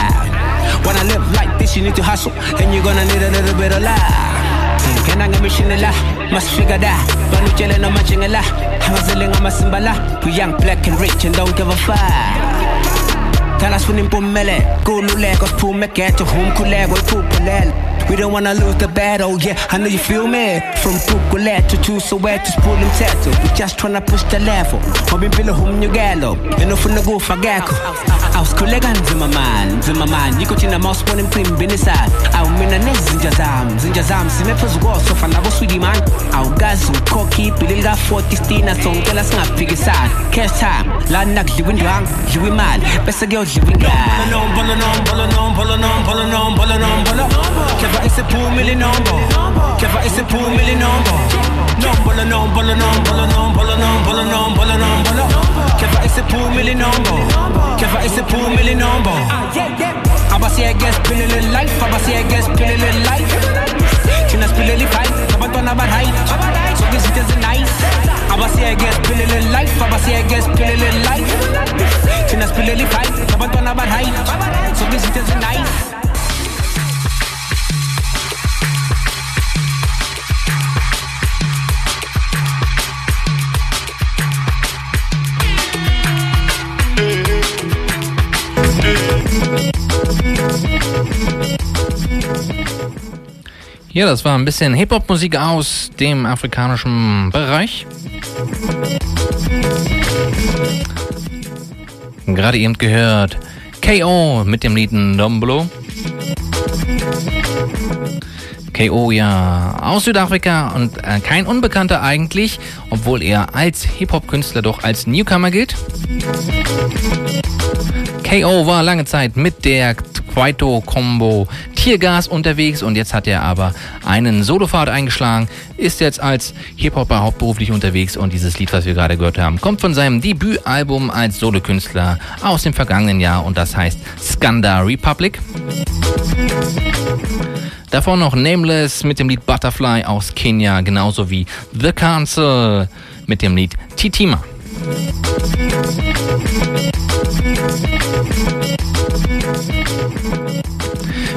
When I live like this, you need to hustle, and you're gonna need a little bit of love. Can I get mission la? Must figure that. Banu chillin' no matching a la. We young, black and rich and don't give a fuck. Thala sifuna impumelelo Kululeko to egeto umkhuleko iphuphelele. We don't wanna lose the battle, yeah, I know you feel me. From Pukulet to Tusoet to Spooling Tattoo We just tryna push the level. Mabim pila humnyugalo Enofuna gufa gakho Awusikhuleka nzima mani, nzima mani Yikho thina mawusibona a nest, Zinjazam, Zinjazam. See me for the Sime phezu kosofa nabo sweetie man. Awukazi ukhokha ibhili lika-40 stina Songicela sad. Cash time, lani nakudliwa indwangu, dliwa imali Bese kuyodliwa ingane is a pool milli number. Keva is a pool milli number. Number la number la number la number la number la number la number la. Keva is a pool milli number. Keva is a pool milli number. Aber sie ergänzt Pillele Life, aber sie ergänzt Pillele Life. Kinder Pillele Fight, aber dann aber high. So wie sieht das nice. Aber sie ergänzt Pillele Life, aber sie ergänzt Pillele Life. Kinder Pillele Fight, aber dann aber high. So wie sieht das nice. Ja, das war ein bisschen Hip-Hop-Musik aus dem afrikanischen Bereich. Gerade eben gehört KO mit dem Lied Dombolo. KO ja aus Südafrika und äh, kein Unbekannter eigentlich, obwohl er als Hip-Hop-Künstler doch als Newcomer gilt. KO war lange Zeit mit der Kwaito-Combo Tiergas unterwegs und jetzt hat er aber einen Solopfad eingeschlagen, ist jetzt als Hip-Hopper hauptberuflich unterwegs und dieses Lied, was wir gerade gehört haben, kommt von seinem Debütalbum als Solokünstler aus dem vergangenen Jahr und das heißt Skanda Republic. Davor noch Nameless mit dem Lied Butterfly aus Kenia, genauso wie The Council mit dem Lied Titima.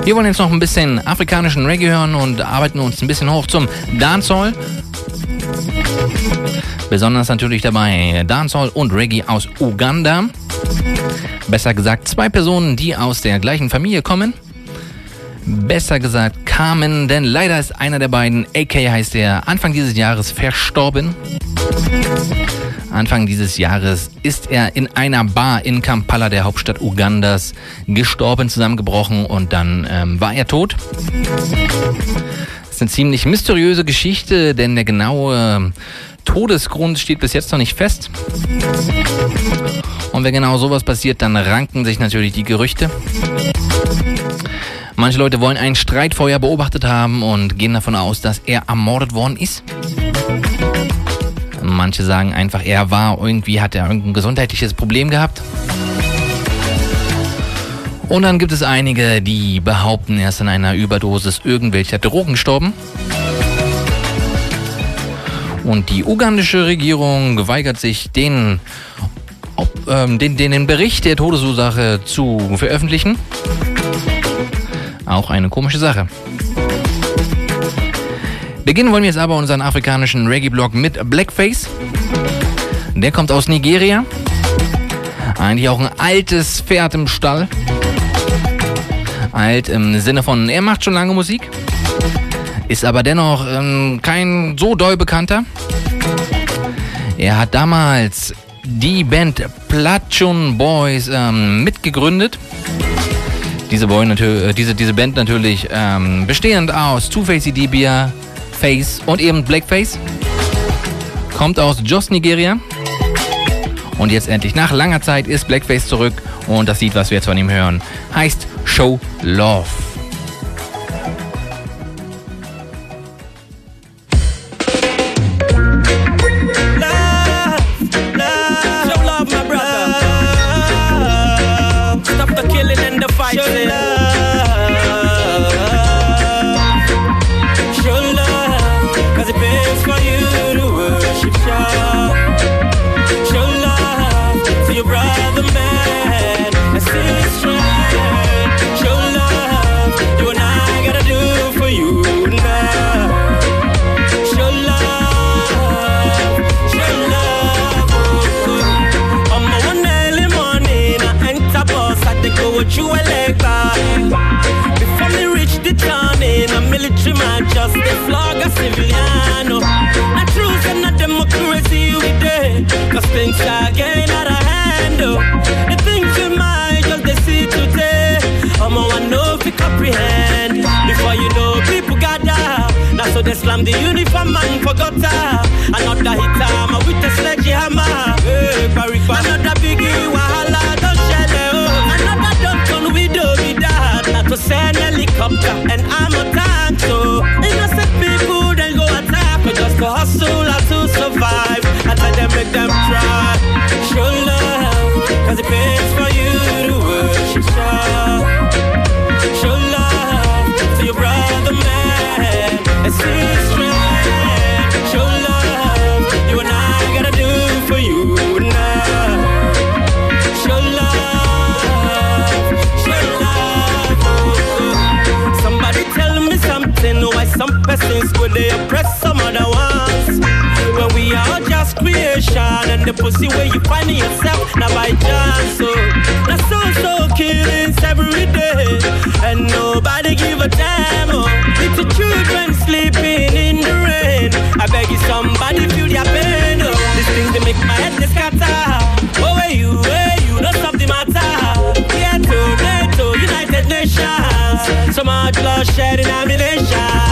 Wir wollen jetzt noch ein bisschen afrikanischen Reggae hören und arbeiten uns ein bisschen hoch zum Dancehall. Besonders natürlich dabei Dancehall und Reggae aus Uganda. Besser gesagt zwei Personen, die aus der gleichen Familie kommen. Besser gesagt kamen, denn leider ist einer der beiden, AK heißt er, Anfang dieses Jahres verstorben. Anfang dieses Jahres ist er in einer Bar in Kampala, der Hauptstadt Ugandas, gestorben, zusammengebrochen und dann ähm, war er tot. Das ist eine ziemlich mysteriöse Geschichte, denn der genaue Todesgrund steht bis jetzt noch nicht fest. Und wenn genau sowas passiert, dann ranken sich natürlich die Gerüchte. Manche Leute wollen ein Streitfeuer beobachtet haben und gehen davon aus, dass er ermordet worden ist. Manche sagen einfach, er war irgendwie, hat er irgendein gesundheitliches Problem gehabt. Und dann gibt es einige, die behaupten, er ist an einer Überdosis irgendwelcher Drogen gestorben. Und die ugandische Regierung weigert sich, den, ob, ähm, den, den, den Bericht der Todesursache zu veröffentlichen. Auch eine komische Sache. Beginnen wollen wir jetzt aber unseren afrikanischen Reggae-Blog mit Blackface. Der kommt aus Nigeria. Eigentlich auch ein altes Pferd im Stall. Alt im Sinne von, er macht schon lange Musik. Ist aber dennoch ähm, kein so doll bekannter. Er hat damals die Band Platschun Boys ähm, mitgegründet. Diese, Boy äh, diese, diese Band natürlich ähm, bestehend aus Two-Face Idibia, Face und eben Blackface. Kommt aus Jos, Nigeria. Und jetzt endlich nach langer Zeit ist Blackface zurück und das Lied, was wir jetzt von ihm hören, heißt Show Love. She might just the flag of civiliano. Not truth and not democracy we did. Cause things are getting out of hand. Oh. The things you might just they see today. I'm a one know if you comprehend. Before you know, people gather. Uh, That's so they slam the uniform man for gutter. Uh, another hit time. the pussy where you find yourself. Now by chance, oh, so now so so killings every day, and nobody give a damn. Oh, little children sleeping in the rain. I beg you, somebody feel their pain. Oh, these things they make my head they scatter. Oh, where you, where you? Don't stop the matter. Yeah, to NATO, United Nations. So much blood shedding ammunition.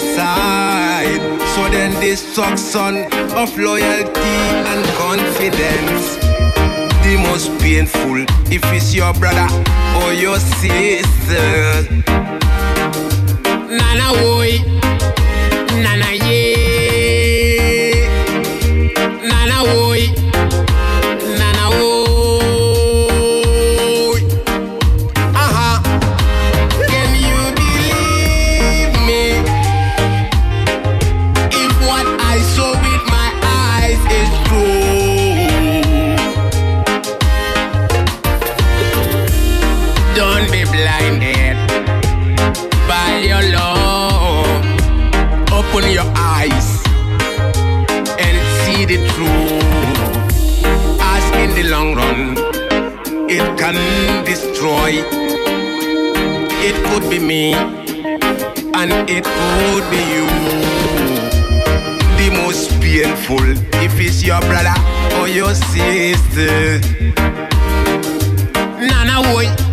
side. So then destruction of loyalty and confidence. The most painful if it's your brother or your sister. Nana, boy. It could be me, and it could be you. The most painful if it's your brother or your sister. Nana, boy.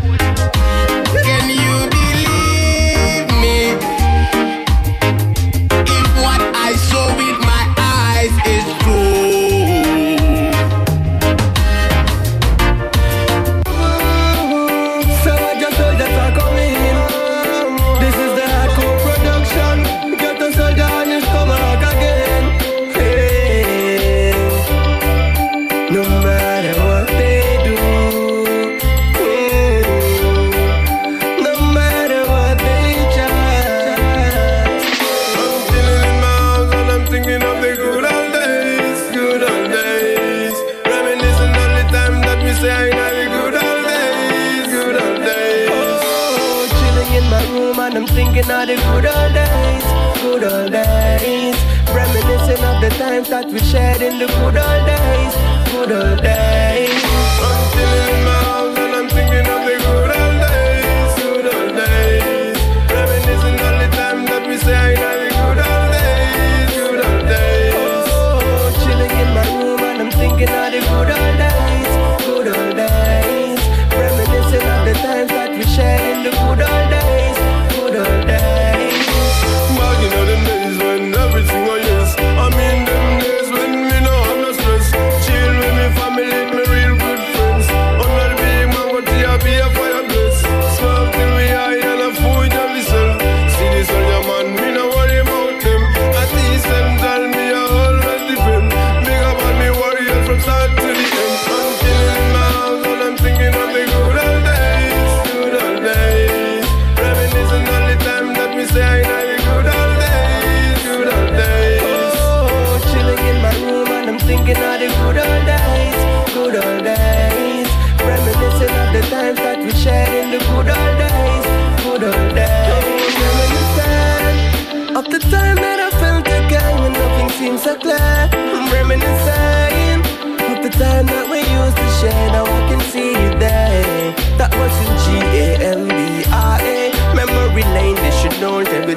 that we shared in the good old days, good old days.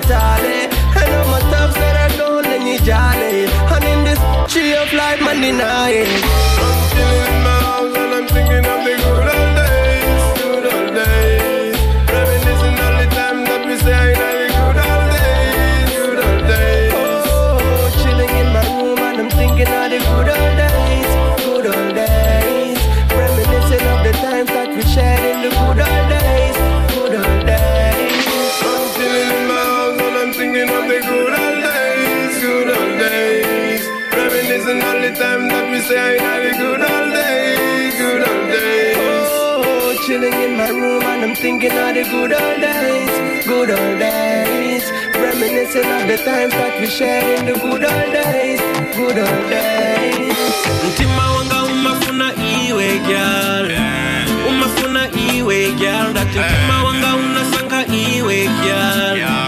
tally. And all my thugs that I don't any jale. And in this tree of life, man, deny it. I'm thinking of the good old days, good old days. Reminiscing of the times that we shared in the good old days, good old days. Mtima wanga umafuna iwe girl, umafuna iwe girl. Dati mtima wanga unasanga iwe girl.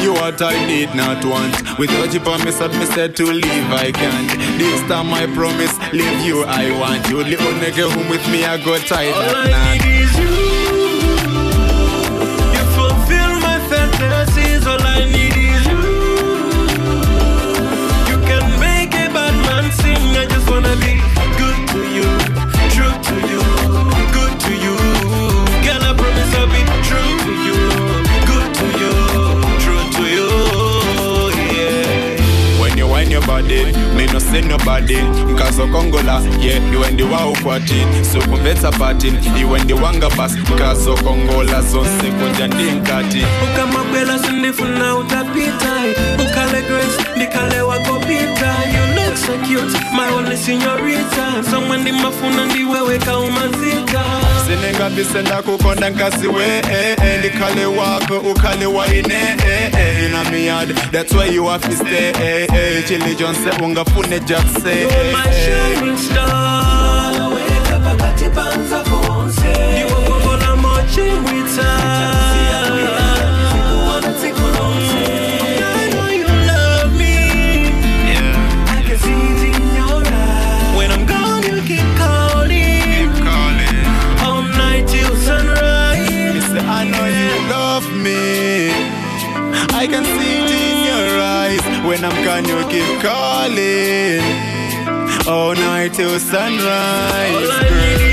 You what I did not want. Without your promise, I'm said to leave, I can't. This time I promise, leave you I want. You little nigga, home with me I go tight. All I need is you. nobody Me no say nobody. Mkazokongola yeah iwendiwa ukwati sukumvetsa pati iwendiwanga basi mkazokongola zonse kunja ndi mkati ukamabwela sindifuna utapita. Ukale grace ndikale wakopita so My only senorita. Someone ndi mafuna ndiwewe kaumazika sinengabisenda kukonda nkasiwe eh, eh, likhale wakho ukhale wayine eh, eh, inamiyad that's why you have to stay eh, eh, chili jonse ungafune jakse eh, eh, eh. Ndiwe kukona mochi mwita when I'm gone, you keep calling. All night till sunrise.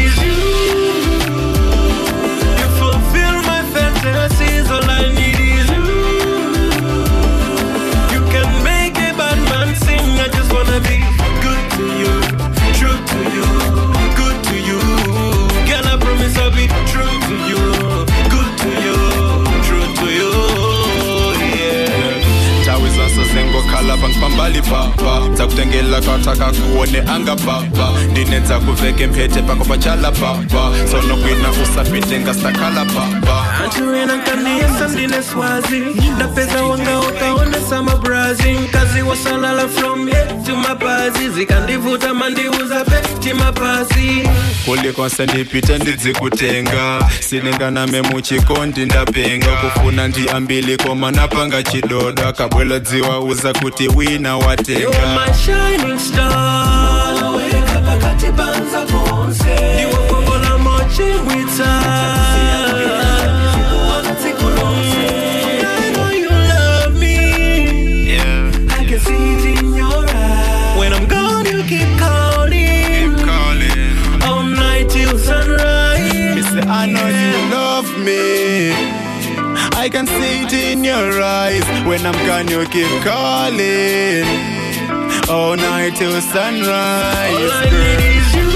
ngihamba ngihamba libhaba ngizakuthengela katha kakuwone angabhaba ndinenza kuveke mphethe pako patshala bhaba sonokwina usabhide ngasakhala bhaba antiwena nkaniyesa ndineswazi ndapeza wanga ukaonesa mabrazi mkazi wasalala from head to mapazi zikandivuta mandiuza beti mapasi kulikonse ndipite ndidzikutenga silinganame muchikondi ndapenga kufuna ndiambili koma napanga chidoda kabwela dziwa uza kuti wina wateka You're my shining star Ni wakongo na moche wita your eyes. When I'm gone, you keep calling. All night till sunrise. All I need is. You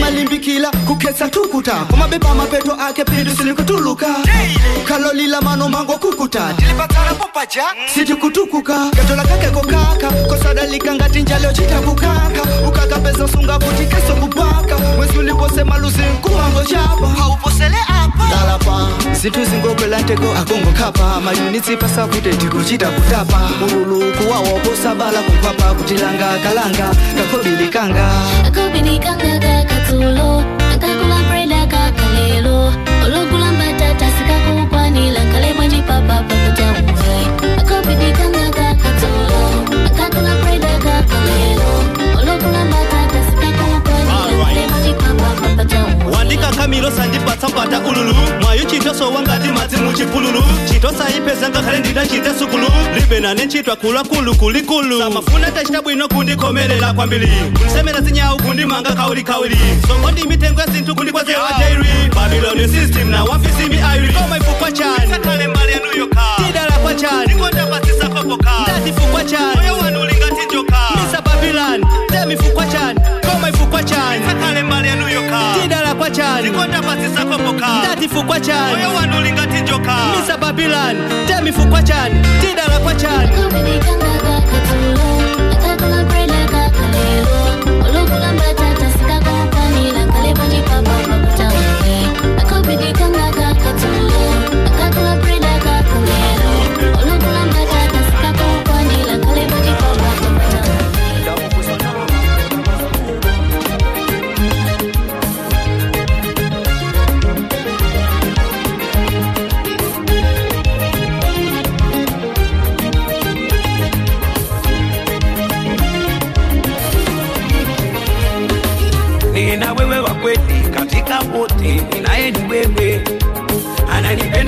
malimbikila kukhetsa tukuta kumabeba mapeto ake pindu silikutuluka. Kalolila mano mango kukuta. Tilipatsala popaja mm. sitikutukuka katola kakeko kaka kosadalika ngati njalo chitakukaka ukakapeza sunga kuti keso kupaka mwezi uliposema luzi nkumango chapa hauposele lalapa zinthu zingogwera ntego akongokhapa mayunitsi pasakuti ndikuchita kutapa mululu kuwawo kosabala kukwapa kutilanga kalanga kakhobilikanga kakhobilikanga kakatsulo kamilo sandipatsa mpata ululu. Madzi muchipululu ngakhale sukulu. Kulikulu samafuna tachita bwino kwambiri zinyawu kundimanga songo ndi mitengo ya kundikwazewa system na wafisi mi airi koma ifukwa chani chani. Moyo wanu ulingati njoka zikonda pasisakomboka tatifukwa chani oyo wanu lingatinjoka misababilani temifukwa chani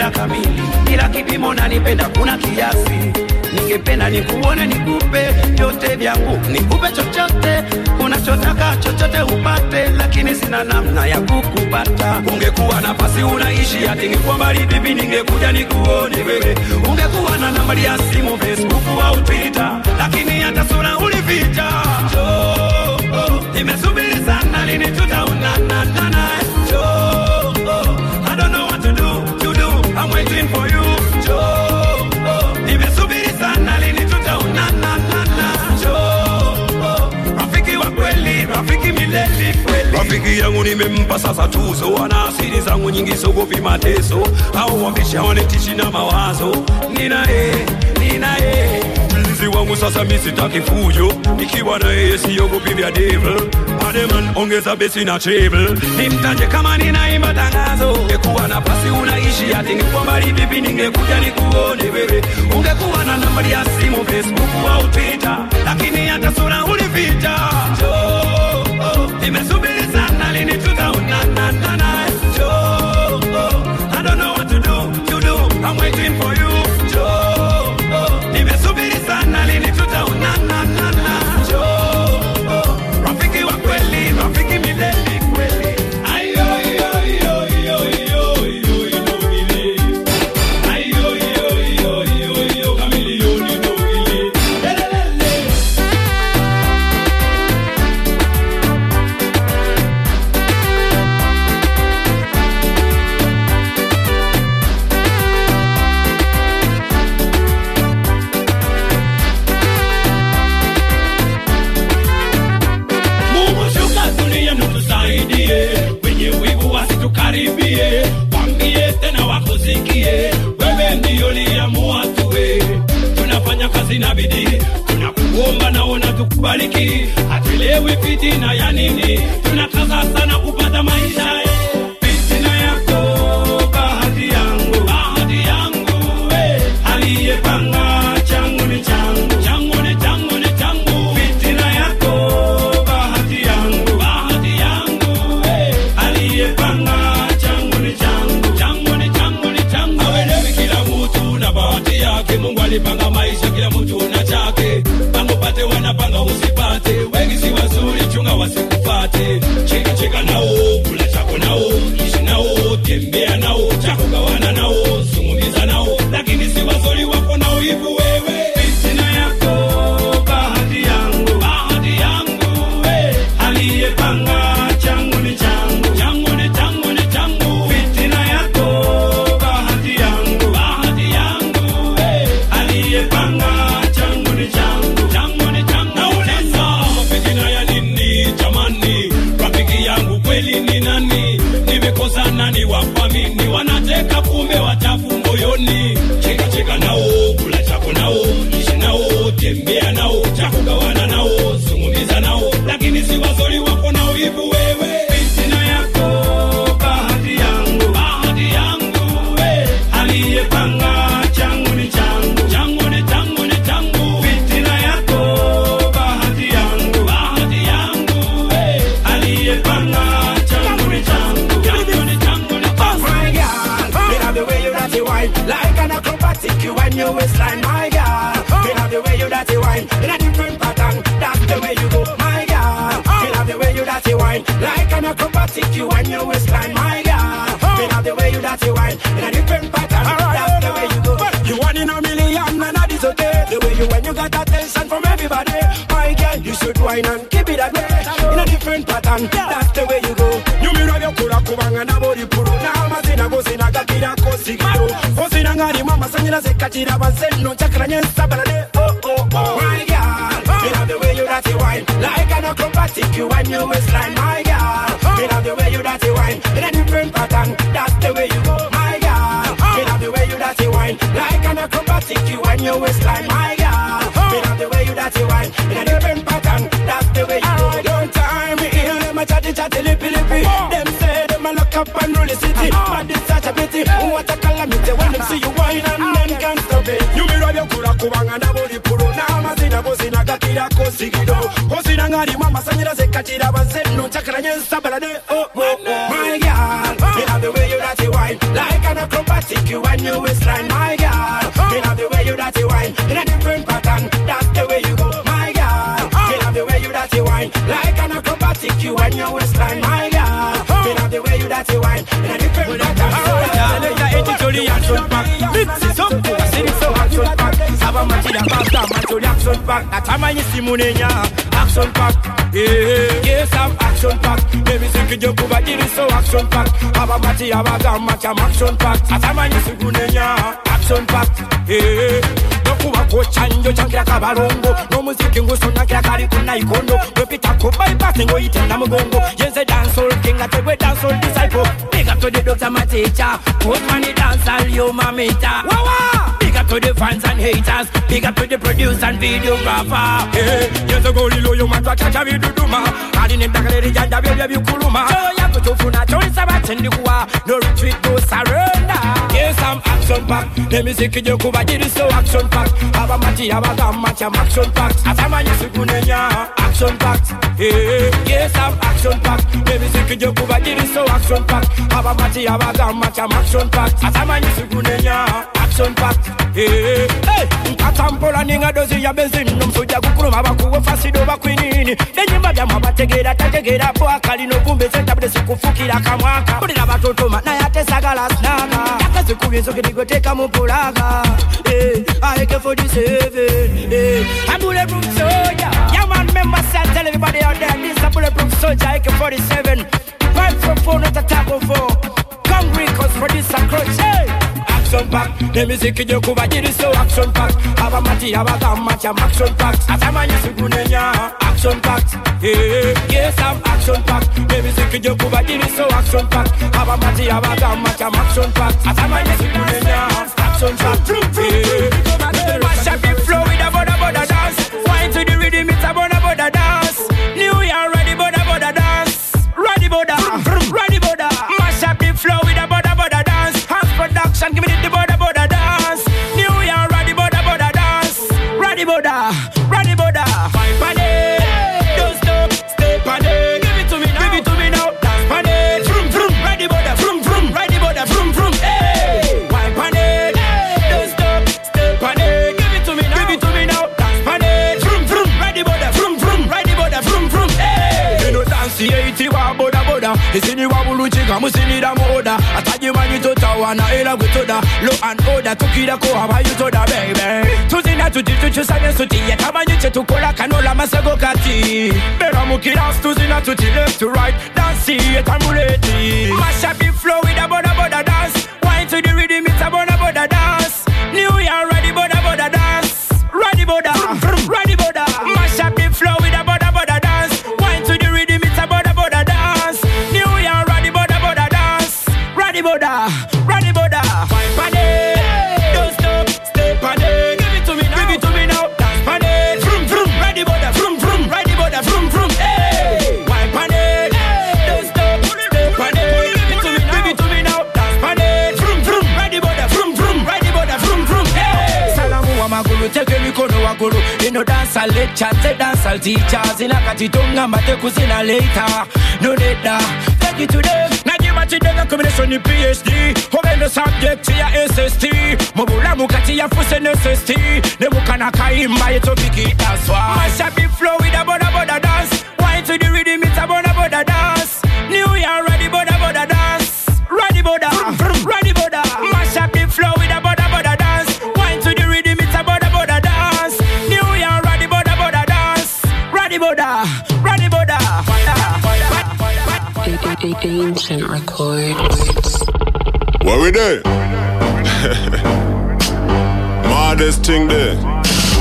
ananipenda kamili bila kipimo, nanipenda kuna kiasi. Ningependa nikuone, nikupe vyote vyangu, nikupe chochote unachotaka, chochote upate, lakini sina namna ya kukupata. Ungekuwa nafasi unaishi ati ningekuwa mbali, bibi, ningekuja nikuone wewe. Ungekuwa na nambari ya simu, Facebook au Twitter, lakini hata sura ulificha. Oh, oh, nimesubiri sana lini tutaonana rafiki yangu nimempa sasa tuzo. Wana asili zangu nyingi sogopi mateso. Au wambisha wanitishi na mawazo. Nina yeye, nina yeye mlinzi wangu sasa mi sitaki fujo. Nikiwa na yeye siogopi vya devil. Ademan ongeza besi na treble. Nimtaje kama ninaimba tangazo. Ungekuwa na pasi unaishi ati. Ni kwa mbali vipi ningekuja nikuone wewe. Ungekuwa na nambari ya simu facebook au twitter. Lakini hata sura ulificha oh, oh, nimesubiri tukaribie wambie tena wakusikie. Wewe ndio uliamua tuwe. Tunafanya kazi na bidii tunakuomba naona tukubariki hatuelewi fitina ya nini. Tunakaza sana kupata maisha eh. and that's the way you go. You mirror your Kura nyumirwa byokula kubangana bolipulu n'amazina gozina gakira kosigiro ozina ngalimu amasanyalaze katira baze nno ncakalanye nsabalale oo oh, oh, oh. My girl, you know the way you got it wine. Like an acrobatic, you and you is kikido osina ng'alimu amasanyalaze katira baze nno ncakalanye nsabalade oh, oh, oh. my girl, you love the way you dirty wine. Like an acrobatic, you and your line. a bapta Macho action pack. That time I see ye simunenya Action pack Yeah. Yes I'm action pack. Baby siki joku ba diri so action pack. Aba mati aba I'm action pack. See, ye simunenya Action pack Yeah. Kubako chanjo chankira kabalongo n'omuziki ngusunankira kali ku naikondo. Wepitako baipase ngoyite namugongo yenze dansol kinga tegwe dansol disciple. Big up to the doctor my teacher. Put money dancehall you mamita wawa up to the fans and haters. Big up to the producer and videographer. Eh, hey, years ago lilo the twa chacha viduduma. Hadi ni ndakale rijanda vile vikuluma. So ya kutufuna choni sabatini kuwa. No retreat, no surrender. Yes, I'm action packed. The music you your kuba jiri so action packed. Haba mati haba gamati I'm action packed. Asama nyesi kunenya action packed. Hey, yes, I'm action packed. The music you your kuba jiri so action packed. Haba mati haba gamati I'm action packed. Asama nyesi kunenya protection pact. Hey, eh, eh, hey. Eh. Atampola ninga dozi ya benzini nomsuja kukuruma bakuwe fasido bakwinini nenyimba bya mwabategera tategera po akalino kumbe zentabule zikufukira kamwaka kulira batotoma naye atesagala snaka yakazikubya ensoke hey, aeke 47 hey, abulebum soja yaman member sal tell everybody out aeke 47 Five from four, not a table four. Hungry cause producer crutch. Hey! action pack. The music you do cover jiri so action pack. Haba mati haba gamma cham action pack. Atamanya sigunenya action pack. Yeah, yes I'm action pack. The music you do cover jiri so action pack. Haba mati haba gamma cham action pack. Atamanya sigunenya action pack. Yeah, mash up the flow with a bona bona dance. Wine to the rhythm it's a bona bona dance. Totawana ila gwetoda lo and order tukira ko habayo toda baby? Tuzina tuti tuchusanye sutiye tamanyi chetukola kanola masego kati bera mukiras tuzina tuti left to right dance etamuleti mash up the flow with a boda boda dance. Wine to the rhythm it's a boda boda dance guru They no dance a lecture, they dance all teachers. In a katitunga matekuzina later. No need that, take it to them Najima chidega combination ni PhD Homendo subject ya SST Mubula mukati ya fuse SST Nebukana kaimba yeto piki that's why. Masha be flow with a boda boda dance. Wine to the rhythm it's a boda boda dance. New Year ready boda Ancient Records. What we there? Maddest thing there.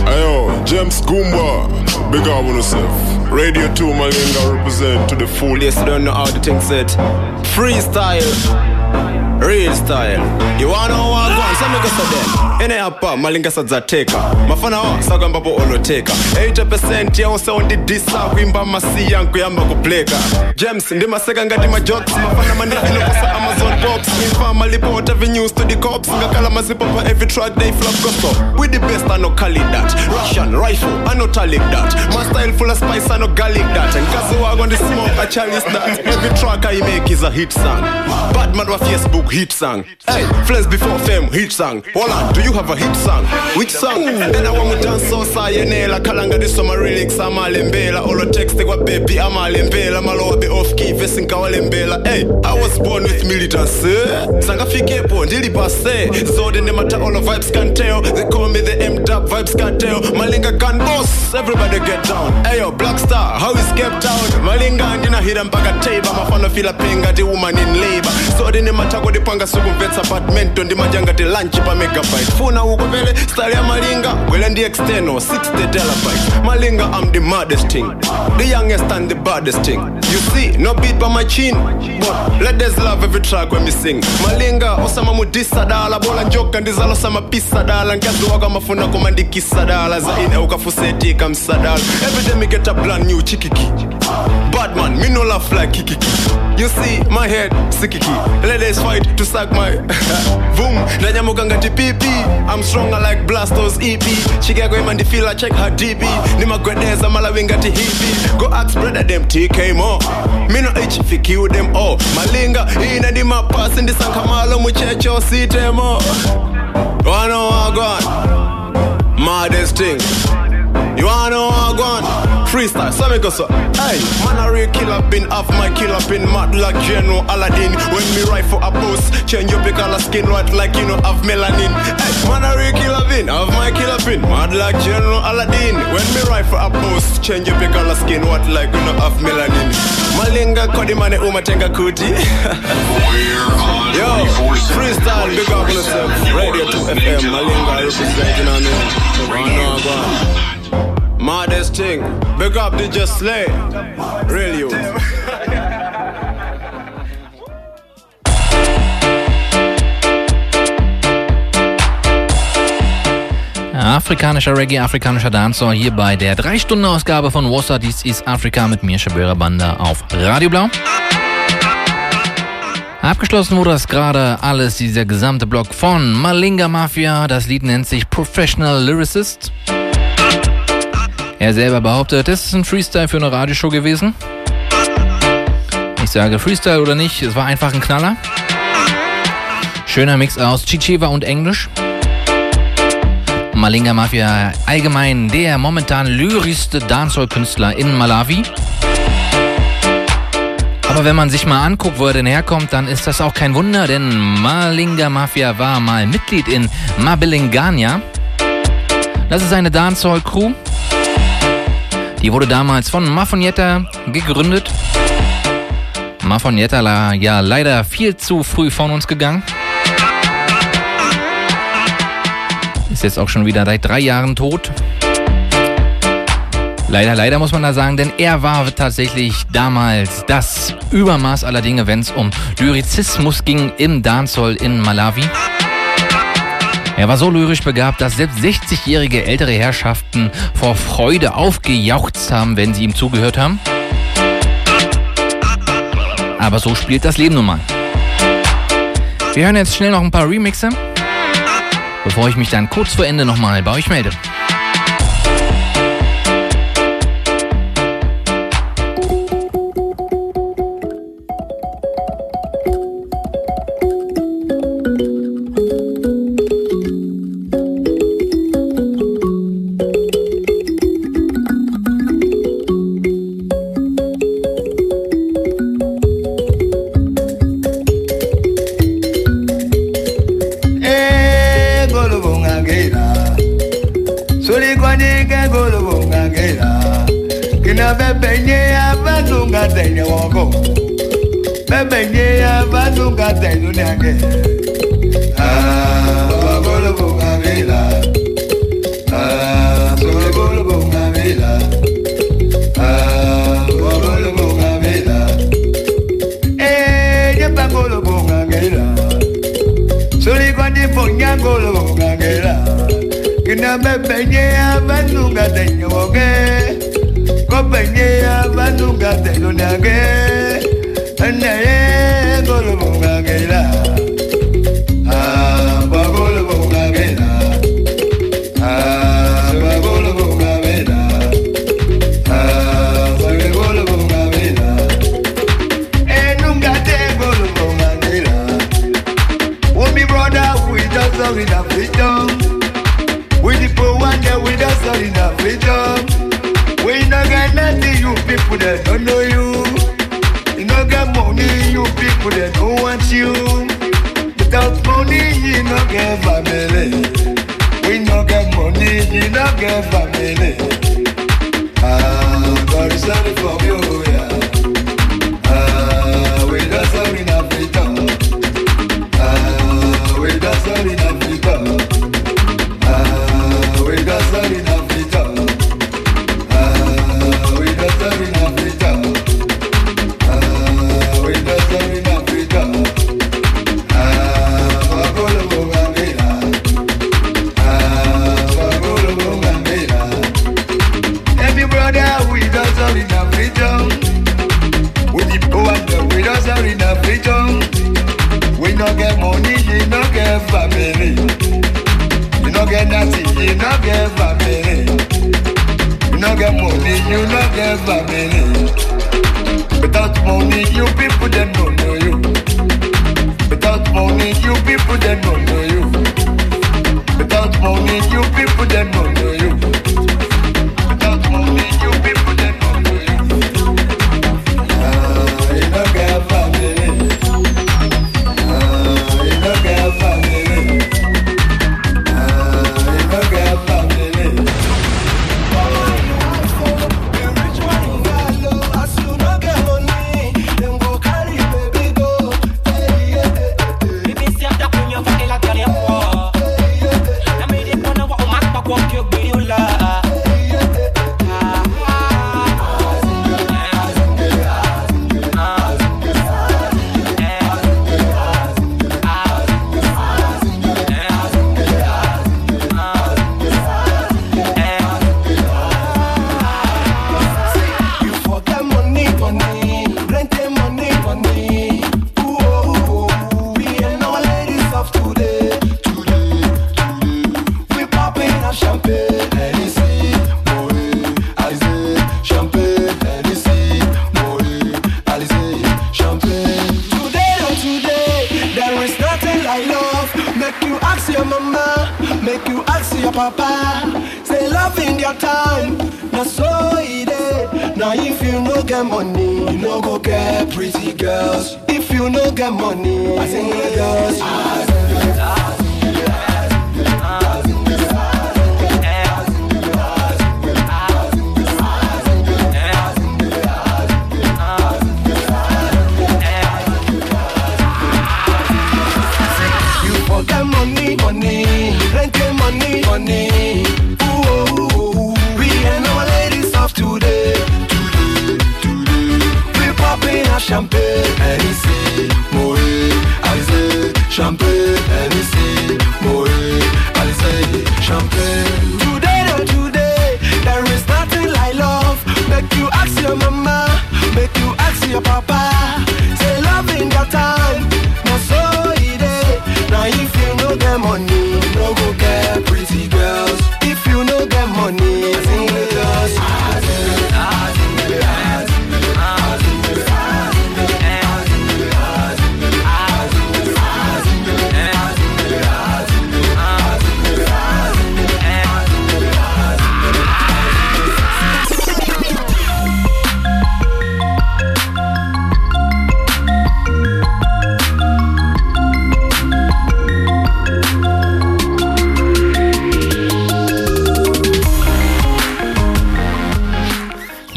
Ayo, James Goomba. Big up on yourself. Radio 2 Malinga represent to the full. Yes, you don't know how the thing said. Freestyle real style. You wanna know what? Going sema kosa dem ene hapa malinga sadzateka mafana wa sako ambapo oloteka 80% ya wose ondidisa kuimba masi yangu yamba kupleka. James ndimaseka ngati majokes mafana mandiinokosa ama box. Infa malipo what every news to the cops. Ngakala mazipo for every track they flop gospel. We the best I know call it that. Russian rifle I know talik that. My style full of spice I know garlic that. And kazi wag on the smoke I chalice that. Every track I make is a hit song. Bad man wa Facebook hit song. Hey, flames before fame hit song. Hold on, do you have a hit song? Which song? Then I want to dance so sayenela kalanga this summer lyrics amalembela olo text kwa baby amalembela malo be off key verse nkawalembela. Hey, I was born with militancy. Sangafikepo ndili pase. Then matter all the vibes can tell. They call me the M dub vibes can tell. Malinga can boss. Everybody get down. Hey yo, Black Star, how is Cape Town? Malinga ndina hira mpaka table. Mafano fila penga the woman in labor. So then matako dipanga sukumvetsa apartment ndimajanga ti lunch pa megabyte funa uko vele style ya malinga wele ndi external 60 terabyte malinga i'm the maddest thing the youngest and the baddest thing you see no beat by my chin but ladies love every track when producing malinga osamamudisa dala bola njoka ndizalosamaphisa dala. Nkaziwako amafuna kumandikisa dala. Zaine every day me get a brand new chikiki. Badman minola fly kikiki. You see my head sikiki. Ladies fight to suck my boom. Ndanyamuka ngati pipi i'm stronger like blastos ep chikeko imandifila check her db nimagwedeza malawi ngati hipi go ask brother them tk mo. Mino h fikiu them all malinga ina ndi mapasi ndisankha malo muchecho sitemo. Wano wagwan thing you wanna know what I want? Freestyle, so me go so Hey, man a real killer been Off my killer been Mad like General Aladdin. When me for a post Change up your color skin White like you know have melanin. Hey, man a real killer been Off my killer been Mad like General Aladdin. When me for a post Change up your color skin White like you know have melanin Malenga Cody Money Umatenga Kuti. Yo, freestyle, big up on the Radio 2 FM, Malenga represent, you know what I mean? Run on, go on. Modest thing, big up DJ Slay. Real you. Afrikanischer Reggae, afrikanischer Dancehall hier bei der 3-Stunden-Ausgabe von Wasser. Dies ist Afrika mit mir, Shabira Banda auf Radio Blau. Abgeschlossen wurde das gerade alles, dieser gesamte Block von Malinga Mafia. Das Lied nennt sich Professional Lyricist. Er selber behauptet, das ist ein Freestyle für eine Radioshow gewesen. Ich sage Freestyle oder nicht, es war einfach ein Knaller. Schöner Mix aus Chicheva und Englisch. Malinga Mafia allgemein der momentan lyrischste Dancehall-Künstler in Malawi. Aber wenn man sich mal anguckt, wo er denn herkommt, dann ist das auch kein Wunder, denn Malinga Mafia war mal Mitglied in Mabilingania. Das ist eine Dancehall-Crew. Die wurde damals von Mafonietta gegründet. Mafonietta ja leider viel zu früh von uns gegangen. Ist jetzt auch schon wieder seit drei Jahren tot. Leider, leider muss man da sagen, denn er war tatsächlich damals das Übermaß aller Dinge, wenn es um Lyrizismus ging im Dancehall in Malawi. Er war so lyrisch begabt, dass selbst 60-jährige ältere Herrschaften vor Freude aufgejauchzt haben, wenn sie ihm zugehört haben. Aber so spielt das Leben nun mal. Wir hören jetzt schnell noch ein paar Remixe bevor ich mich dann kurz vor Ende nochmal bei euch melde.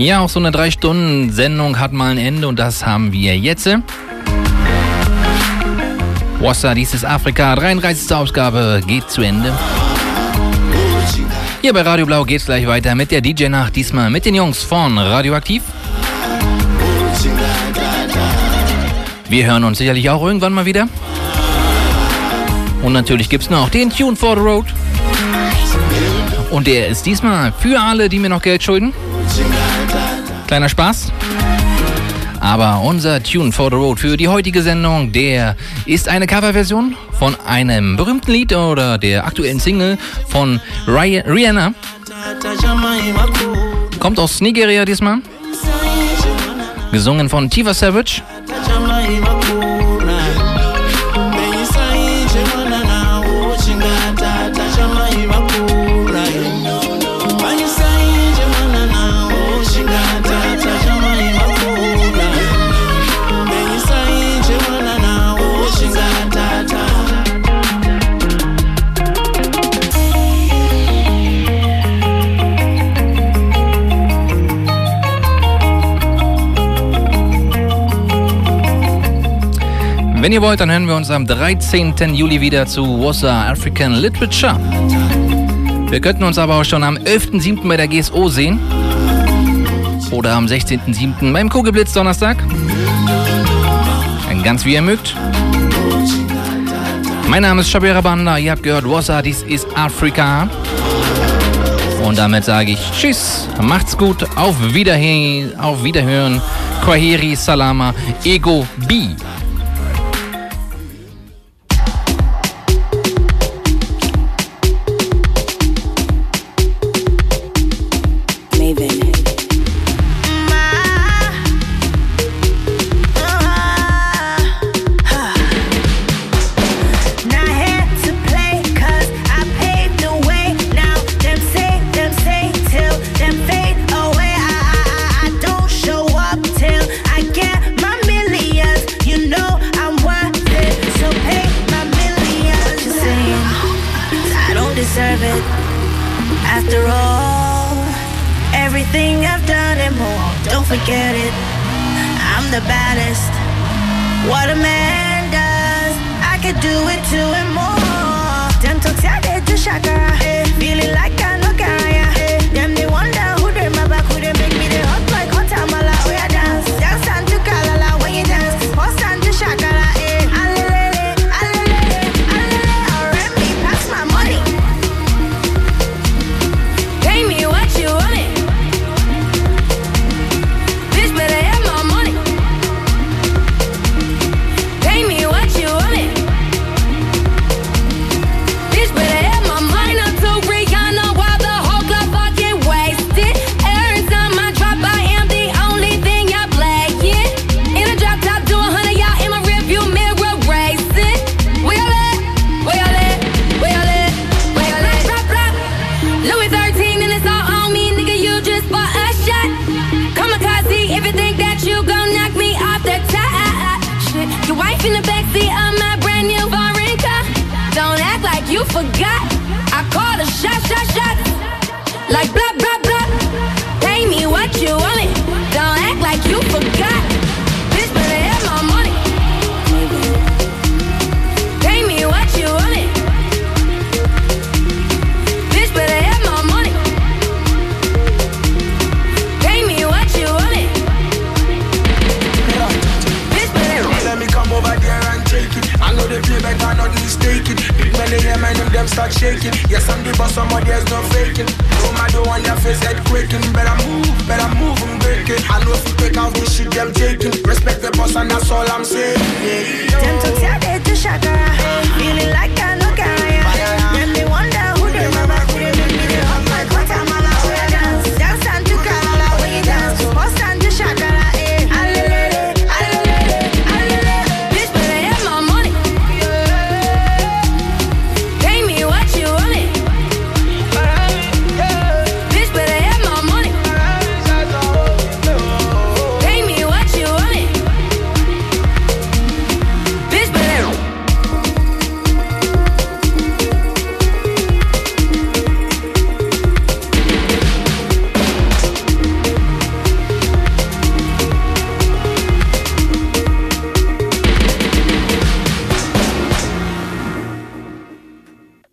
Ja, auch so eine 3-Stunden-Sendung hat mal ein Ende und das haben wir jetzt. Wassa, dies ist Afrika, 33. Ausgabe geht zu Ende. Hier bei Radio Blau geht's gleich weiter mit der DJ-Nacht, diesmal mit den Jungs von Radioaktiv. Wir hören uns sicherlich auch irgendwann mal wieder. Und natürlich gibt's noch den Tune for the Road. Und der ist diesmal für alle, die mir noch Geld schulden. Kleiner Spaß. Aber unser Tune for the Road für die heutige Sendung, der ist eine Coverversion von einem berühmten Lied oder der aktuellen Single von Rihanna. Kommt aus Nigeria diesmal. Gesungen von Tiva Savage. Wenn ihr wollt, dann hören wir uns am 13. Juli wieder zu Wassa African Literature. Wir könnten uns aber auch schon am 11.7. bei der GSO sehen. Oder am 16.7. beim Kugelblitz Donnerstag. Ganz wie ihr mögt. Mein Name ist Shabira Banda. Ihr habt gehört Wassa, dies ist Afrika. Und damit sage ich Tschüss, macht's gut, auf Wiederhe auf Wiederhören. Kwaheri Salama, Ego B.